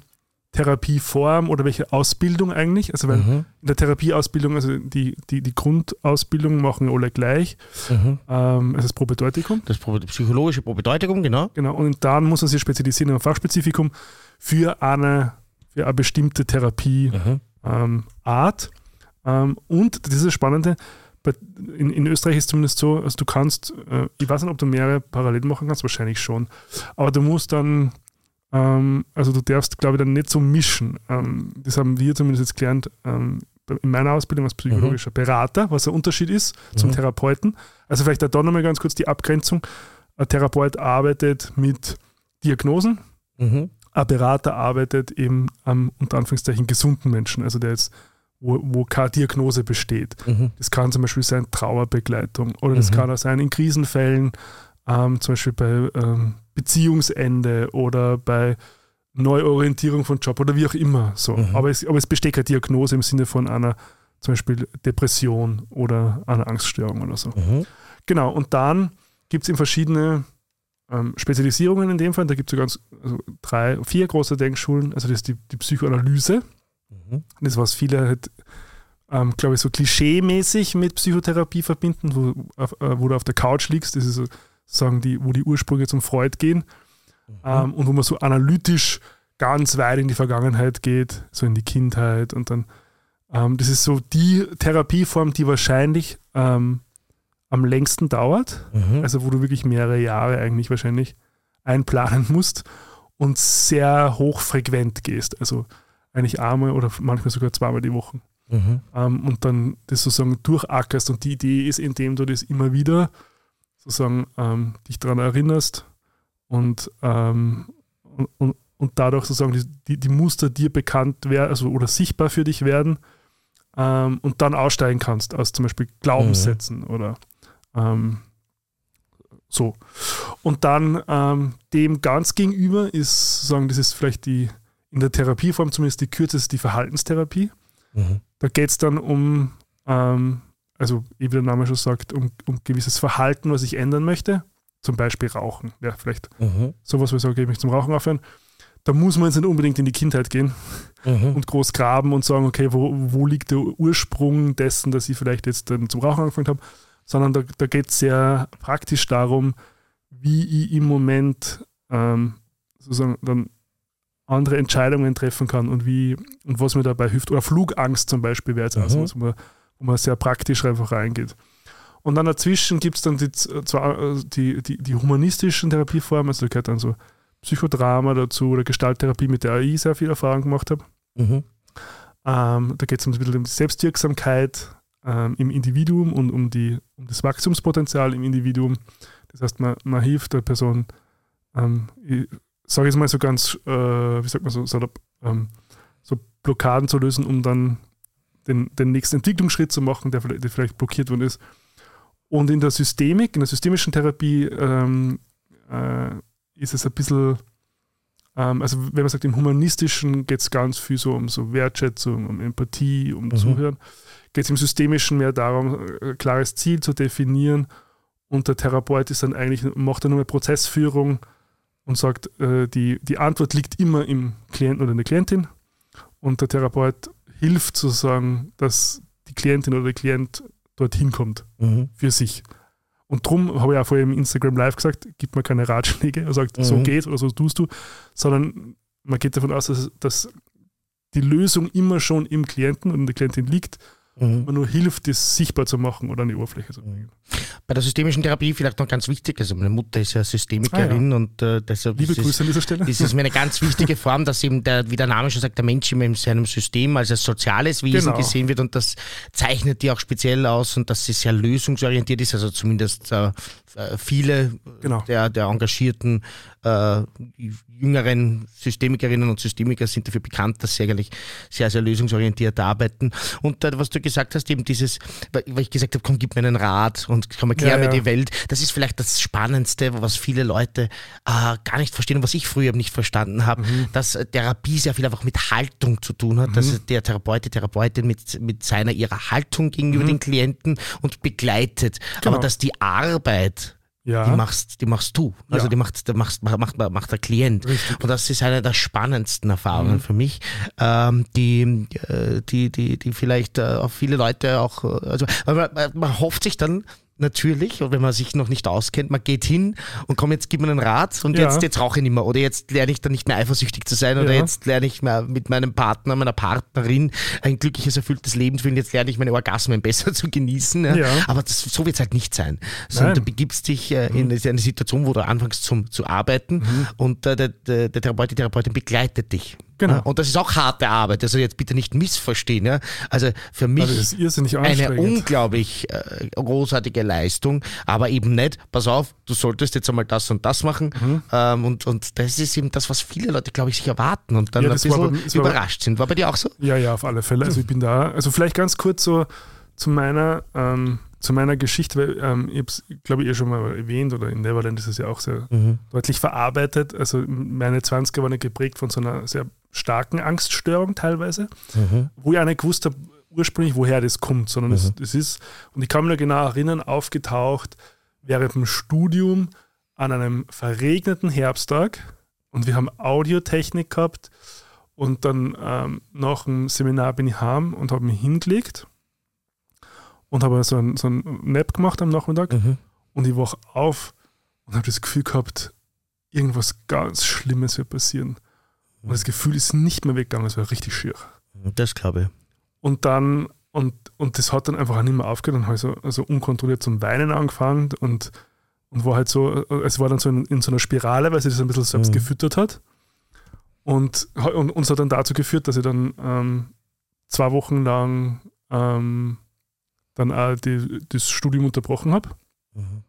Therapieform oder welche Ausbildung eigentlich. Also weil Mhm. in der Therapieausbildung, also die, die, die Grundausbildung machen alle gleich. Mhm. Ähm, es ist Probedeutikum. Das Pro- psychologische Probedeutigung, genau. Genau. Und dann muss man sich spezialisieren ein Fachspezifikum für eine, für eine bestimmte Therapieart. Mhm. Ähm, ähm, und das ist das Spannende, in, in Österreich ist es zumindest so, also du kannst, äh, ich weiß nicht, ob du mehrere parallel machen kannst, wahrscheinlich schon, aber du musst dann, ähm, also du darfst, glaube ich, dann nicht so mischen. Ähm, das haben wir zumindest jetzt gelernt ähm, in meiner Ausbildung als psychologischer Berater, was der Unterschied ist zum Mhm. Therapeuten. Also vielleicht da nochmal ganz kurz die Abgrenzung. Ein Therapeut arbeitet mit Diagnosen, Mhm. ein Berater arbeitet eben am unter Anführungszeichen gesunden Menschen, also der jetzt, wo, wo keine Diagnose besteht. Mhm. Das kann zum Beispiel sein Trauerbegleitung oder das Mhm. kann auch sein in Krisenfällen, ähm, zum Beispiel bei ähm, Beziehungsende oder bei Neuorientierung von Job oder wie auch immer. So. Mhm. Aber, es, aber es besteht keine Diagnose im Sinne von einer zum Beispiel Depression oder einer Angststörung oder so. Mhm. Genau, und dann gibt es eben verschiedene ähm, Spezialisierungen in dem Fall. Da gibt es so ganz also drei, vier große Denkschulen. Also das ist die, die Psychoanalyse. Mhm. Das, was viele halt, ähm, glaube ich, so klischee-mäßig mit Psychotherapie verbinden, wo, äh, wo du auf der Couch liegst. Das ist so, sagen die, wo die Ursprünge zum Freud gehen. Ähm, und wo man so analytisch ganz weit in die Vergangenheit geht, so in die Kindheit und dann, ähm, das ist so die Therapieform, die wahrscheinlich ähm, am längsten dauert, Mhm. also wo du wirklich mehrere Jahre eigentlich wahrscheinlich einplanen musst und sehr hochfrequent gehst, also eigentlich einmal oder manchmal sogar zweimal die Woche Mhm. ähm, und dann das sozusagen durchackerst. Und die Idee ist, indem du das immer wieder sozusagen ähm, dich daran erinnerst und, ähm, und, und, und dadurch sozusagen die, die, Muster dir bekannt werden, also oder sichtbar für dich werden ähm, und dann aussteigen kannst aus zum Beispiel Glaubenssätzen oder ähm, so. Und dann ähm, dem ganz gegenüber ist sozusagen, das ist vielleicht die in der Therapieform zumindest die kürzeste die Verhaltenstherapie. Mhm. Da geht es dann um, ähm, also wie der Name schon sagt, um, um gewisses Verhalten, was ich ändern möchte. Zum Beispiel Rauchen. Ja, vielleicht Mhm. sowas, wo ich sage, okay, ich möchte zum Rauchen aufhören. Da muss man jetzt nicht unbedingt in die Kindheit gehen Mhm. und groß graben und sagen, okay, wo, wo liegt der Ursprung dessen, dass ich vielleicht jetzt dann zum Rauchen angefangen habe, sondern da, da geht es sehr praktisch darum, wie ich im Moment ähm, sozusagen dann andere Entscheidungen treffen kann und wie und was mir dabei hilft. Oder Flugangst zum Beispiel wäre jetzt auch Mhm. sowas, wo man, wo man sehr praktisch einfach reingeht. Und dann dazwischen gibt es dann die, zwar, äh, die, die, die humanistischen Therapieformen, also da gehört dann so Psychodrama dazu oder Gestalttherapie, mit der ich sehr viel Erfahrung gemacht habe. Mhm. Ähm, da geht es ein bisschen um die Selbstwirksamkeit ähm, im Individuum und um, die, um das Wachstumspotenzial im Individuum. Das heißt, man, man hilft der Person, ähm, ich sage jetzt mal so ganz, äh, wie sagt man so, so, ähm, so Blockaden zu lösen, um dann den, den nächsten Entwicklungsschritt zu machen, der vielleicht, der vielleicht blockiert worden ist. Und in der Systemik, in der systemischen Therapie ähm, äh, ist es ein bisschen ähm, also wenn man sagt, im Humanistischen geht es ganz viel so um so Wertschätzung, um Empathie, um Mhm. Zuhören. Geht es im Systemischen mehr darum, ein klares Ziel zu definieren und der Therapeut ist dann eigentlich, macht dann nur eine Prozessführung und sagt, äh, die, die Antwort liegt immer im Klienten oder in der Klientin und der Therapeut hilft sozusagen, dass die Klientin oder der Klient dorthin kommt Mhm. für sich. Und darum habe ich auch vorher im Instagram Live gesagt, gibt mir keine Ratschläge, er sagt, so Mhm. geht oder so tust du, sondern man geht davon aus, dass, dass die Lösung immer schon im Klienten und in der Klientin liegt, Mhm. man nur hilft, das sichtbar zu machen oder an die Oberfläche zu bringen. Bei der systemischen Therapie vielleicht noch ganz wichtig, also meine Mutter ist ja Systemikerin und äh, deshalb Liebe ist es- Grüße an dieser Stelle. Das ist mir eine ganz wichtige Form, dass eben der, wie der Name schon sagt, der Mensch immer in seinem System als ein soziales Wesen Genau. gesehen wird und das zeichnet die auch speziell aus und dass sie sehr lösungsorientiert ist, also zumindest äh, äh, viele Genau. der, der engagierten äh, jüngeren Systemikerinnen und Systemiker sind dafür bekannt, dass sie eigentlich sehr, sehr lösungsorientiert arbeiten. Und äh, was du gesagt hast, eben dieses, weil ich gesagt habe, komm, gib mir einen Rat und komm, erklär Ja, mir ja. die Welt. Das ist vielleicht das Spannendste, was viele Leute äh, gar nicht verstehen und was ich früher nicht verstanden habe, Mhm. dass äh, Therapie sehr viel einfach mit Haltung zu tun hat, dass der Therapeut, die Therapeutin mit, mit seiner ihrer Haltung gegenüber den Klienten und begleitet. Mhm. Genau. Aber dass die Arbeit Ja. die machst, die machst du. Also Ja. die macht, die machst, macht, macht, macht der Klient. Richtig. Und das ist eine der spannendsten Erfahrungen Mhm. für mich, ähm, die, äh, die, die, die vielleicht äh, auch viele Leute auch, äh, also man- man hofft sich dann natürlich, wenn man sich noch nicht auskennt, man geht hin und komm, jetzt gib mir einen Rat und Ja. jetzt, jetzt rauche ich nicht mehr oder jetzt lerne ich dann nicht mehr eifersüchtig zu sein oder Ja. jetzt lerne ich mehr mit meinem Partner, meiner Partnerin ein glückliches, erfülltes Leben zu führen, jetzt lerne ich meine Orgasmen besser zu genießen. Ja. Aber das, so wird es halt nicht sein. Sondern Nein. du begibst dich äh, in eine Situation, wo du anfängst zum, zu arbeiten und äh, der, der, der Therapeut, die Therapeutin begleitet dich Genau. Und das ist auch harte Arbeit, also jetzt bitte nicht missverstehen. Ja? Also für mich irrsinnig eine unglaublich äh, großartige Leistung, aber eben nicht, pass auf, du solltest jetzt einmal das und das machen. Mhm. Ähm, und, und das ist eben das, was viele Leute, glaube ich, sich erwarten und dann Ja, ein bisschen bei- war bei- überrascht sind. War bei dir auch so? Ja, ja, auf alle Fälle. Also ich bin da. Also vielleicht ganz kurz so zu meiner, ähm, zu meiner Geschichte, weil ähm, ich habe es, glaube ich, eh schon mal erwähnt oder in Neverland ist es ja auch sehr deutlich verarbeitet. Also meine 20er waren ja geprägt von so einer sehr starken Angststörung teilweise, wo ich auch nicht gewusst habe ursprünglich, woher das kommt, sondern es das ist, und ich kann mich noch genau erinnern, aufgetaucht während dem Studium an einem verregneten Herbsttag und wir haben Audiotechnik gehabt und dann ähm, nach dem Seminar bin ich heim und habe mich hingelegt und habe so ein, so ein Nap gemacht am Nachmittag und ich wach auf und habe das Gefühl gehabt, irgendwas ganz Schlimmes wird passieren. Und das Gefühl ist nicht mehr weggegangen, es war richtig schier. Das glaube ich. Und dann, und, und das hat dann einfach auch nicht mehr aufgehört. Dann habe ich so also unkontrolliert zum Weinen angefangen und, und war halt so, es war dann so in, in so einer Spirale, weil sie das ein bisschen selbst Mhm. gefüttert hat. Und, und uns hat dann dazu geführt, dass ich dann ähm, zwei Wochen lang ähm, dann auch die, das Studium unterbrochen habe. Mhm.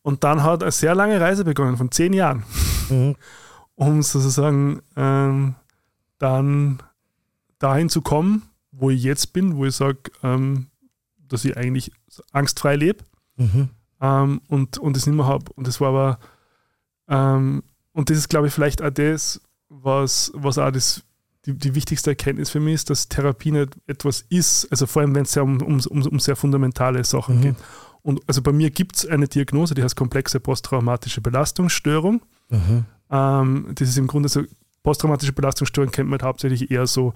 Und dann hat eine sehr lange Reise begonnen, von zehn Jahren, Mhm. Um sozusagen ähm, dann dahin zu kommen, wo ich jetzt bin, wo ich sage, ähm, dass ich eigentlich angstfrei lebe Mhm. ähm, und, und das nicht mehr habe. Und das war aber, ähm, und das ist, glaube ich, vielleicht auch das, was, was auch das, die, die wichtigste Erkenntnis für mich ist, dass Therapie nicht etwas ist, also vor allem, wenn es ja um, um, um, um sehr fundamentale Sachen Mhm. geht. Und also bei mir gibt es eine Diagnose, die heißt komplexe posttraumatische Belastungsstörung. Mhm. Ähm, das ist im Grunde so, posttraumatische Belastungsstörung kennt man halt hauptsächlich eher so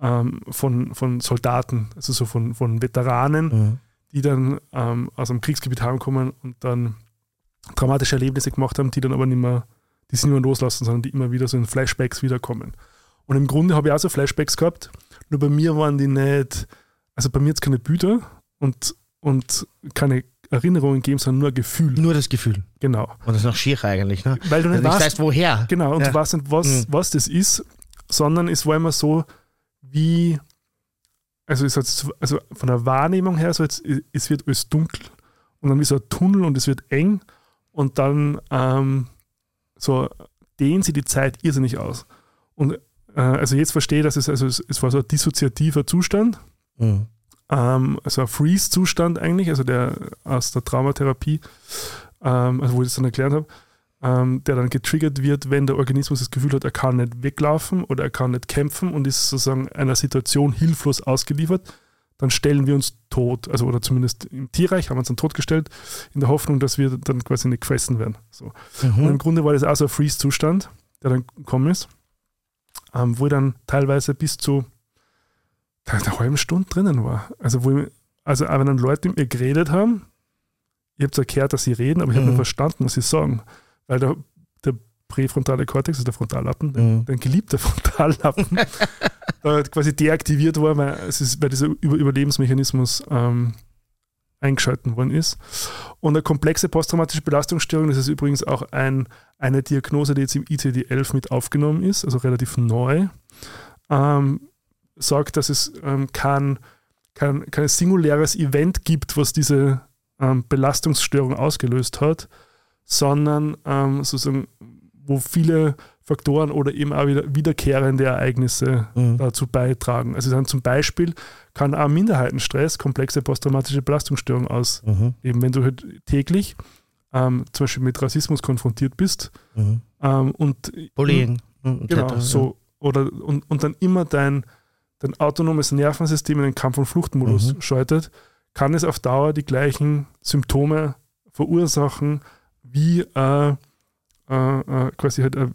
ähm, von, von Soldaten, also so von, von Veteranen, Mhm. die dann ähm, aus einem Kriegsgebiet heimkommen und dann traumatische Erlebnisse gemacht haben, die dann aber nicht mehr, die sie nicht mehr loslassen, sondern die immer wieder so in Flashbacks wiederkommen. Und im Grunde habe ich auch so Flashbacks gehabt, nur bei mir waren die nicht, also bei mir jetzt keine Bilder und, und keine Erinnerungen gegeben, sondern nur ein Gefühl. Nur das Gefühl. Genau. Und das ist noch schier eigentlich, ne? Weil du Weil nicht nicht weißt, woher. Genau, und Ja. du weißt nicht, was, Mhm. was das ist, sondern es war immer so, wie, also, es hat, also von der Wahrnehmung her, so jetzt, es wird alles dunkel und dann so ein Tunnel und es wird eng und dann ähm, so dehnt sie die Zeit irrsinnig aus. Und äh, also jetzt verstehe ich, dass es, also es, es war so ein dissoziativer Zustand, Mhm. Ähm, also ein Freeze-Zustand eigentlich, also der aus der Traumatherapie, ähm, also wo ich das dann erklärt habe, ähm, der dann getriggert wird, wenn der Organismus das Gefühl hat, er kann nicht weglaufen oder er kann nicht kämpfen und ist sozusagen einer Situation hilflos ausgeliefert, dann stellen wir uns tot, also oder zumindest im Tierreich haben wir uns dann totgestellt, in der Hoffnung, dass wir dann quasi nicht gefressen werden. So. Und im Mhm. Grunde war das auch so ein Freeze-Zustand, der dann gekommen ist, ähm, wo ich dann teilweise bis zu einer halben Stunde drinnen war. Also, wo ich, also auch wenn dann Leute mit mir geredet haben, ich habe zwar gehört, dass sie reden, aber ich habe Mhm. nicht verstanden, was sie sagen. Weil der, der präfrontale Kortex, also der Frontallappen, Mhm. dein geliebter Frontallappen, da quasi deaktiviert war, weil, es ist, weil dieser Über Überlebensmechanismus ähm, eingeschalten worden ist. Und eine komplexe posttraumatische Belastungsstörung, das ist übrigens auch ein, eine Diagnose, die jetzt im ICD-11 mit aufgenommen ist, also relativ neu, ähm, sagt, dass es ähm, kein, kein, kein singuläres Event gibt, was diese ähm, Belastungsstörung ausgelöst hat, sondern ähm, sozusagen, wo viele Faktoren oder eben auch wieder wiederkehrende Ereignisse Mhm. dazu beitragen. Also dann zum Beispiel kann auch Minderheitenstress komplexe posttraumatische Belastungsstörung aus, Mhm. eben wenn du halt täglich ähm, zum Beispiel mit Rassismus konfrontiert bist Mhm. ähm, und Bullying. Genau, so. Oder, und, und dann immer dein, dein autonomes Nervensystem in den Kampf- und Fluchtmodus Mhm. schaltet, kann es auf Dauer die gleichen Symptome verursachen wie äh, äh, äh, quasi halt ein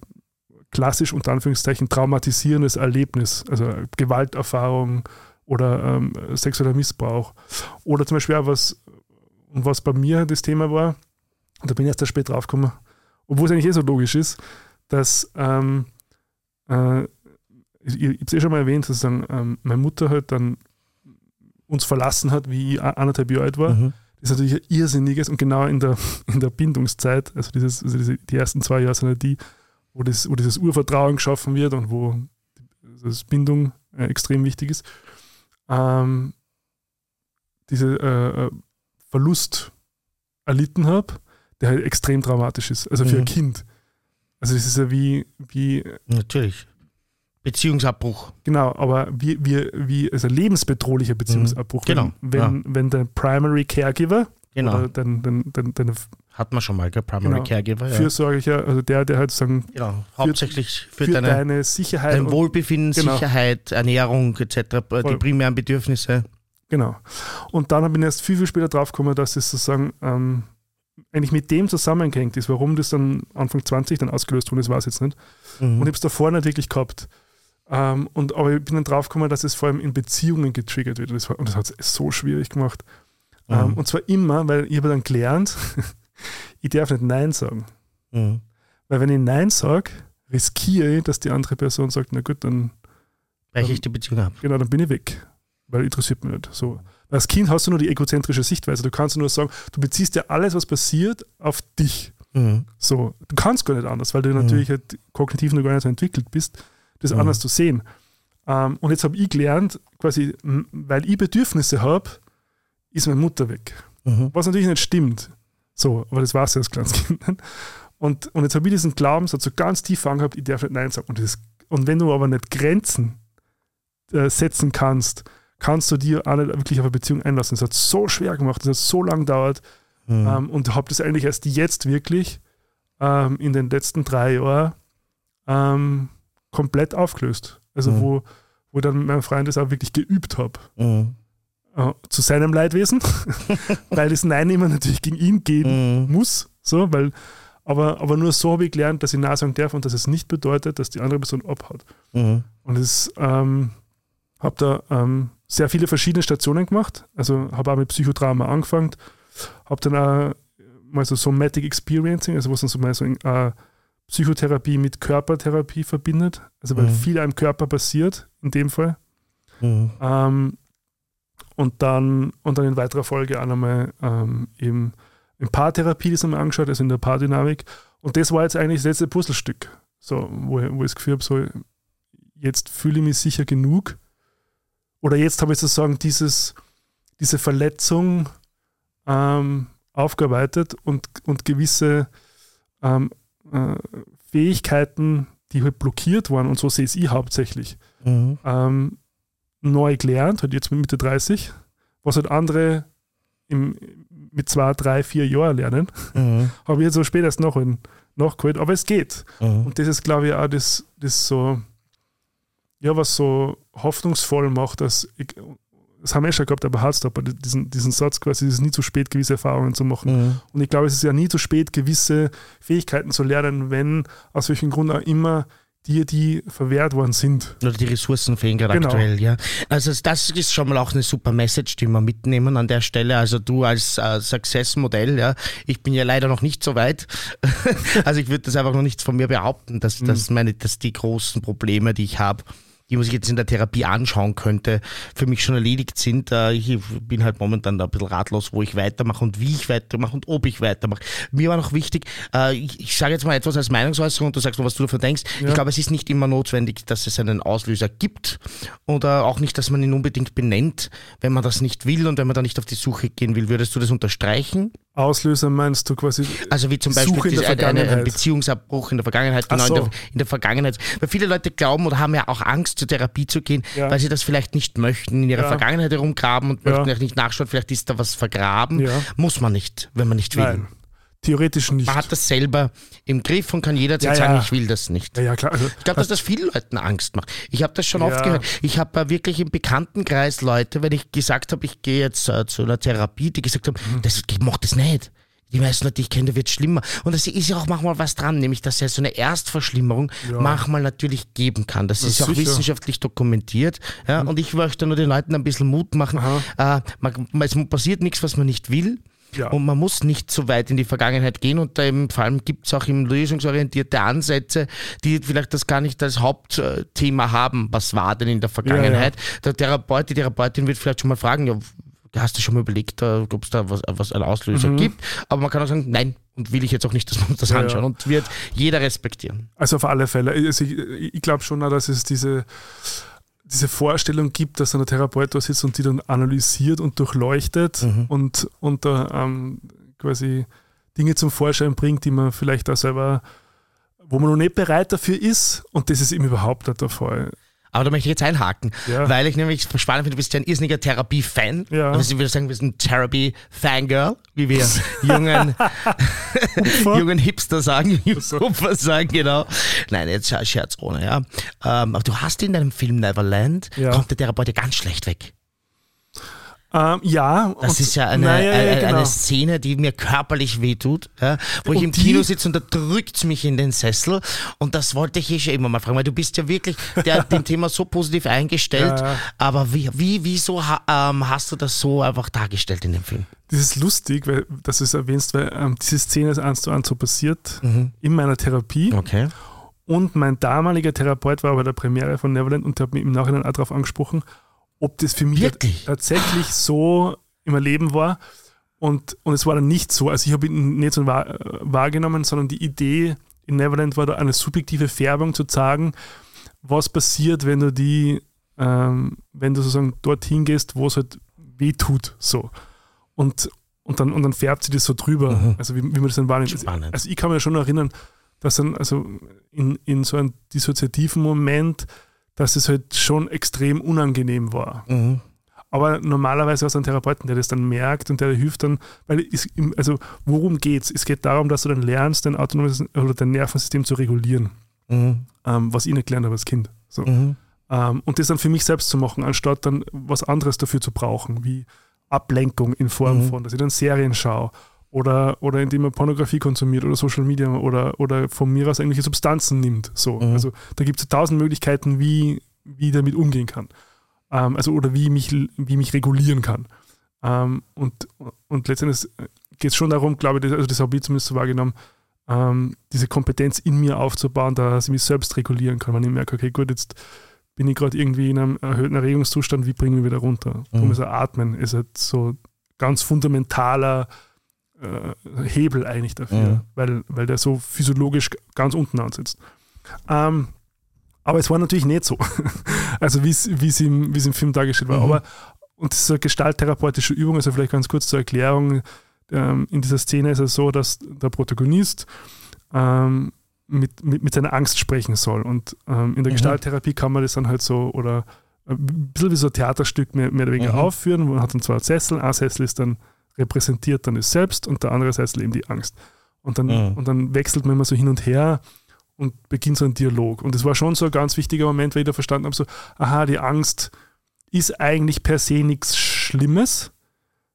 klassisch unter Anführungszeichen traumatisierendes Erlebnis, also Gewalterfahrung oder ähm, sexueller Missbrauch. Oder zum Beispiel auch was, was bei mir das Thema war, und da bin ich erst da spät draufgekommen, obwohl es eigentlich eh so logisch ist, dass ähm, äh, ich, ich habe es eh schon mal erwähnt, sozusagen, ähm, meine Mutter halt dann uns verlassen hat, wie ich anderthalb Jahre alt war. Mhm. Das ist natürlich ein irrsinniges und genau in der, in der Bindungszeit, also, dieses, also diese, die ersten zwei Jahre sind ja die, wo, das, wo dieses Urvertrauen geschaffen wird und wo dass Bindung äh, extrem wichtig ist, ähm, diese äh, äh, Verlust erlitten habe, der halt extrem dramatisch ist, also für Mhm. ein Kind. Also es ist ja wie, wie Natürlich. Beziehungsabbruch. genau, aber wie, wie, wie also lebensbedrohlicher Beziehungsabbruch. Genau, Wenn, wenn, wenn der Primary Caregiver Genau. oder dein, dein, dein, deine Hat man schon mal, gell? Primary Genau. Caregiver. Ja. Fürsorglicher, also der, der halt sagen, genau. Hauptsächlich für, für deine, deine Sicherheit dein Wohlbefinden, Genau. Sicherheit, Ernährung etc., äh, die Voll. primären Bedürfnisse. Genau. Und dann bin ich erst viel, viel später drauf gekommen, dass es sozusagen ähm, eigentlich mit dem zusammengehängt ist, warum das dann Anfang 20 dann ausgelöst wurde, das weiß ich jetzt nicht. Mhm. Und ich habe es davor nicht wirklich gehabt. Ähm, und, aber ich bin dann drauf gekommen, dass es vor allem in Beziehungen getriggert wird. Und das, war, und das hat es so schwierig gemacht. Ähm, Mhm. und zwar immer, weil ich habe dann gelernt, ich darf nicht Nein sagen. Mhm. Weil wenn ich Nein sage, riskiere ich, dass die andere Person sagt, na gut, dann Breche ich die Beziehung ab. Genau, dann bin ich weg. Weil interessiert mich nicht. So. Als Kind hast du nur die egozentrische Sichtweise. Du kannst nur sagen, du beziehst ja alles, was passiert, auf dich. Mhm. So. Du kannst gar nicht anders, weil du natürlich halt kognitiv noch gar nicht so entwickelt bist, das Mhm. anders zu sehen. Ähm, und jetzt habe ich gelernt, quasi, weil ich Bedürfnisse habe, ist meine Mutter weg. Mhm. Was natürlich nicht stimmt. So, aber das war es ja als kleines Kind. Und, und jetzt habe ich diesen Glaubenssatz so ganz tief gehabt, ich darf nicht Nein sagen. Und, das, und wenn du aber nicht Grenzen äh, setzen kannst, kannst du dir auch nicht wirklich auf eine Beziehung einlassen. Das hat so schwer gemacht, das hat so lange gedauert Mhm. ähm, und habe das eigentlich erst jetzt wirklich ähm, in den letzten drei Jahren ähm, komplett aufgelöst. Also Mhm. wo, wo dann mein Freund das auch wirklich geübt habe. Mhm. Äh, zu seinem Leidwesen, weil das Nein immer natürlich gegen ihn gehen Mhm. muss. So, weil, aber, aber nur so habe ich gelernt, dass ich Nein sagen darf und dass es nicht bedeutet, dass die andere Person abhaut. Mhm. Und es ähm, habe da ähm, sehr viele verschiedene Stationen gemacht. Also habe auch mit Psychodrama angefangen, habe dann auch mal so Somatic Experiencing, also was dann so mal so äh, Psychotherapie mit Körpertherapie verbindet. Also weil Mhm. viel am Körper passiert, in dem Fall. Mhm. Ähm, und, dann, und dann in weiterer Folge auch nochmal ähm, eben in Paartherapie das nochmal angeschaut, also in der Paardynamik. Und das war jetzt eigentlich das letzte Puzzlestück, so, wo, ich- wo ich das Gefühl habe, so, jetzt fühle ich mich sicher genug. Oder jetzt habe ich sozusagen dieses, diese Verletzung ähm, aufgearbeitet und, und gewisse ähm, äh, Fähigkeiten, die halt blockiert waren, und so sehe ich hauptsächlich, Mhm. ähm, neu gelernt, halt jetzt mit Mitte 30, was halt andere im, mit zwei, drei, vier Jahren lernen, Mhm. habe ich jetzt so spät erst noch in, nachgeholt, aber es geht. Mhm. Und das ist, glaube ich, auch das, das so, ja, was so hoffnungsvoll macht, dass ich, das haben wir eh schon gehabt, aber Hardstopper, diesen, diesen Satz quasi, es ist nie zu spät, gewisse Erfahrungen zu machen. Mhm. Und ich glaube, es ist ja nie zu spät, gewisse Fähigkeiten zu lernen, wenn aus welchem Grund auch immer dir die verwehrt worden sind. Oder die Ressourcen fehlen gerade Genau. aktuell, ja. Also das ist schon mal auch eine super Message, die wir mitnehmen an der Stelle. Also du als äh, Success-Modell, ja, ich bin ja leider noch nicht so weit. also ich würde das einfach noch nicht von mir behaupten, dass, dass, meine, dass die großen Probleme, die ich habe, die man sich jetzt in der Therapie anschauen könnte, für mich schon erledigt sind. Äh, Ich bin halt momentan da ein bisschen ratlos, wo ich weitermache und wie ich weitermache und ob ich weitermache. Mir war noch wichtig, äh, ich, sage jetzt mal etwas als Meinungsäußerung und du sagst mal, was du davon denkst. Ja. Ich glaube, es ist nicht immer notwendig, dass es einen Auslöser gibt oder auch nicht, dass man ihn unbedingt benennt, wenn man das nicht will und wenn man da nicht auf die Suche gehen will. Würdest du das unterstreichen? Auslöser meinst du quasi Also wie zum Beispiel diese- eine, ein. Beziehungsabbruch in der Vergangenheit, genau so. in, der, in der Vergangenheit. Weil viele Leute glauben oder haben ja auch Angst, zur Therapie zu gehen, Ja. weil sie das vielleicht nicht möchten, in ihrer Ja. Vergangenheit herumgraben und Ja. möchten auch nicht nachschauen, vielleicht ist da was vergraben. Ja. Muss man nicht, wenn man nicht will. Nein, theoretisch nicht. Man hat das selber im Griff und kann jederzeit Ja, sagen, ja. ich will das nicht. ja, ja, klar. Also, Ich glaube, dass das vielen Leuten Angst macht. Ich habe das schon Ja. oft gehört. Ich habe äh, wirklich im Bekanntenkreis Leute, wenn ich gesagt habe, ich gehe jetzt äh, zu einer Therapie, die gesagt haben, Mhm. das, ich mach das nicht. Die meisten Leute, die ich kenne, da wird schlimmer. Und es ist ja auch manchmal was dran, nämlich dass ja so eine Erstverschlimmerung Ja. manchmal natürlich geben kann. Das ist ja auch wissenschaftlich dokumentiert. Ja? Und ich möchte nur den Leuten ein bisschen Mut machen. Äh, man, es passiert nichts, was man nicht will. Ja. Und man muss nicht so weit in die Vergangenheit gehen und da eben, vor allem gibt es auch im lösungsorientierte Ansätze, die vielleicht das gar nicht als Hauptthema haben. Was war denn in der Vergangenheit? Der Therapeut, die Therapeutin wird vielleicht schon mal fragen, ja, hast du schon mal überlegt, äh, ob es da was, was einen Auslöser gibt. Aber man kann auch sagen, nein, und will ich jetzt auch nicht, dass wir uns das Mhm. Ja, anschauen. Und wird jeder respektieren. Also auf alle Fälle. Also ich ich glaube schon, dass es diese, diese Vorstellung gibt, dass ein Therapeut da sitzt und die dann analysiert und durchleuchtet Mhm. und, und da ähm, quasi Dinge zum Vorschein bringt, die man vielleicht auch selber, wo man noch nicht bereit dafür ist. Und das ist eben überhaupt nicht der Fall. Aber da möchte ich jetzt einhaken, Ja. weil ich nämlich spannend finde, du bist ja ein irrsinniger Therapie-Fan. Ja. Also ich würde sagen, wir sind ein Therapy-Fangirl, wie wir jungen, jungen Hipster sagen, Hipster sagen, genau. Nein, jetzt Scher- Scherz ohne, ja. Ähm, aber du hast in deinem Film Neverland, Ja. kommt der Therapeut ja ganz schlecht weg. Ähm, ja. Das ist ja eine, Naja, ja, eine, genau. eine Szene, die mir körperlich wehtut, ja, wo ich Und im die- Kino sitze und da drückt mich in den Sessel. Und das wollte ich eh schon immer mal fragen, weil du bist ja wirklich der, dem Thema so positiv eingestellt. Ja. Aber wie, wie, wieso ähm, hast du das so einfach dargestellt in dem Film? Das ist lustig, weil, dass du es erwähnst, weil ähm, diese Szene ist eins zu eins so passiert Mhm. in meiner Therapie. Okay. Und mein damaliger Therapeut war bei der Premiere von Neverland und der hat mich im Nachhinein auch darauf angesprochen, ob das für mich Wirklich? tatsächlich so im Leben war. Und, und es war dann nicht so. Also ich habe ihn nicht so äh, wahrgenommen, sondern die Idee in Neverland war da eine subjektive Färbung zu zeigen, was passiert, wenn du die, ähm, wenn du sozusagen dorthin gehst, wo es halt weh tut. So. Und, und, dann, und dann färbt sie das so drüber, Mhm. also wie, wie man das dann wahrnimmt. Spannend. Also ich kann mich schon erinnern, dass dann, also in, in so einem dissoziativen Moment, dass es halt schon extrem unangenehm war. Mhm. Aber normalerweise hast du einen Therapeuten, der das dann merkt und der hilft dann, weil es, also worum geht's? Es geht darum, dass du dann lernst, dein autonomes oder dein Nervensystem zu regulieren, Mhm. ähm, was ich nicht gelernt habe als Kind. So. Mhm. Ähm, und das dann für mich selbst zu machen, anstatt dann was anderes dafür zu brauchen, wie Ablenkung in Form Mhm. von, dass ich dann Serien schaue oder, oder indem man Pornografie konsumiert oder Social Media oder, oder von mir aus irgendwelche Substanzen nimmt. So. Mhm. Also da gibt es tausend Möglichkeiten, wie, wie ich damit umgehen kann. Ähm, also oder wie ich mich, wie ich mich regulieren kann. Ähm, und, und letztendlich geht es schon darum, glaube ich, das, also das habe ich zumindest so wahrgenommen, ähm, diese Kompetenz in mir aufzubauen, dass ich mich selbst regulieren kann. Wenn ich merke, okay, gut, jetzt bin ich gerade irgendwie in einem erhöhten Erregungszustand, wie bringen wir wieder runter? Darum Mhm. ist er Atmen, ist halt so ganz fundamentaler äh, Hebel eigentlich dafür, Mhm. weil, weil der so physiologisch ganz unten ansetzt. Ähm, aber es war natürlich nicht so, also wie es im, im Film dargestellt war. Mhm. Aber und eine gestalttherapeutische Übung, also vielleicht ganz kurz zur Erklärung. Ähm, in dieser Szene ist es so, dass der Protagonist ähm, mit, mit, mit seiner Angst sprechen soll. Und ähm, in der Mhm. Gestalttherapie kann man das dann halt so oder ein bisschen wie so ein Theaterstück mehr, mehr oder weniger Mhm. aufführen. Man hat dann zwei Sessel. Ein Sessel ist dann repräsentiert dann das Selbst und der andere Sessel eben die Angst. Und dann, Mhm. und dann wechselt man immer so hin und her und beginnt so ein Dialog. Und das war schon so ein ganz wichtiger Moment, weil ich da verstanden habe, so, aha, die Angst ist eigentlich per se nichts Schlimmes,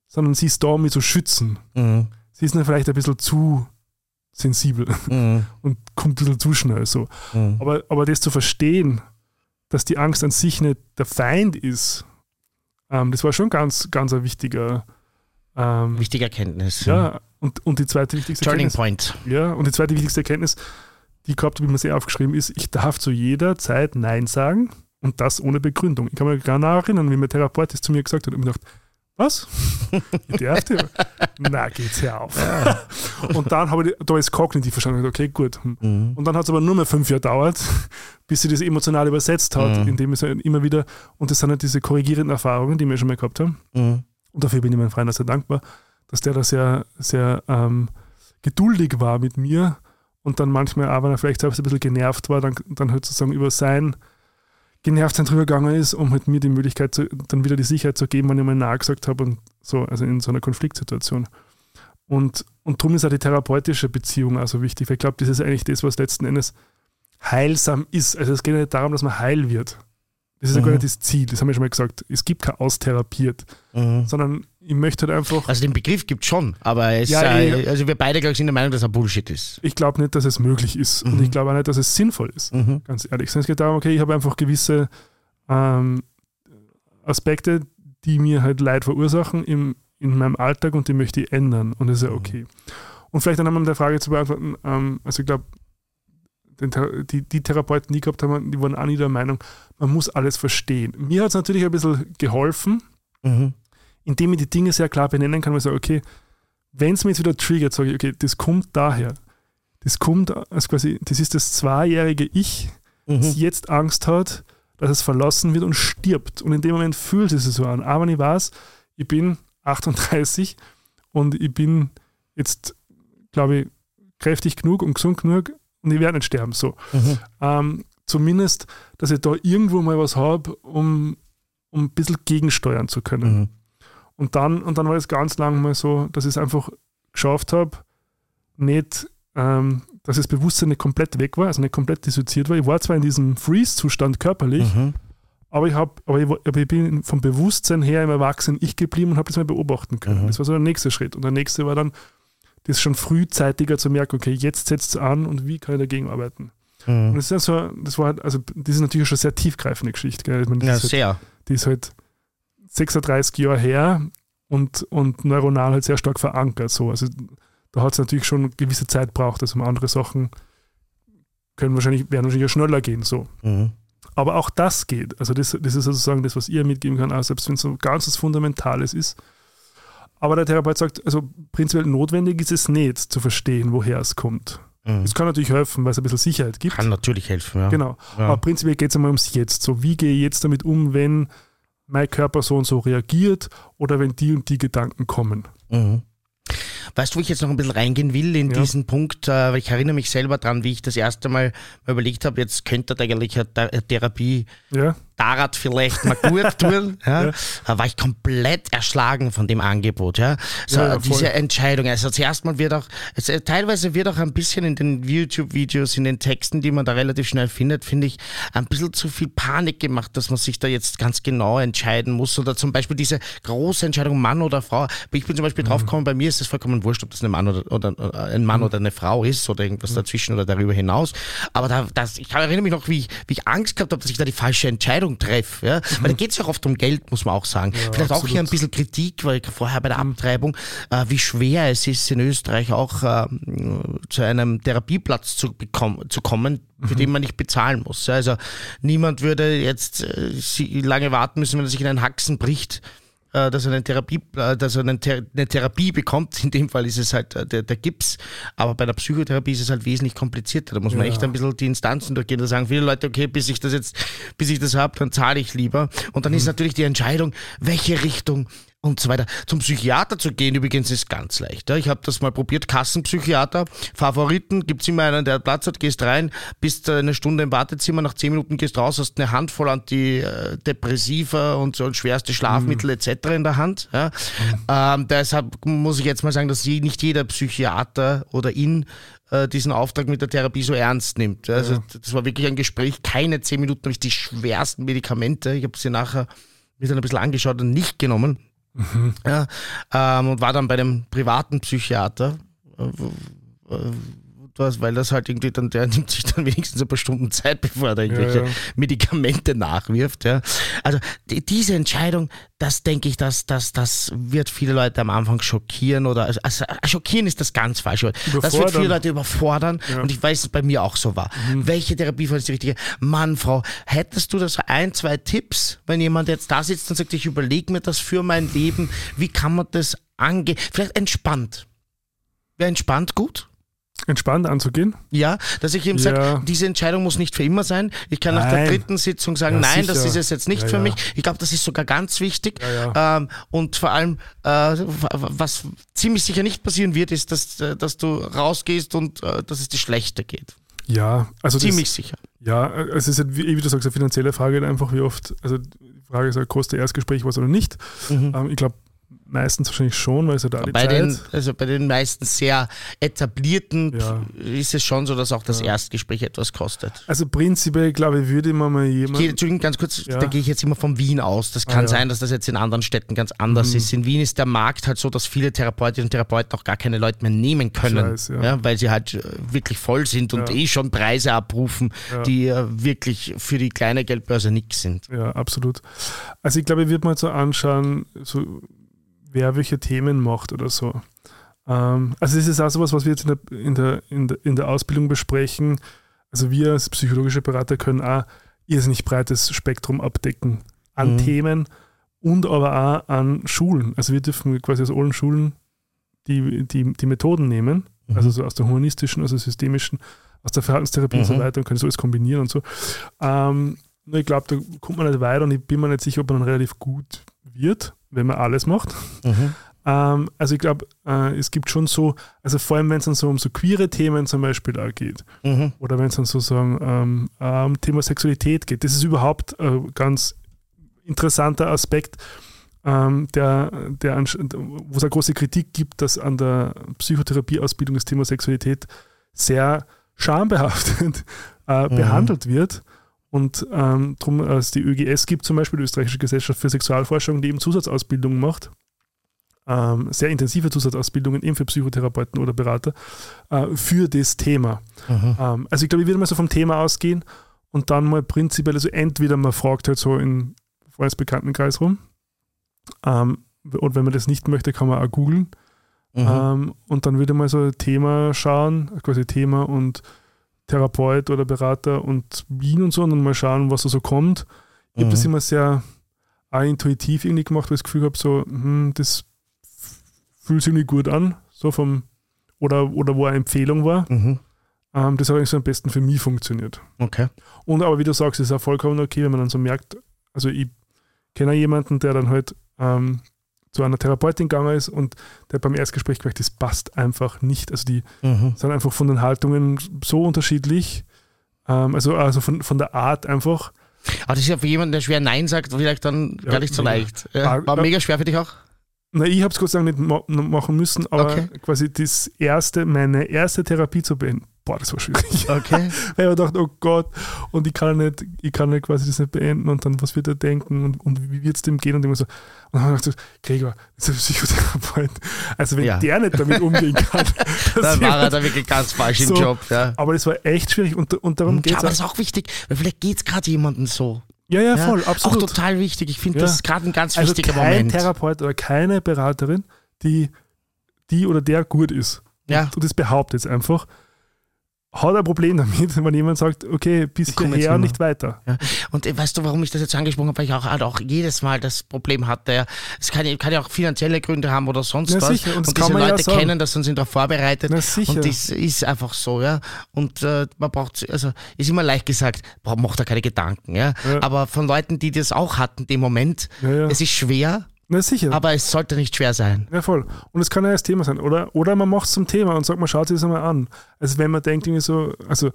sondern sie ist da, um mich zu schützen. Mhm. Sie ist dann vielleicht ein bisschen zu sensibel Mhm. und kommt ein bisschen zu schnell so. Mhm. Aber, aber das zu verstehen, dass die Angst an sich nicht der Feind ist, ähm, das war schon ganz, ganz ein wichtiger ähm, Wichtige Erkenntnis. ja, und, und die zweite wichtigste Turning Erkenntnis, Point. ja, und die zweite wichtigste Erkenntnis, die ich gehabt habe, wie man sehr aufgeschrieben ist, ich darf zu jeder Zeit Nein sagen und das ohne Begründung. Ich kann mich gar noch erinnern, wie mein Therapeut das zu mir gesagt hat und ich mir gedacht, was? Ich darf dir? Na, geht's her auf. Und dann habe ich da ist kognitiv verstanden, okay, gut. hm. Mhm. Und dann hat es aber nur mehr fünf Jahre gedauert, bis sie das emotional übersetzt hat, Mhm. indem es immer wieder, und das sind halt diese korrigierenden Erfahrungen, die wir schon mal gehabt haben. Mhm. Und dafür bin ich meinem Freund sehr dankbar, dass der da sehr, sehr ähm, geduldig war mit mir und dann manchmal auch, wenn er vielleicht selbst ein bisschen genervt war, dann, dann halt sozusagen über sein Genervtsein drüber gegangen ist, um halt mir die Möglichkeit, zu, dann wieder die Sicherheit zu geben, wenn ich mal Nein gesagt habe und so, also in so einer Konfliktsituation. Und, und darum ist auch die therapeutische Beziehung also wichtig, weil ich glaube, das ist eigentlich das, was letzten Endes heilsam ist. Also es geht nicht darum, dass man heil wird. Das ist ja Mhm. gar nicht das Ziel, das haben wir schon mal gesagt. Es gibt kein Austherapiert, Mhm. sondern ich möchte halt einfach, Also den Begriff gibt es schon, aber es, Ja, äh, ja. also wir beide glaube ich sind der Meinung, dass er Bullshit ist. ich glaube nicht, dass es möglich ist und Mhm. ich glaube auch nicht, dass es sinnvoll ist, Mhm. ganz ehrlich. Sondern es geht darum, okay, ich habe einfach gewisse ähm, Aspekte, die mir halt Leid verursachen im, in meinem Alltag und die möchte ich ändern und das ist ja Mhm. okay. Und vielleicht dann einmal der Frage zu beantworten, ähm, also ich glaube, die, die Therapeuten, die gehabt haben, die waren auch nie der Meinung, man muss alles verstehen. Mir hat es natürlich ein bisschen geholfen, Mhm. indem ich die Dinge sehr klar benennen kann, weil ich sage, okay, wenn es mir jetzt wieder triggert, sage ich, okay, das kommt daher. Das kommt, also quasi, das ist das zweijährige Ich, Mhm. das jetzt Angst hat, dass es verlassen wird und stirbt. Und in dem Moment fühlt es sich so an. Aber ich weiß, ich bin 38 und ich bin jetzt, glaube ich, kräftig genug und gesund genug und ich werde nicht sterben. So. Mhm. Ähm, zumindest, dass ich da irgendwo mal was habe, um, um ein bisschen gegensteuern zu können. Mhm. Und dann, und dann war es ganz lang mal so, dass ich es einfach geschafft habe, nicht, ähm, dass das Bewusstsein nicht komplett weg war, also nicht komplett dissoziiert war. Ich war zwar in diesem Freeze-Zustand körperlich, Mhm. aber, ich hab, aber, ich, aber ich bin vom Bewusstsein her im Erwachsenen Ich geblieben und habe das mal beobachten können. Mhm. Das war so der nächste Schritt. Und der nächste war dann, das schon frühzeitiger zu merken, okay, jetzt setzt es an und wie kann ich dagegen arbeiten. Und Mhm. das ist ja so, das war halt, also das ist natürlich schon eine sehr tiefgreifende Geschichte. Gell? Ich meine, Ja, ist halt, sehr. die ist halt 36 Jahre her und, und neuronal halt sehr stark verankert. So. Also da hat es natürlich schon eine gewisse Zeit braucht. Also andere Sachen können wahrscheinlich, werden wahrscheinlich schneller gehen. So. Mhm. Aber auch das geht. Also das, das ist sozusagen das, was ihr mitgeben kann, auch selbst wenn es so ganz was Fundamentales ist. Aber der Therapeut sagt, also prinzipiell notwendig ist es nicht zu verstehen, woher es kommt. Mhm. Es kann natürlich helfen, weil es ein bisschen Sicherheit gibt. Kann natürlich helfen, ja. Genau. Ja. Aber prinzipiell geht es einmal ums Jetzt. So, wie gehe ich jetzt damit um, wenn mein Körper so und so reagiert oder wenn die und die Gedanken kommen? Mhm. Weißt du, wo ich jetzt noch ein bisschen reingehen will in Ja. diesen Punkt, äh, weil ich erinnere mich selber dran, wie ich das erste Mal überlegt habe, jetzt könnte eigentlich eine Ther- eine Therapie Ja, Darat vielleicht mal gut tun, ja, Ja. Da war ich komplett erschlagen von dem Angebot. Ja. So, Ja, diese Entscheidung. Also zuerst mal wird auch, es, äh, teilweise wird auch ein bisschen in den YouTube-Videos, in den Texten, die man da relativ schnell findet, finde ich, ein bisschen zu viel Panik gemacht, dass man sich da jetzt ganz genau entscheiden muss. Oder zum Beispiel diese große Entscheidung, Mann oder Frau. Ich bin zum Beispiel Mhm. draufgekommen, bei mir ist es vollkommen wurscht, ob das ein Mann oder, oder äh, ein Mann Mhm. oder eine Frau ist oder irgendwas dazwischen oder darüber hinaus. Aber da, das, ich erinnere mich noch, wie ich, wie ich Angst gehabt habe, dass ich da die falsche Entscheidung treffe. Ja? Weil da geht es ja auch oft um Geld, muss man auch sagen. Vielleicht auch hier ein absolut. bisschen Kritik, weil vorher bei der Abtreibung, äh, wie schwer es ist in Österreich auch äh, zu einem Therapieplatz zu, bekommen, zu kommen, für den man nicht bezahlen muss. Ja, Also niemand würde jetzt äh, lange warten müssen, wenn er sich in einen Haxen bricht dass er, eine Therapie, äh, dass er eine, Ther eine Therapie bekommt. In dem Fall ist es halt äh, der, der Gips. Aber bei der Psychotherapie ist es halt wesentlich komplizierter. Da muss man Ja. echt ein bisschen die Instanzen durchgehen. Da sagen viele Leute, okay, bis ich das jetzt, bis ich das habe, dann zahle ich lieber. Und dann ist natürlich die Entscheidung, welche Richtung und so weiter. Zum Psychiater zu gehen übrigens ist ganz leicht. Ja. Ich habe das mal probiert, Kassenpsychiater, Favoriten, gibt's immer einen, der Platz hat, gehst rein, bist eine Stunde im Wartezimmer, nach zehn Minuten gehst raus, hast eine Handvoll Antidepressiva und so schwerste Schlafmittel etc. in der Hand. Ja. Ähm, deshalb muss ich jetzt mal sagen, dass nicht jeder Psychiater oder in äh, diesen Auftrag mit der Therapie so ernst nimmt. Ja. Also das war wirklich ein Gespräch, keine zehn Minuten habe ich die schwersten Medikamente, ich habe sie nachher mir dann ein bisschen angeschaut und nicht genommen. Ja, ähm, und war dann bei einem privaten Psychiater, äh, äh, das, weil das halt irgendwie dann, der nimmt sich dann wenigstens ein paar Stunden Zeit, bevor er da irgendwelche Ja, ja. Medikamente nachwirft. Ja. Also die, diese Entscheidung, das denke ich, dass das, das wird viele Leute am Anfang schockieren oder also, also schockieren ist das ganz falsche Wort. Das wird viele. Leute überfordern Ja. und ich weiß, dass es bei mir auch so war. Welche Therapieform ist die richtige? Mann, Frau, hättest du da so ein, zwei Tipps, wenn jemand jetzt da sitzt und sagt, ich überlege mir das für mein Leben, wie kann man das angehen? Vielleicht entspannt. Wäre entspannt gut? Entspannt anzugehen. Ja, dass ich ihm Ja. sage, diese Entscheidung muss nicht für immer sein. Ich kann nach der Nein. dritten Sitzung sagen, Ja, nein, das sicher. ist es jetzt nicht Ja, für mich. Ich glaube, das ist sogar ganz wichtig. Ähm, und vor allem, äh, was ziemlich sicher nicht passieren wird, ist, dass, äh, dass du rausgehst und äh, dass es dir schlechter geht. Ja, also Ziemlich das, sicher. Ja, also es ist halt, wie, wie du sagst, eine finanzielle Frage einfach, wie oft, also die Frage ist, halt, kostet Erstgespräch was oder nicht. Ähm, ich glaube, meistens wahrscheinlich schon, weil es ja da die. Bei Zeit. den, also bei den meisten sehr etablierten Ja. ist es schon so, dass auch das Erstgespräch etwas kostet. also prinzipiell, glaube ich, würde man mal Ich gehe, jemand. Entschuldigung, ganz kurz, Ja. da gehe ich jetzt immer von Wien aus. Das kann Ah, ja. sein, dass das jetzt in anderen Städten ganz anders Mhm. ist. In Wien ist der Markt halt so, dass viele Therapeutinnen und Therapeuten auch gar keine Leute mehr nehmen können, weiß, ja. weil sie halt äh, wirklich voll sind und Ja. eh schon Preise abrufen, Ja. die äh, wirklich für die kleine Geldbörse nix sind. Ja, absolut. Also ich glaube, ich würde mal so anschauen, so, wer welche Themen macht oder so. Ähm, also es ist auch sowas, was wir jetzt in der, in, der, in, der, in der Ausbildung besprechen. Also wir als psychologische Berater können auch irrsinnig breites Spektrum abdecken an Mhm. Themen und aber auch an Schulen. Also wir dürfen quasi aus allen Schulen die, die, die Methoden nehmen, Mhm. also so aus der humanistischen, aus der systemischen, aus der Verhaltenstherapie und so Mhm. weiter und können so alles kombinieren und so. Ähm, nur ich glaube, da kommt man nicht weiter und ich bin mir nicht sicher, ob man dann relativ gut wird, wenn man alles macht. Mhm. Ähm, also ich glaube, äh, es gibt schon so, also vor allem wenn es dann so um so queere Themen zum Beispiel auch geht, Mhm. oder wenn es dann sozusagen ähm, äh, um Thema Sexualität geht. Das ist überhaupt ein ganz interessanter Aspekt, ähm, der, der wo es eine große Kritik gibt, dass an der Psychotherapieausbildung das Thema Sexualität sehr schambehaftet äh, Mhm. behandelt wird. Und ähm, darum, es die ÖGS gibt zum Beispiel, die Österreichische Gesellschaft für Sexualforschung, die eben Zusatzausbildungen macht, ähm, sehr intensive Zusatzausbildungen eben für Psychotherapeuten oder Berater, äh, für das Thema. Ähm, also ich glaube, ich würde mal so vom Thema ausgehen und dann mal prinzipiell, also entweder man fragt halt so in Freundesbekanntenkreis rum ähm, und wenn man das nicht möchte, kann man auch googeln Mhm. ähm, und dann würde man so ein Thema schauen, quasi Thema und Therapeut oder Berater und Wien und so und dann mal schauen, was da so kommt. Ich habe das Mhm. immer sehr intuitiv irgendwie gemacht, weil ich das Gefühl habe, so, hm, das fühlt sich irgendwie gut an, so vom, oder, oder wo eine Empfehlung war. Mhm. Ähm, das hat eigentlich so am besten für mich funktioniert. Okay. Und aber wie du sagst, ist auch vollkommen okay, wenn man dann so merkt, also ich kenne jemanden, der dann halt ähm, zu einer Therapeutin gegangen ist und der beim Erstgespräch gemerkt, das passt einfach nicht. Also die Mhm. sind einfach von den Haltungen so unterschiedlich. Ähm, also also von, von der Art einfach. Aber das ist ja für jemanden, der schwer Nein sagt, vielleicht dann Ja, gar nicht so mega. leicht. Ja. Ah, War mega schwer für dich auch? Na, ich habe es Gott sei Dank nicht ma machen müssen, aber Okay. quasi das erste, meine erste Therapie zu beenden, boah, das war schwierig. Okay. Weil ich mir dachte, oh Gott, und ich kann nicht, ich kann nicht quasi das nicht beenden und dann, was wird er denken und, und wie wird es dem gehen und immer so. Und dann habe ich gedacht, Gregor, das ist ein Psychotherapeut. Also wenn Ja. der nicht damit umgehen kann, Dann war er da wirklich ganz falsch im So. Job. Ja. aber das war echt schwierig und, und darum Ja, geht aber es. das ist auch wichtig, weil vielleicht geht es gerade jemandem so. Ja, ja, Ja, voll, Auch absolut. total wichtig. Ich finde, Ja. das ist gerade ein ganz also wichtiger kein Moment. Therapeut oder keine Beraterin, die, die oder der gut ist. Ja. Und das behauptet jetzt einfach. Hat ein Problem damit, wenn jemand sagt, okay, bis hierher und nicht weiter. Ja. Und äh, weißt du, warum ich das jetzt angesprochen habe? Weil ich auch, halt auch jedes Mal das Problem hatte. Ja. Es kann, ja- kann ja auch finanzielle Gründe haben oder sonst Na was. sicher, und kann diese ja Leute sagen. kennen das und sind darauf vorbereitet. Na sicher. Und das ist einfach so, ja. Und äh, man braucht, also ist immer leicht gesagt, braucht macht da keine Gedanken, ja? Ja. Aber von Leuten, die das auch hatten, dem Moment, Ja, ja. es ist schwer, Na sicher. aber es sollte nicht schwer sein. Ja, voll. Und es kann ja das Thema sein. Oder, oder man macht es zum Thema und sagt, man schaut sich das einmal an. Also wenn man denkt, irgendwie so, also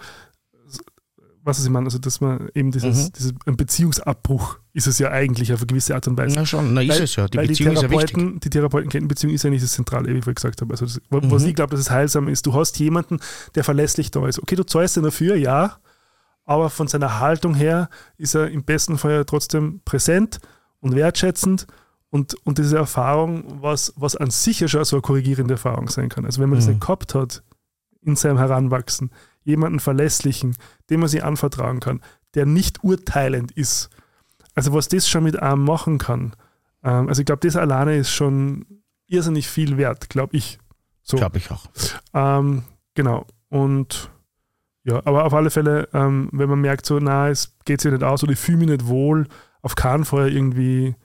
was ist ich meine, also dass man eben dieses, Mhm. dieses ein Beziehungsabbruch ist es ja eigentlich auf eine gewisse Art und Weise. Na schon, na ist Weil- es ja. Die Beziehung ist ja wichtig. Therapeuten, die Therapeutenkentenbeziehung ist ja nicht das Zentrale, wie ich vorhin gesagt habe. Also das, wo- was Mhm. ich glaube, dass es heilsam ist, du hast jemanden, der verlässlich da ist. Okay, du zahlst ihn dafür, ja, aber von seiner Haltung her ist er im besten Fall ja trotzdem präsent und wertschätzend und, und diese Erfahrung, was, was an sich ja schon so eine korrigierende Erfahrung sein kann. Also wenn man das Mhm. nicht gehabt hat in seinem Heranwachsen, jemanden verlässlichen, dem man sich anvertrauen kann, der nicht urteilend ist. Also was das schon mit einem machen kann. Ähm, also ich glaube, das alleine ist schon irrsinnig viel wert, glaube ich. So. Glaube ich auch. Ähm, genau. Und ja, aber auf alle Fälle, ähm, wenn man merkt, so, na, es geht sich nicht aus oder ich fühle mich nicht wohl, auf keinen Fall irgendwie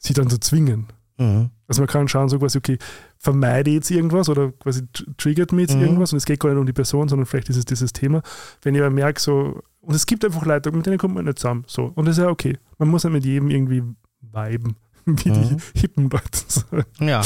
sie dann zu zwingen. Mhm. Also man kann schauen, so quasi, okay, vermeide jetzt irgendwas oder quasi tr- triggert mich jetzt Mhm. irgendwas und es geht gar nicht um die Person, sondern vielleicht ist es dieses Thema. Wenn ich aber merke, so, und es gibt einfach Leute, mit denen kommt man nicht zusammen. So. Und das ist ja okay. Man muss ja mit jedem irgendwie viben, wie Mhm. die hippen Leute sagen. Ja.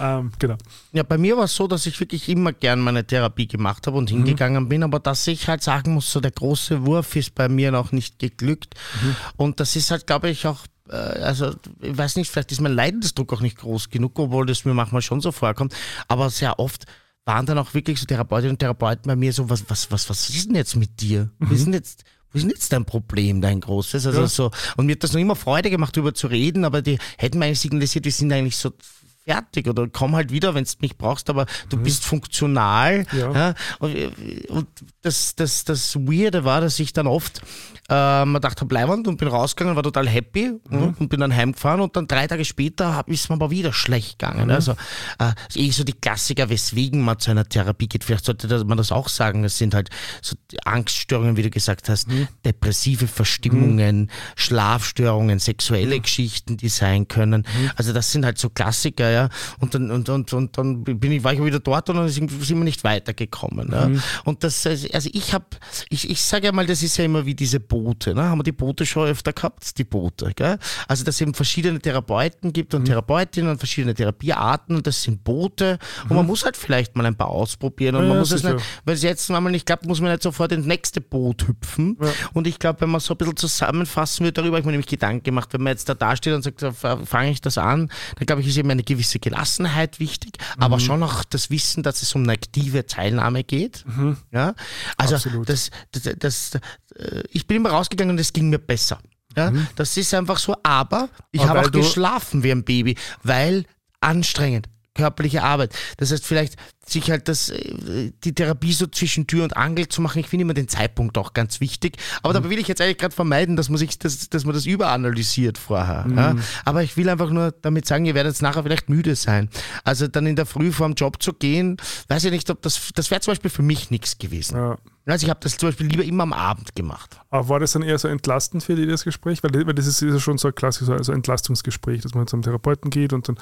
Ähm, genau. Ja, bei mir war es so, dass ich wirklich immer gern meine Therapie gemacht habe und Mhm. hingegangen bin, aber dass ich halt sagen muss, so der große Wurf ist bei mir noch nicht geglückt. Mhm. Und das ist halt, glaube ich, auch, also ich weiß nicht, vielleicht ist mein Leidensdruck auch nicht groß genug, obwohl das mir manchmal schon so vorkommt, aber sehr oft waren dann auch wirklich so Therapeutinnen und Therapeuten bei mir so, was, was, was, was ist denn jetzt mit dir? Mhm. Ist denn jetzt, wo ist denn jetzt dein Problem, dein großes? Also Ja. so, und mir hat das noch immer Freude gemacht, darüber zu reden, aber die hätten mir eigentlich signalisiert, die sind eigentlich so fertig oder komm halt wieder, wenn du mich brauchst, aber du bist funktional. Ja. Ja. Und, und das, das, das Weirde war, dass ich dann oft äh, mir dachte, bleibend und bin rausgegangen, war total happy Mhm. und bin dann heimgefahren und dann drei Tage später ist mir aber wieder schlecht Mhm. gegangen. Also äh, eh so die Klassiker, weswegen man zu einer Therapie geht. Vielleicht sollte man das auch sagen. Es sind halt so Angststörungen, wie du gesagt hast, Mhm. depressive Verstimmungen, Schlafstörungen, sexuelle Geschichten, die sein können. Mhm. Also das sind halt so Klassiker, ja. Und dann, und, und, und dann bin ich, war ich wieder dort und dann sind wir nicht weitergekommen. Ja. Mhm. Und das, also ich habe, ich, ich sage ja mal, das ist ja immer wie diese Boote. Ne? Haben wir die Boote schon öfter gehabt, die Boote. Gell? Also dass es eben verschiedene Therapeuten gibt und Therapeutinnen und verschiedene Therapiearten und das sind Boote. Und man muss halt vielleicht mal ein paar ausprobieren und Ja, man muss es nicht, weil es jetzt einmal nicht klappt, muss man nicht sofort ins nächste Boot hüpfen. Ja. Und ich glaube, wenn man so ein bisschen zusammenfassen wird darüber, ich habe mir nämlich Gedanken gemacht, wenn man jetzt da dasteht und sagt, fange ich das an, dann glaube ich, ist eben eine gewisse Gelassenheit wichtig, Mhm. aber schon auch das Wissen, dass es um eine aktive Teilnahme geht. Ja? Also Mhm. Absolut. das, das, das, äh, ich bin immer rausgegangen und es ging mir besser. Ja? Das ist einfach so, aber ich habe auch geschlafen wie ein Baby, weil anstrengend körperliche Arbeit. Das heißt, vielleicht sich halt das, äh, die Therapie so zwischen Tür und Angel zu machen. Ich finde immer den Zeitpunkt auch ganz wichtig. Aber Mhm. da will ich jetzt eigentlich gerade vermeiden, dass man sich das, dass man das überanalysiert vorher. Ja? Mhm. Aber ich will einfach nur damit sagen, ihr werdet jetzt nachher vielleicht müde sein. Also dann in der Früh vor dem Job zu gehen, weiß ich nicht, ob das, das wäre zum Beispiel für mich nichts gewesen. Ja. Also ich habe das zum Beispiel lieber immer am Abend gemacht. Aber war das dann eher so entlastend für dich, das Gespräch? Weil, weil das ist, ist ja schon so ein klassisches also Entlastungsgespräch, dass man zum Therapeuten geht und dann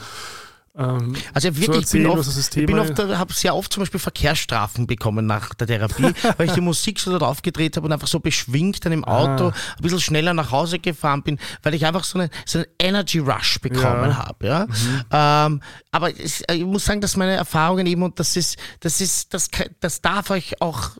ähm, Also wirklich, so ich bin oft, ich bin oft, habe sehr oft zum Beispiel Verkehrsstrafen bekommen nach der Therapie, weil ich die Musik so dort aufgedreht habe und einfach so beschwingt dann im Auto Ah. ein bisschen schneller nach Hause gefahren bin, weil ich einfach so einen, so einen Energy Rush bekommen Ja. habe. Ja? Ähm, aber es, ich muss sagen, dass meine Erfahrungen eben, und das ist, das ist, das, das darf euch auch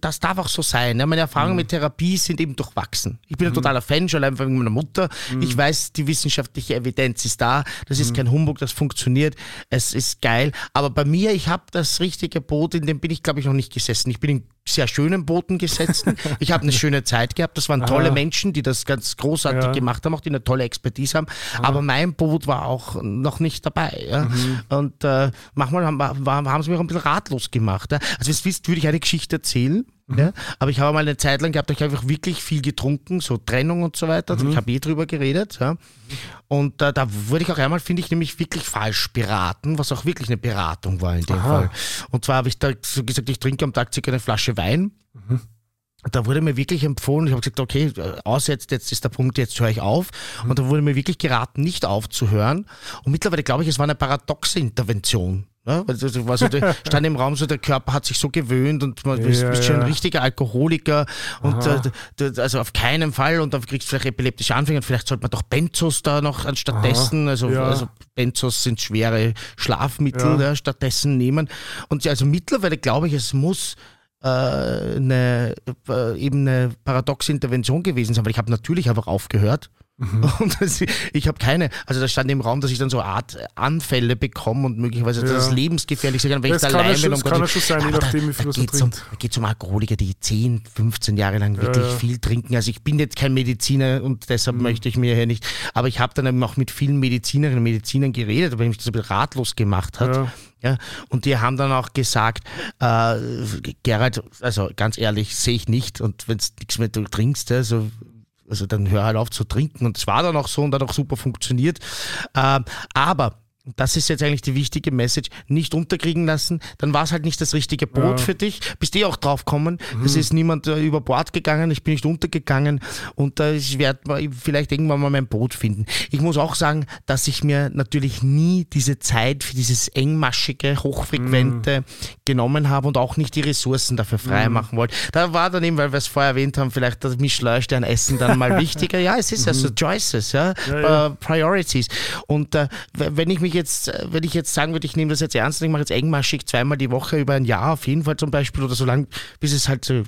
das darf auch so sein. Ja, meine Erfahrungen mit Therapie sind eben durchwachsen. Ich bin ein totaler Fan, schon allein wegen meiner Mutter. Ich weiß, die wissenschaftliche Evidenz ist da. Das ist kein Humbug, das funktioniert. Es ist geil. Aber bei mir, ich habe das richtige Boot, in dem bin ich, glaube ich, noch nicht gesessen. Ich bin in sehr schönen Booten gesessen. ich habe eine schöne Zeit gehabt. Das waren tolle Menschen, die das ganz großartig Ja. gemacht haben, auch die eine tolle Expertise haben. Aber mein Boot war auch noch nicht dabei. Ja? Mhm. Und äh, manchmal haben, haben sie mich auch ein bisschen ratlos gemacht. Ja? Also, wenn du würde ich eine Geschichte erzählen. Mhm. Ja? Aber ich habe mal eine Zeit lang gehabt, habe ich einfach wirklich viel getrunken, so Trennung und so weiter. Mhm. Ich habe eh drüber geredet. Ja? Und äh, da wurde ich auch einmal, finde ich, nämlich wirklich falsch beraten, was auch wirklich eine Beratung war in dem Aha. Fall. Und zwar habe ich da so gesagt, ich trinke am Tag circa eine Flasche Wein. Da wurde mir wirklich empfohlen, ich habe gesagt, okay, aussetzt, jetzt ist der Punkt, jetzt höre ich auf. Und da wurde mir wirklich geraten, nicht aufzuhören. Und mittlerweile glaube ich, es war eine paradoxe Intervention. Ne? So, der, stand im Raum so, der Körper hat sich so gewöhnt und man bist, Ja, bist schon ein richtiger Alkoholiker und äh, also auf keinen Fall und dann kriegst du vielleicht epileptische Anfälle und vielleicht sollte man doch Benzos da noch anstattdessen, also, Ja. also Benzos sind schwere Schlafmittel, Ja. stattdessen nehmen. Und ja, also mittlerweile glaube ich, es muss äh, eine, äh, eben eine paradoxe Intervention gewesen sein, weil ich habe natürlich einfach aufgehört. Mhm. Und das, ich habe keine, also da stand im Raum, dass ich dann so eine Art Anfälle bekomme und möglicherweise Ja. das lebensgefährlich sein kann, wenn Das ich da ja allein bin. das kann ja schon sein, je nachdem, wie viel man geht's um, geht um Alkoholiker, die 10, 15 Jahre lang wirklich ja. viel trinken. Also ich bin jetzt kein Mediziner und deshalb Mhm. möchte ich mir hier nicht, aber ich habe dann eben auch mit vielen Medizinerinnen und Medizinern geredet, weil mich das ein bisschen ratlos gemacht hat. Ja. Ja, und die haben dann auch gesagt, äh, Gerald, also ganz ehrlich, sehe ich nicht. Und wenn du nichts mehr du trinkst, also, also dann hör halt auf zu trinken. Und es war dann auch so und hat auch super funktioniert. Ähm, aber das ist jetzt eigentlich die wichtige Message. Nicht unterkriegen lassen, dann war es halt nicht das richtige Boot Ja. Mhm. für dich. Bist eh auch drauf gekommen. Es ist niemand äh, über Bord gegangen, ich bin nicht untergegangen und äh, ich werde vielleicht irgendwann mal mein Boot finden. Ich muss auch sagen, dass ich mir natürlich nie diese Zeit für dieses engmaschige, hochfrequente Mhm. genommen habe und auch nicht die Ressourcen dafür freimachen wollte. Da war dann eben, weil wir es vorher erwähnt haben, vielleicht das Michelin-Stern-Essen dann mal wichtiger. Ja, es ist ja so Choices, ja, Mhm. Ja, ja. Äh, Priorities. Und w- wenn ich mich jetzt, äh, wenn ich jetzt sagen würde, ich nehme das jetzt ernst und ich mache jetzt engmaschig zweimal die Woche über ein Jahr auf jeden Fall zum Beispiel oder so lange, bis es halt so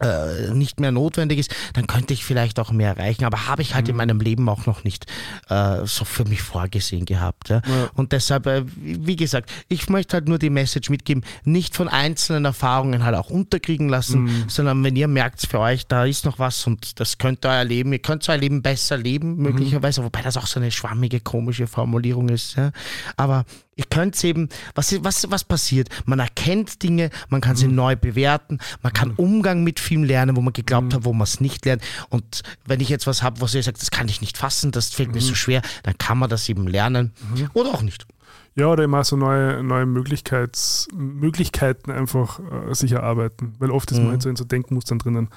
äh, nicht mehr notwendig ist, dann könnte ich vielleicht auch mehr erreichen. Aber habe ich halt Mhm. in meinem Leben auch noch nicht äh, so für mich vorgesehen gehabt. Ja? Ja. Und deshalb, äh, wie gesagt, ich möchte halt nur die Message mitgeben, nicht von einzelnen Erfahrungen halt auch unterkriegen lassen, Mhm. sondern wenn ihr merkt für euch, da ist noch was und das könnt ihr euer Leben, ihr könnt euer Leben besser leben, Mhm. möglicherweise, wobei das auch so eine schwammige, komische Formulierung ist. Ja? Aber ihr könnt eben, was, was, was passiert? Man erkennt Dinge, man kann Mhm. sie neu bewerten, man kann Umgang mit vielem lernen, wo man geglaubt Mhm. hat, wo man es nicht lernt. Und wenn ich jetzt was habe, was ihr sagt, das kann ich nicht fassen, das fällt mir so Mhm. schwer, dann kann man das eben lernen. Oder auch nicht. Ja, oder immer so neue, neue Möglichkeits, Möglichkeiten einfach äh, sich erarbeiten. Weil oft ist man Mhm. halt so in so Denkmustern drinnen.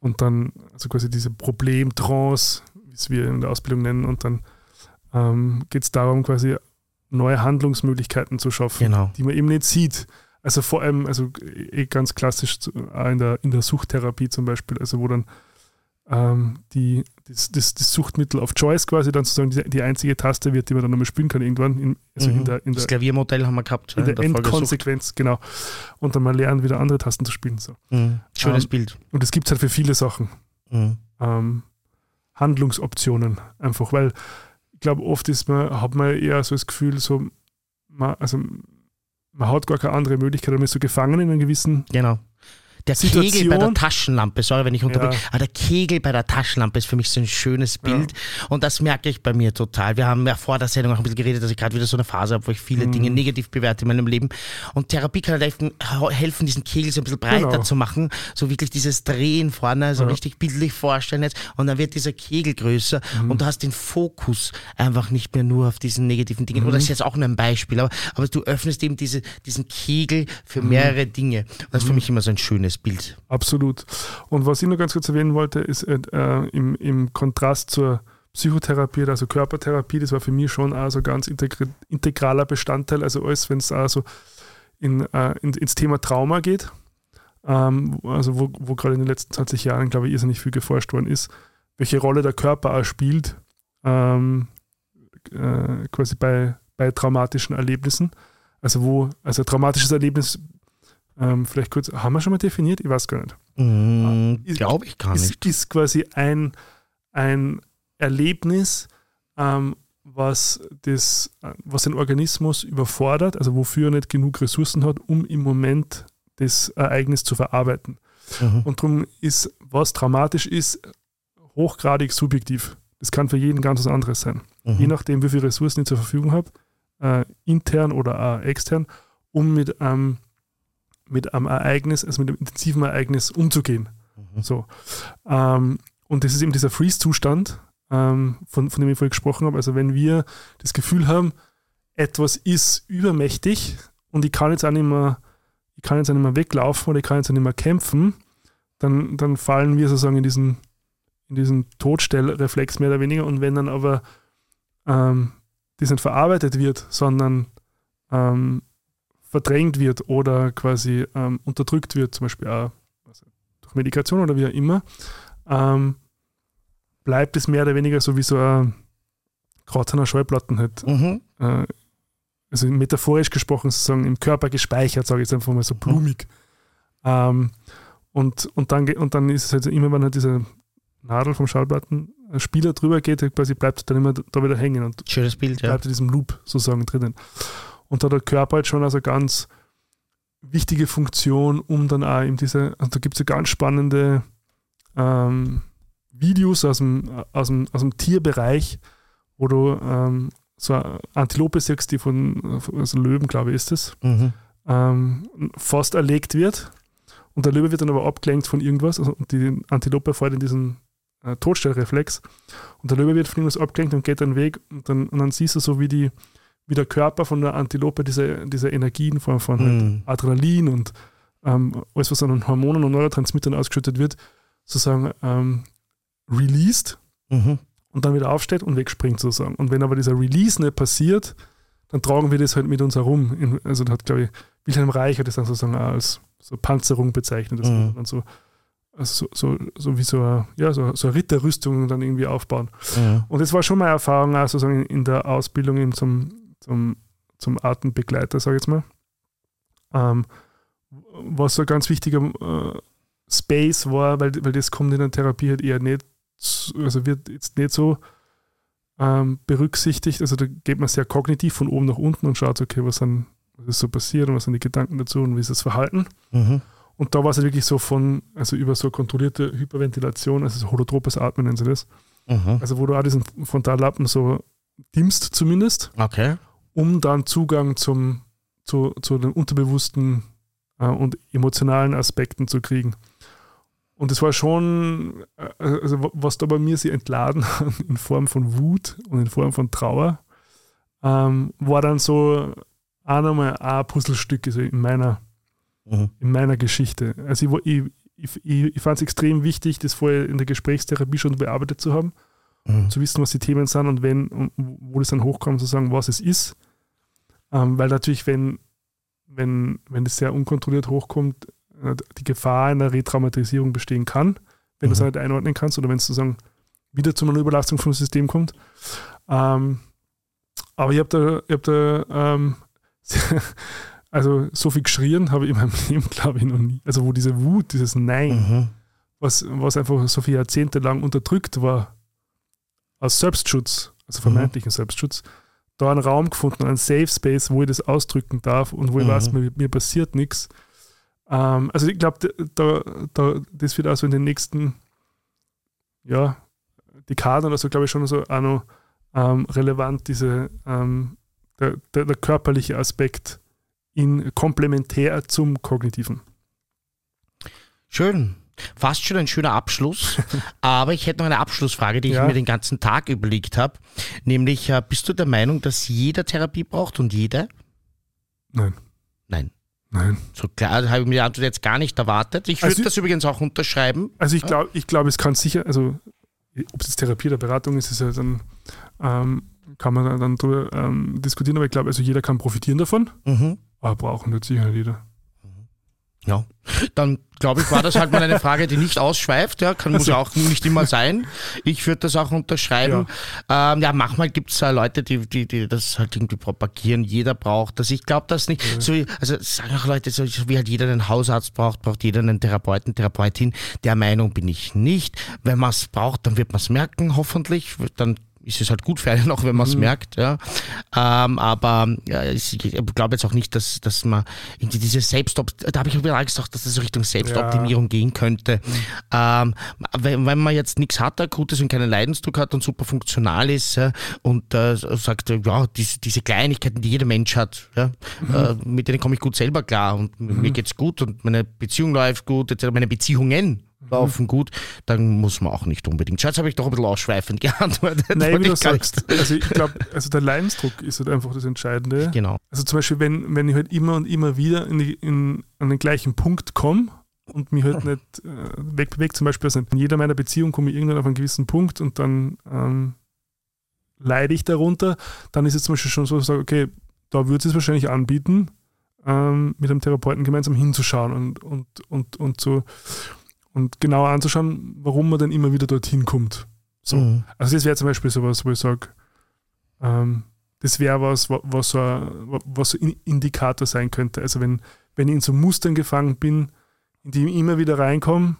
Und dann, also quasi diese Problemtrance, wie es wir in der Ausbildung nennen, und dann ähm, geht es darum, quasi neue Handlungsmöglichkeiten zu schaffen, Genau. die man eben nicht sieht. Also vor allem, also eh ganz klassisch auch in der, in der Suchttherapie zum Beispiel, also wo dann ähm, die, das, das, das Suchtmittel auf Choice quasi dann sozusagen die, die einzige Taste wird, die man dann nochmal spielen kann irgendwann, in, also in Mhm. der, in das der, Klaviermodell haben wir gehabt. in ja, der Sucht. Endkonsequenz, genau. Und dann mal lernen, wieder andere Tasten zu spielen. So. Mhm. Schönes Ähm, Bild. Und das gibt es halt für viele Sachen. Mhm. Ähm, Handlungsoptionen einfach, weil ich glaube, oft ist man, hat man eher so das Gefühl, so, man, also man hat gar keine andere Möglichkeit, man ist so gefangen in einem gewissen Genau. Der Kegel bei der Situation. Taschenlampe, sorry, wenn ich unterbreche, Ja. aber der Kegel bei der Taschenlampe ist für mich so ein schönes Bild und das merke ich bei mir total. Wir haben ja vor der Sendung auch ein bisschen geredet, dass ich gerade wieder so eine Phase habe, wo ich viele Mhm. Dinge negativ bewerte in meinem Leben und Therapie kann halt helfen, helfen diesen Kegel so ein bisschen breiter Genau. zu machen, so wirklich dieses Drehen vorne, so Ja. richtig bildlich vorstellen jetzt und dann wird dieser Kegel größer Mhm. und du hast den Fokus einfach nicht mehr nur auf diesen negativen Dingen. Mhm. Oder das ist jetzt auch nur ein Beispiel, aber, aber du öffnest eben diese, diesen Kegel für Mhm. mehrere Dinge. Und das ist für mich immer so ein schönes Bild. Absolut. Und was ich noch ganz kurz erwähnen wollte, ist äh, äh, im, im Kontrast zur Psychotherapie, also Körpertherapie, das war für mich schon auch so ganz integraler Bestandteil, also alles, wenn es also in, äh, in, ins Thema Trauma geht, ähm, also wo, wo gerade in den letzten 20 Jahren, glaube ich, irrsinnig viel geforscht worden ist, welche Rolle der Körper auch spielt, ähm, äh, quasi bei, bei traumatischen Erlebnissen. Also wo, also traumatisches Erlebnis, ähm, vielleicht kurz, haben wir schon mal definiert? Ich weiß gar nicht Mm, Ist- Glaube ich gar ist, nicht. ist quasi ein, ein Erlebnis, ähm, was, das, äh, was den Organismus überfordert, also wofür er nicht genug Ressourcen hat, um im Moment das Ereignis zu verarbeiten. Mhm. Und darum ist, was traumatisch ist, hochgradig subjektiv. Das kann für jeden ganz was anderes sein. Je Mhm. nachdem, wie viele Ressourcen ich zur Verfügung habe, äh, intern oder auch extern, um mit einem, mit einem Ereignis, also mit einem intensiven Ereignis umzugehen. Mhm. So. Ähm, und das ist eben dieser Freeze-Zustand, ähm, von, von dem ich vorhin gesprochen habe. Also wenn wir das Gefühl haben, etwas ist übermächtig und ich kann jetzt auch nicht mehr, ich kann jetzt auch nicht mehr weglaufen oder ich kann jetzt auch nicht mehr kämpfen, dann, dann fallen wir sozusagen in diesen, in diesen Todstellreflex mehr oder weniger. Und wenn dann aber ähm, das nicht verarbeitet wird, sondern ähm, verdrängt wird oder quasi ähm, unterdrückt wird, zum Beispiel auch durch Medikation oder wie auch immer, ähm, bleibt es mehr oder weniger so wie so ein an einer Schallplatten halt. Mhm. Äh, also metaphorisch gesprochen sozusagen im Körper gespeichert, sage ich jetzt einfach mal so blumig. Ähm, und, und, dann, und dann ist es halt immer, wenn halt diese Nadel vom Schallplattenspieler drüber geht, halt quasi bleibt dann immer da wieder hängen und Schönes Bild, ja. bleibt in diesem Loop sozusagen drinnen. Und da hat der Körper halt schon also ganz wichtige Funktion, um dann auch eben diese, also da gibt es ja ganz spannende ähm, Videos aus dem, aus, dem, aus dem Tierbereich, wo du ähm, so eine Antilope siehst, die von also Löwen, glaube ich, ist es, Mhm. ähm, fast erlegt wird. Und der Löwe wird dann aber abgelenkt von irgendwas. Also, und die Antilope fällt in diesen äh, Todstellreflex. Und der Löwe wird von irgendwas abgelenkt und geht dann weg. Und dann, und dann siehst du so, wie, die, wie der Körper von der Antilope diese, diese Energien von, von halt Mhm. Adrenalin und ähm, alles, was an Hormonen und Neurotransmittern ausgeschüttet wird, sozusagen ähm, released Mhm. und dann wieder aufsteht und wegspringt sozusagen. Und wenn aber dieser Release nicht passiert, dann tragen wir das halt mit uns herum. In, also da hat, glaube ich, Wilhelm Reich hat das dann sozusagen als so Panzerung bezeichnet. Das Mhm. dann so, also so, so, so wie so eine, ja, so, so eine Ritterrüstung dann irgendwie aufbauen. Ja. Und das war schon meine Erfahrung auch sozusagen in der Ausbildung eben zum, zum, zum Artenbegleiter, sage ich jetzt mal. Ähm, was so ein ganz wichtiger äh, Space war, weil, weil das kommt in der Therapie halt eher nicht, also wird jetzt nicht so ähm, berücksichtigt. Also da geht man sehr kognitiv von oben nach unten und schaut, okay, was, sind, was ist so passiert und was sind die Gedanken dazu und wie ist das Verhalten. Mhm. Und da war es halt wirklich so von, also über so kontrollierte Hyperventilation, also so holotropes Atmen nennen sie das. Mhm. Also wo du auch diesen Frontallappen so dimmst zumindest, Okay. Um dann Zugang zum, zu, zu den unterbewussten äh, und emotionalen Aspekten zu kriegen. Und es war schon, äh, also wa- was da bei mir sie entladen hat, in Form von Wut und in Form von Trauer, ähm, war dann so auch nochmal ein Puzzlestück also in meiner Mhm. in meiner Geschichte. Also ich, ich, ich, ich, fand es extrem wichtig, das vorher in der Gesprächstherapie schon bearbeitet zu haben, Mhm. zu wissen, was die Themen sind und wenn, und wo das dann hochkommt, zu sagen, was es ist. Ähm, weil natürlich, wenn, wenn, wenn das sehr unkontrolliert hochkommt, äh, die Gefahr einer Retraumatisierung bestehen kann, wenn du es Mhm. nicht einordnen kannst oder wenn es sozusagen wieder zu einer Überlastung vom System kommt. Ähm, aber ich habe da, ich hab da ähm, also so viel geschrien habe ich in meinem Leben, glaube ich, noch nie. Also wo diese Wut, dieses Nein, Mhm. was, was einfach so viele Jahrzehnte lang unterdrückt war, aus Selbstschutz, also vermeintlichen Selbstschutz, da einen Raum gefunden, einen Safe Space, wo ich das ausdrücken darf und wo ich Mhm. weiß, mir, mir passiert nichts. Ähm, also ich glaube, da, da, das wird also in den nächsten ja, Dekaden oder so, glaube ich, schon so auch noch ähm, relevant, diese, ähm, der, der, der körperliche Aspekt in komplementär zum kognitiven. Schön. Fast schon ein schöner Abschluss. Aber ich hätte noch eine Abschlussfrage, die ich Ja. mir den ganzen Tag überlegt habe. Nämlich, äh, bist du der Meinung, dass jeder Therapie braucht und jede? Nein. Nein. Nein. So klar, das habe ich mir die Antwort jetzt gar nicht erwartet. Ich würde Also- das übrigens auch unterschreiben. Also ich glaube, ich glaube, es kann sicher, also ob es jetzt Therapie oder Beratung ist, ist ja dann, ähm, kann man dann, drüber ähm, diskutieren, aber ich glaube, also jeder kann profitieren davon, Mhm. aber brauchen nicht sicher nicht jeder. Ja, dann glaube ich, war das halt mal eine Frage, die nicht ausschweift. Ja, kann, muss Also- ja auch nicht immer sein. Ich würde das auch unterschreiben. Ja, ähm, ja manchmal gibt es äh, Leute, die, die, die das halt irgendwie propagieren. Jeder braucht das. Ich glaube das nicht. So, wie- also sagen auch Leute, so wie halt jeder einen Hausarzt braucht, braucht jeder einen Therapeuten, Therapeutin. Der Meinung bin ich nicht. Wenn man es braucht, dann wird man es merken, hoffentlich. Dann ist es halt gut für einen, auch wenn man es merkt. Ja. Ähm, aber ja, ich glaube jetzt auch nicht, dass, dass man irgendwie diese Selbstop da habe ich überall gesagt, dass das Richtung Selbstoptimierung gehen könnte. Ähm, wenn, wenn man jetzt nichts hat, akutes und keinen Leidensdruck hat und super funktional ist ja, und äh, sagt, äh, ja, diese, diese Kleinigkeiten, die jeder Mensch hat, ja, äh, mit denen komme ich gut selber klar und mir geht's gut und meine Beziehung läuft gut, meine Beziehungen laufen gut, dann muss man auch nicht unbedingt. Schau, Jetzt habe ich doch ein bisschen ausschweifend geantwortet. Nein, wie du sagst, also ich glaube, also der Leidensdruck ist halt einfach das Entscheidende. Genau. Also zum Beispiel, wenn, wenn ich halt immer und immer wieder in die, in, an den gleichen Punkt komme und mich halt nicht äh, wegbewegt, zum Beispiel also in jeder meiner Beziehungen komme ich irgendwann auf einen gewissen Punkt und dann ähm, leide ich darunter, dann ist es zum Beispiel schon so, dass ich sage, okay, da würde es es wahrscheinlich anbieten, ähm, mit einem Therapeuten gemeinsam hinzuschauen und, und, und, und so und genauer anzuschauen, warum man dann immer wieder dorthin kommt. So. Mhm. Also das wäre zum Beispiel sowas, wo ich sage, ähm, das wäre was, wa- was so ein, was so ein Indikator sein könnte. Also wenn, wenn ich in so Mustern gefangen bin, in die ich immer wieder reinkomme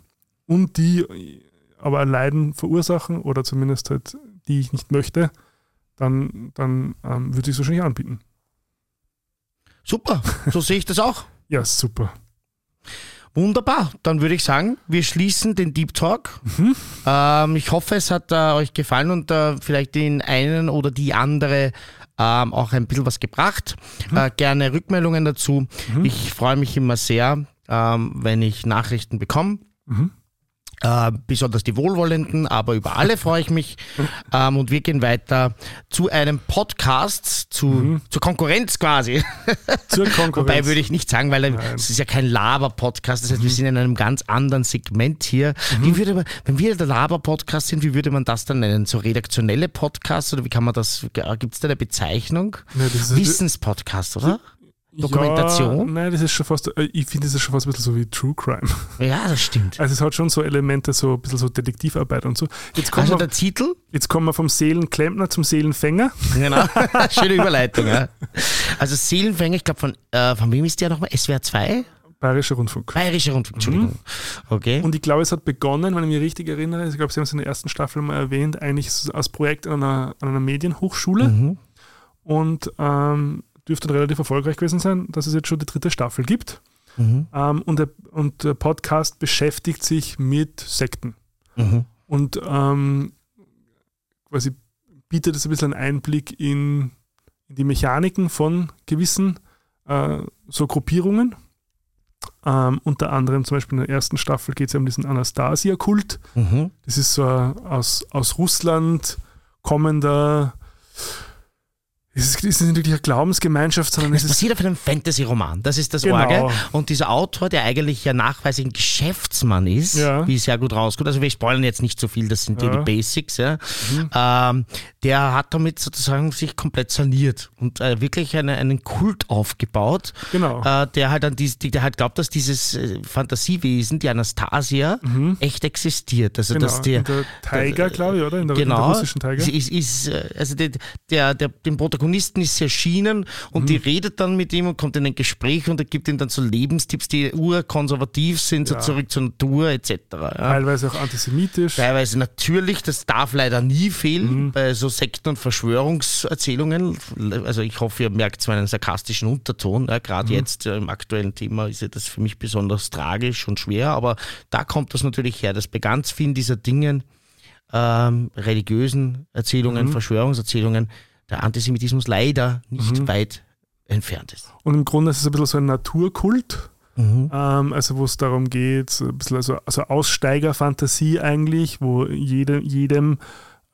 und die aber ein Leiden verursachen oder zumindest halt die ich nicht möchte, dann, dann ähm, würde ich es wahrscheinlich anbieten. Super, so sehe ich das auch. Ja, super. Wunderbar, dann würde ich sagen, wir schließen den Deep Talk. Ähm, ich hoffe, es hat äh, euch gefallen und äh, vielleicht den einen oder die andere ähm, auch ein bisschen was gebracht. Äh, gerne Rückmeldungen dazu. Ich freue mich immer sehr, ähm, wenn ich Nachrichten bekomme. Mhm. Äh, besonders die Wohlwollenden, aber über alle freue ich mich. Ähm, und wir gehen weiter zu einem Podcast, zu, zur Konkurrenz quasi. Zur Konkurrenz. Wobei würde ich nicht sagen, weil es ist ja kein Laber-Podcast, das heißt, wir sind in einem ganz anderen Segment hier. Wie würde man, wenn wir der Laber-Podcast sind, wie würde man das dann nennen? So redaktionelle Podcasts oder wie kann man das, gibt es da eine Bezeichnung? Ja, Wissenspodcast, oder? Dokumentation? Ja, nein, das ist schon fast, äh, ich finde, das ist schon fast ein bisschen so wie True Crime. Ja, das stimmt. Also es hat schon so Elemente, so ein bisschen so Detektivarbeit und so. Jetzt kommen, Also wir, der Titel? jetzt kommen wir vom Seelenklempner zum Seelenfänger. Genau. Schöne Überleitung, ja. Also Seelenfänger, ich glaube von, äh, von wem ist der nochmal? SWR 2? Bayerischer Rundfunk. Bayerischer Rundfunk, Entschuldigung. Okay. Und ich glaube, es hat begonnen, wenn ich mich richtig erinnere, ich glaube, Sie haben es in der ersten Staffel mal erwähnt, eigentlich als Projekt an einer, an einer Medienhochschule mhm. und ähm, dürfte relativ erfolgreich gewesen sein, dass es jetzt schon die dritte Staffel gibt. Mhm. Ähm, und, der, und der Podcast beschäftigt sich mit Sekten. Mhm. Und ähm, quasi bietet es ein bisschen einen Einblick in, in die Mechaniken von gewissen äh, so Gruppierungen. Ähm, unter anderem zum Beispiel in der ersten Staffel geht es ja um diesen Anastasia-Kult. Mhm. Das ist so ein aus, aus Russland kommender, es ist, es ist nicht wirklich eine Glaubensgemeinschaft, sondern Es es ist basiert auf einem Fantasy-Roman. Das ist das Genau. Orge. Und dieser Autor, der eigentlich ja nachweislich ein Geschäftsmann ist, Ja. wie es sehr gut rauskommt, also wir spoilern jetzt nicht so viel, das sind ja. Mhm. die Basics, ja. Ähm, der hat damit sozusagen sich komplett saniert und äh, wirklich eine, einen Kult aufgebaut, Genau. äh, der halt an dies, die- der halt glaubt, dass dieses äh, Fantasiewesen, die Anastasia, echt existiert. Also Mhm. genau. dass der, in der Tiger, glaube ich, oder? In der, in der genau, russischen Tiger. Ist, ist, äh, also der, der, der, dem Protagonisten ist sie erschienen und Mhm. die redet dann mit ihm und kommt in ein Gespräch und er gibt ihm dann so Lebenstipps, die urkonservativ sind, so Ja. zurück zur Natur etc. Ja. Teilweise auch antisemitisch. Teilweise natürlich, das darf leider nie fehlen Mhm. bei so Sekten- und Verschwörungserzählungen. Also ich hoffe, ihr merkt zwar einen sarkastischen Unterton. Ja, Gerade Mhm. jetzt äh, im aktuellen Thema ist ja das für mich besonders tragisch und schwer, aber da kommt das natürlich her, dass bei ganz vielen dieser Dingen, ähm, religiösen Erzählungen, Mhm. Verschwörungserzählungen, der Antisemitismus leider nicht Mhm. weit entfernt ist. Und im Grunde ist es ein bisschen so ein Naturkult. Mhm. Ähm, also wo es darum geht, so ein bisschen also, also Aussteigerfantasie eigentlich, wo jede, jedem,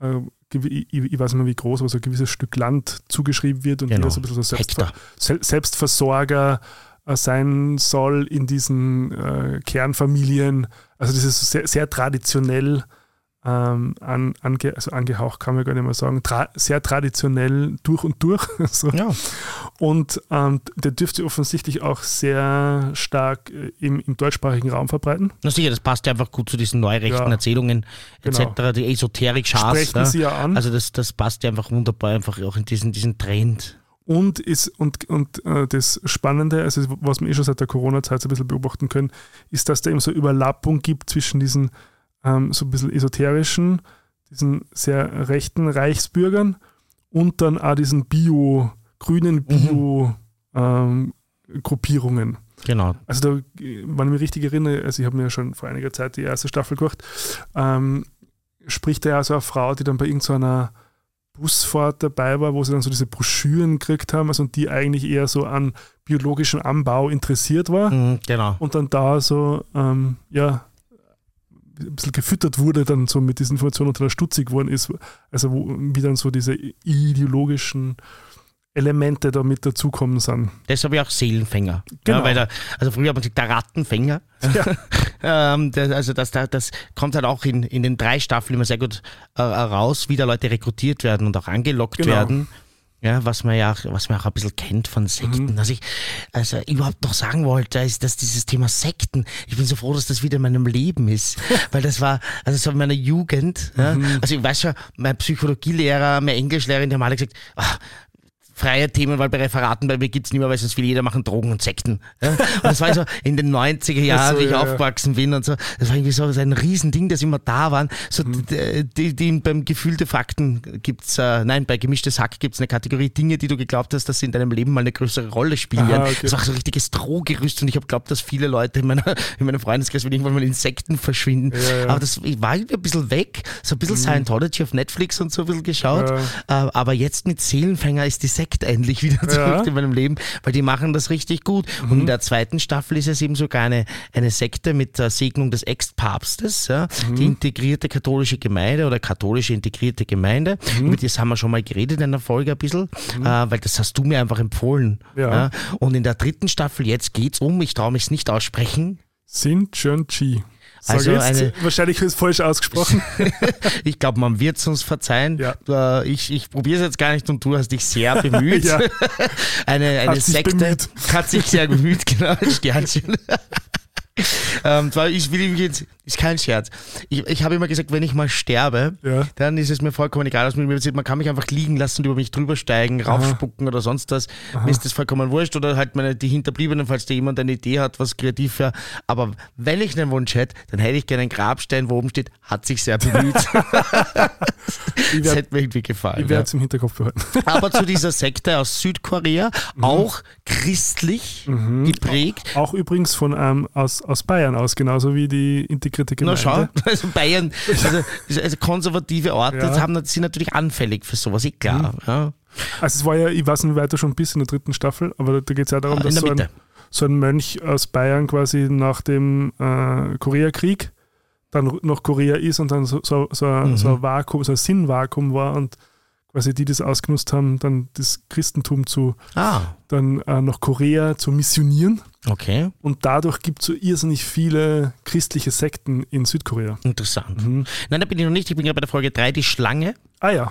äh, ich, ich weiß nicht mehr wie groß, aber so ein gewisses Stück Land zugeschrieben wird und Genau. jeder so ein bisschen so Selbstver. Sel- Selbstversorger äh, sein soll in diesen äh, Kernfamilien. Also das ist sehr, sehr traditionell ähm, an, ange, also angehaucht, kann man gar nicht mehr sagen, tra sehr traditionell durch und durch. so. Ja. Und ähm, der dürfte offensichtlich auch sehr stark äh, im, im deutschsprachigen Raum verbreiten. Na sicher, das passt ja einfach gut zu diesen neurechten Ja. Erzählungen etc., Genau. die Esoterik. Sprechen ja. sie ja an. Also das, das passt ja einfach wunderbar einfach auch in diesen, diesen Trend. Und, ist, und, und äh, das Spannende, also was wir eh schon seit der Corona-Zeit so ein bisschen beobachten können, ist, dass da eben so Überlappung gibt zwischen diesen ähm, so ein bisschen esoterischen, diesen sehr rechten Reichsbürgern und dann auch diesen Bio, grünen Bio-Gruppierungen. Genau. Also da, wenn ich mich richtig erinnere, also ich habe mir ja schon vor einiger Zeit die erste Staffel gemacht, ähm, spricht da ja so eine Frau, die dann bei irgendeiner Busfahrt dabei war, wo sie dann so diese Broschüren gekriegt haben, also und die eigentlich eher so an biologischem Anbau interessiert war Mhm, genau. und dann da so, ähm, ja, ein bisschen gefüttert wurde dann so mit diesen Informationen und dann stutzig geworden ist, also wo, wie dann so diese ideologischen Elemente da mit dazukommen sind. Habe ich auch Seelenfänger. Genau. Ja, weil da, also früher hat man gesagt, der Rattenfänger. ähm, das, also das, das, das kommt halt auch in, in den drei Staffeln immer sehr gut äh, raus, wie da Leute rekrutiert werden und auch angelockt Genau. werden. Ja, was man ja, auch- was man auch ein bisschen kennt von Sekten. Mhm. Was ich also überhaupt noch sagen wollte, ist, dass dieses Thema Sekten, ich bin so froh, dass das wieder in meinem Leben ist. Weil das war, also so in meiner Jugend, ja, Mhm. also ich weiß schon, mein Psychologielehrer, meine Englischlehrerin, die haben alle gesagt, ah, freie Themenwahl bei Referaten, bei mir gibt's nicht mehr, weil sonst will jeder machen Drogen und Sekten. Ja? Und das war so in den 90er Jahren, so, wie ich ja, aufgewachsen bin und so. Das war irgendwie so ein Riesending, das immer da waren. So Mhm. die, die, die, beim gefühlte Fakten gibt's, äh, nein, bei gemischtes Hack gibt's eine Kategorie Dinge, die du geglaubt hast, dass sie in deinem Leben mal eine größere Rolle spielen werden. okay. Das war so ein richtiges Drohgerüst und ich habe geglaubt, dass viele Leute in, meiner, in meinem Freundeskreis irgendwann mal Insekten verschwinden. Ja, Mhm. Aber das war irgendwie ein bisschen weg. So ein bisschen Scientology auf Netflix und so ein bisschen geschaut. Äh, aber jetzt mit Seelenfänger ist die Sekte endlich wieder zurück Ja. Mhm. in meinem Leben, weil die machen das richtig gut. Und in der zweiten Staffel ist es eben sogar eine, eine Sekte mit der Segnung des Ex-Papstes, ja, Mhm. die integrierte katholische Gemeinde oder katholische integrierte Gemeinde. Mhm. Über das haben wir schon mal geredet in der Folge ein bisschen, äh, weil das hast du mir einfach empfohlen. Ja. Und in der dritten Staffel, jetzt geht's um, ich traue mich es nicht aussprechen, Sin Chun Chi. Also eine- wahrscheinlich ist es falsch ausgesprochen. Ich glaube, man wird es uns verzeihen. Ja. Äh, Ich, ich probiere es jetzt gar nicht und du hast dich sehr bemüht. Ja. Eine, eine Hat sich Sekte bemüht. hat sich sehr bemüht, genau, Sternchen. ähm, zwar, ich will jetzt, ist kein Scherz. Ich, ich habe immer gesagt, wenn ich mal sterbe, Ja. dann ist es mir vollkommen egal, was mit mir passiert. Man kann mich einfach liegen lassen und über mich drüber steigen, raufspucken oder sonst was. Mir ist das vollkommen wurscht oder halt meine, die Hinterbliebenen, falls da jemand eine Idee hat, was kreativ wäre. Aber wenn ich einen Wunsch hätte, dann hätte ich gerne einen Grabstein, wo oben steht, hat sich sehr bemüht. Ich das hätte mir irgendwie gefallen. ich ja. werde es im Hinterkopf behalten. Aber zu dieser Sekte aus Südkorea, auch christlich geprägt. Auch übrigens von ähm, aus, aus Bayern aus, genauso wie die integrierte Na Gemeinde. schau, also Bayern, also, also konservative Orte Ja. haben, sind natürlich anfällig für sowas, eh klar. Ja. Also es war ja, ich weiß nicht, wie weit du schon bist in der dritten Staffel, aber da geht es ja darum, In dass so ein, so ein Mönch aus Bayern quasi nach dem äh, Koreakrieg dann nach Korea ist und dann so, so, so, ein- Mhm. so ein Vakuum, so ein Sinnvakuum war und quasi die das ausgenutzt haben, dann das Christentum zu Ah, dann äh, nach Korea zu missionieren. okay, Und dadurch gibt es so irrsinnig viele christliche Sekten in Südkorea. interessant. Mhm. Nein, da bin ich noch nicht. Ich bin gerade bei der Folge 3, die Schlange. Ah ja,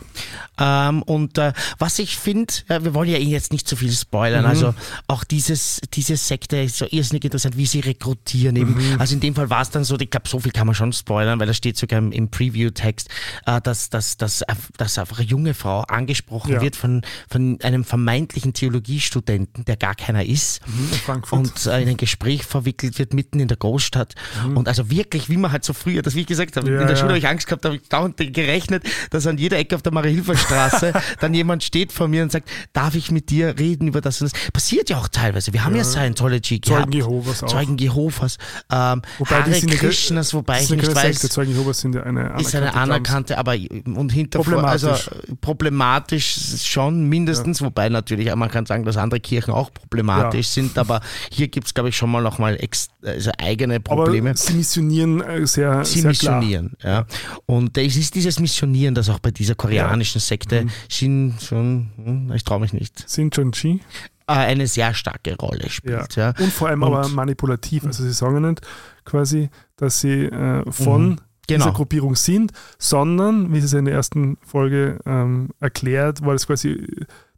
Ähm, und äh, was ich finde, äh, wir wollen ja eh jetzt nicht zu viel spoilern, Mhm. also auch dieses, diese Sekte ist so irrsinnig interessant, wie sie rekrutieren eben. Mhm. Also in dem Fall war es dann so, ich glaube, so viel kann man schon spoilern, weil da steht sogar im, im Preview-Text, äh, dass, dass, dass, dass einfach eine junge Frau angesprochen Ja. wird von, von einem vermeintlichen Theologiestudenten, der gar keiner ist. in Frankfurt. und äh, in ein Gespräch verwickelt wird mitten in der Großstadt. Und also wirklich, wie man halt so früher, das wie ich gesagt habe, Mhm. Ja, in der ja. Schule habe ich Angst gehabt, habe ich dauernd gerechnet, dass an jeder Ecke auf der Marie-Hilfer-Straße dann jemand steht vor mir und sagt, darf ich mit dir reden über das und das? Passiert ja auch teilweise. Wir haben ja, Scientology Zeugen gehabt. Jehovas auch. Zeugen Jehovas, ähm, Wobei die Hare ja ke- Krishnas, wobei das ich nicht weiß, Sekte, Zeugen Jehovas sind ja eine ist eine anerkannte anerkannte, aber und hinter Problematisch. also problematisch schon mindestens, wobei natürlich man kann sagen, dass andere Kirchen auch problematisch sind, aber hier gibt es, glaube ich, schon mal nochmal also eigene Probleme. Aber sie missionieren äh, sehr, Sie sehr missionieren, ja. Und es ist dieses Missionieren, das auch bei dieser koreanischen Sekte Shin, schon, hm, ich traue mich nicht. Sind schon Chi. äh, eine sehr starke Rolle Ja. spielt. Ja. Und vor allem Und- aber manipulativ. Also sie sagen nicht quasi, dass sie äh, von Genau. dieser Gruppierung sind, sondern, wie sie es in der ersten Folge ähm, erklärt, war das quasi,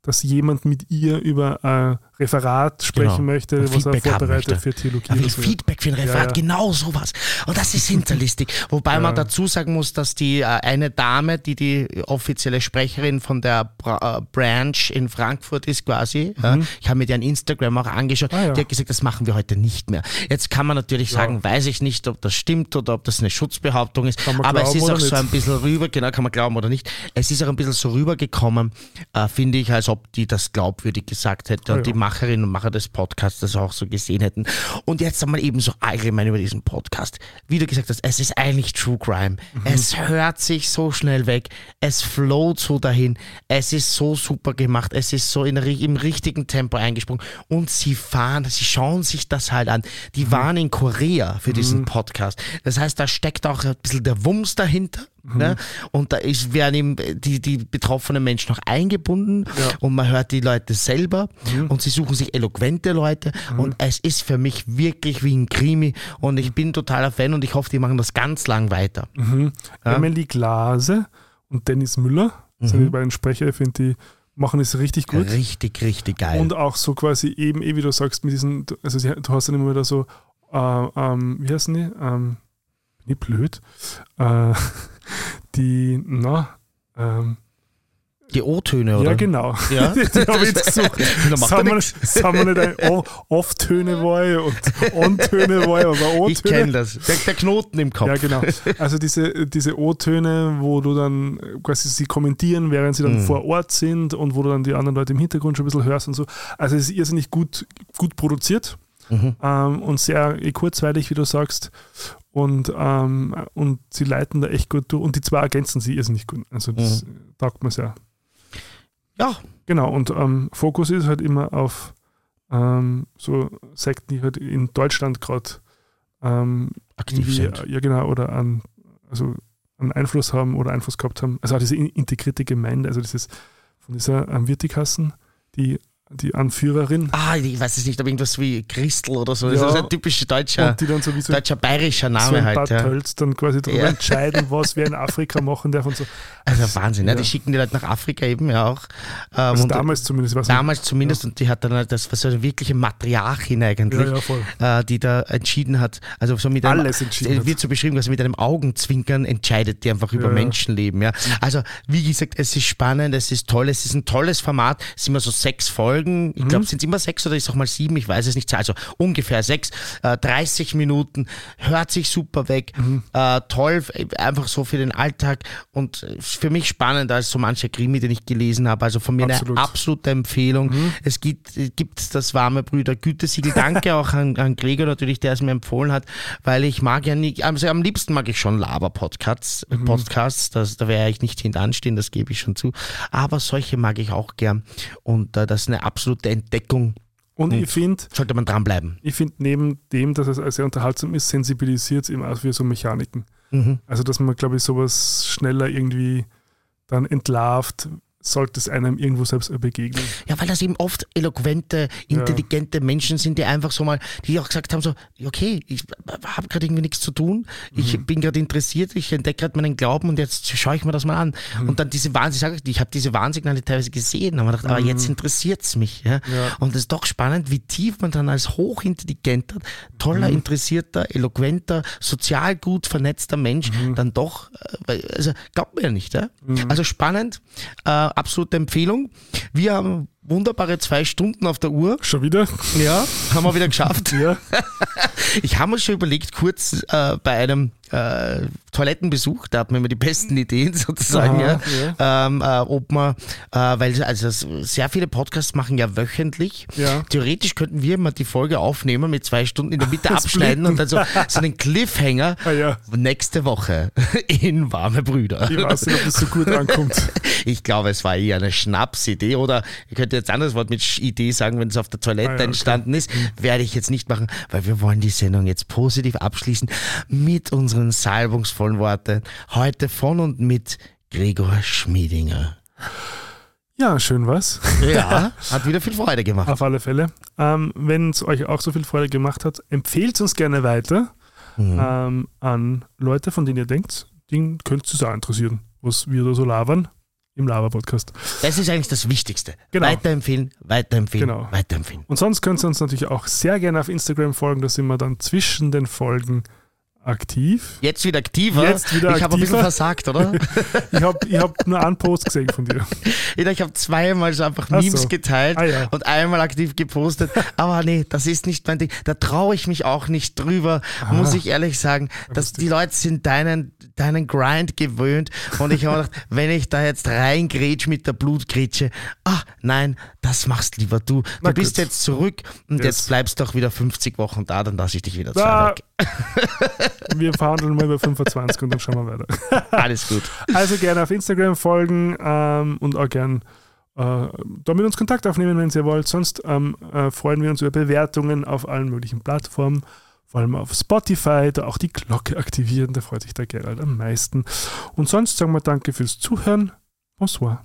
dass jemand mit ihr über ein Referat sprechen Genau. möchte, was er Feedback haben vorbereitet für Theologie. Er will so. Feedback für ein Referat, ja. genau sowas. Und das ist hinterlistig. Wobei Ja. man dazu sagen muss, dass die äh, eine Dame, die die offizielle Sprecherin von der äh, Branch in Frankfurt ist quasi, ja, ich habe mir deren Instagram auch angeschaut, Mhm. Ah, ja. die hat gesagt, das machen wir heute nicht mehr. Jetzt kann man natürlich sagen, weiß ich nicht, ob das stimmt oder ob das eine Schutzbehauptung ist, aber es ist auch oder so nicht. ein bisschen rüber, genau, kann man glauben oder nicht, es ist auch ein bisschen so rübergekommen, äh, finde ich, als ob die das glaubwürdig gesagt hätte Ah, und ja. die Macherinnen und Macher des Podcasts das auch so gesehen hätten. Und jetzt einmal eben so allgemein über diesen Podcast. Wie du gesagt hast, es ist eigentlich True Crime. Mhm. Es hört sich so schnell weg. Es float so dahin. Es ist so super gemacht. Es ist so in, im richtigen Tempo eingesprungen. Und sie fahren, sie schauen sich das halt an. Mhm. Die waren in Korea für diesen Podcast. Das heißt, da steckt auch ein bisschen der Wumms dahinter. Mhm. Ne? Und da ist, werden eben die, die betroffenen Menschen noch eingebunden Ja. und man hört die Leute selber Mhm. und sie suchen sich eloquente Leute und es ist für mich wirklich wie ein Krimi und ich bin totaler Fan und ich hoffe, die machen das ganz lang weiter. Ja. Emily Glase und Dennis Müller Mhm. sind die beiden Sprecher. Ich finde, die machen es richtig gut. Richtig, richtig geil. Und auch so quasi eben, eh wie du sagst, mit diesen, also du hast dann immer wieder so, äh, ähm, wie heißen die? Ähm, bin ich blöd? Äh, die, na, ähm, die O-Töne, oder? ja genau. Ja? die die habe ich jetzt gesucht. Sagen wir nicht, sagen wir nicht ein Off-Töne war und On-Töne war, aber Ich kenne O-Töne. das. Der, der Knoten im Kopf. Ja, genau. Also diese, diese O-Töne, wo du dann quasi sie kommentieren, während sie dann Mhm. vor Ort sind und wo du dann die anderen Leute im Hintergrund schon ein bisschen hörst und so. Also es ist irrsinnig gut, gut produziert Mhm. ähm, und sehr eh, kurzweilig, wie du sagst. Und, ähm, und sie leiten da echt gut durch. Und die zwei ergänzen sie irrsinnig gut. Also das Mhm. taugt mir sehr. Ja, Genau, und ähm, Fokus ist halt immer auf ähm, so Sekten, die halt in Deutschland gerade ähm, aktiv sind. äh, ja genau, oder an, also einen Einfluss haben oder Einfluss gehabt haben. Also auch diese in- integrierte Gemeinde, also dieses von dieser ähm, Wirtikassen, die die Anführerin. Ah, ich weiß es nicht, aber irgendwas wie Christel oder so. Ja. Das ist ein typischer deutscher, Und die dann so wie so, deutscher bayerischer so Name ein paar halt. Ja. Tölz dann quasi darüber Ja. entscheiden, was wer in Afrika machen darf und so. Also Wahnsinn, ja. Ja. die schicken die Leute nach Afrika eben ja auch. Ähm, Also und damals zumindest. Was damals zumindest, und die hat dann halt, das war so eine wirkliche Matriarchin eigentlich, Ja, ja, voll. äh, die da entschieden hat, also so mit einem, Alles entschieden hat. wird so beschrieben, also mit einem Augenzwinkern entscheidet die einfach über. Menschenleben, ja. Also, wie gesagt, es ist spannend, es ist toll, es ist ein tolles Format, es sind immer so sechs Folgen, ich Mhm. glaube, sind es immer sechs oder ist auch mal sieben, ich weiß es nicht, also ungefähr sechs, äh, 30 Minuten, hört sich super weg, Mhm. äh, toll, äh, einfach so für den Alltag und äh, für mich spannender als so mancher Krimi, den ich gelesen habe, also von mir Absolut. eine absolute Empfehlung. Es gibt, äh, gibt das warme Brüder Gütesiegel. Danke auch an, an Gregor natürlich, der es mir empfohlen hat, weil ich mag ja nicht, also am liebsten mag ich schon Laber-Podcasts, Mhm. Podcasts, das, da werde ich nicht hintanstehen, das gebe ich schon zu. Aber solche mag ich auch gern und äh, das ist eine absolute Entdeckung. Und ich finde, Sollte man dranbleiben. ich finde neben dem, dass es sehr unterhaltsam ist, sensibilisiert es eben auch für so Mechaniken. Mhm. Also, dass man, glaube ich, sowas schneller irgendwie dann entlarvt, sollte es einem irgendwo selbst begegnen. Ja, weil das eben oft eloquente, intelligente Menschen sind, die einfach so mal, die auch gesagt haben, so, okay, ich habe gerade irgendwie nichts zu tun, ich Mhm. bin gerade interessiert, ich entdecke gerade meinen Glauben und jetzt schaue ich mir das mal an. Mhm. Und dann diese Warnsignale, ich habe diese Warnsignale teilweise gesehen, aber gedacht, aber jetzt interessiert es mich. Ja? Mhm. Ja. Und es ist doch spannend, wie tief man dann als hochintelligenter, toller, Mhm. interessierter, eloquenter, sozial gut vernetzter Mensch Mhm. dann doch, äh, also glaubt mir ja nicht. Ja? Also spannend, äh, absolute Empfehlung. Wir haben wunderbare zwei Stunden auf der Uhr. Schon wieder? Ja, haben wir wieder geschafft. Ja. Ich habe mir schon überlegt, kurz äh, bei einem äh, Toilettenbesuch, da hat man immer die besten Ideen sozusagen, Aha, ja, Ähm, äh, ob man, äh, weil also sehr viele Podcasts machen ja wöchentlich. Ja. Theoretisch könnten wir mal die Folge aufnehmen mit zwei Stunden in der Mitte Das abschneiden und dann so, so einen Cliffhanger. Ah ja. Nächste Woche in Warme Brüder. Ich weiß nicht, ob das so gut ankommt. Ich glaube, es war eher eine Schnapsidee oder ich könnte jetzt anderes Wort mit Idee sagen, wenn es auf der Toilette Ah ja, okay. entstanden ist. Werde ich jetzt nicht machen, weil wir wollen die Sendung jetzt positiv abschließen mit unseren salbungsvollen Worten. Heute von und mit Gregor Schmiedinger. Ja, schön was. Ja, hat wieder viel Freude gemacht. Auf alle Fälle. Ähm, Wenn es euch auch so viel Freude gemacht hat, empfehlt uns gerne weiter Mhm. ähm, an Leute, von denen ihr denkt, den könnte es auch interessieren, was wir da so labern im Lava-Podcast. Das ist eigentlich das Wichtigste. Genau. Weiterempfehlen, weiterempfehlen, Genau. weiterempfehlen. Und sonst könnt ihr uns natürlich auch sehr gerne auf Instagram folgen, da sind wir dann zwischen den Folgen aktiv. Jetzt wieder aktiver. Jetzt wieder ich habe ein bisschen versagt, oder? Ich habe ich hab nur einen Post gesehen von dir. ich habe zweimal so einfach Ach Memes so. geteilt Ah ja. und einmal aktiv gepostet. Aber nee, das ist nicht mein Ding. Da traue ich mich auch nicht drüber, muss ich ehrlich sagen. Dass die Leute sind deinen, deinen Grind gewöhnt. Und ich habe gedacht, wenn ich da jetzt reingrätsch mit der Blutgrätsche, ah nein, das machst lieber du. Du Na bist gut. jetzt zurück und Yes. jetzt bleibst du auch wieder 50 Wochen da, dann lasse ich dich wieder weg. wir verhandeln mal über 25 und dann schauen wir weiter. Alles gut. Also gerne auf Instagram folgen ähm, und auch gern äh, da mit uns Kontakt aufnehmen, wenn ihr wollt. Sonst ähm, äh, freuen wir uns über Bewertungen auf allen möglichen Plattformen, vor allem auf Spotify, da auch die Glocke aktivieren, da freut sich der Gerald am meisten. Und sonst sagen wir danke fürs Zuhören. Bonsoir.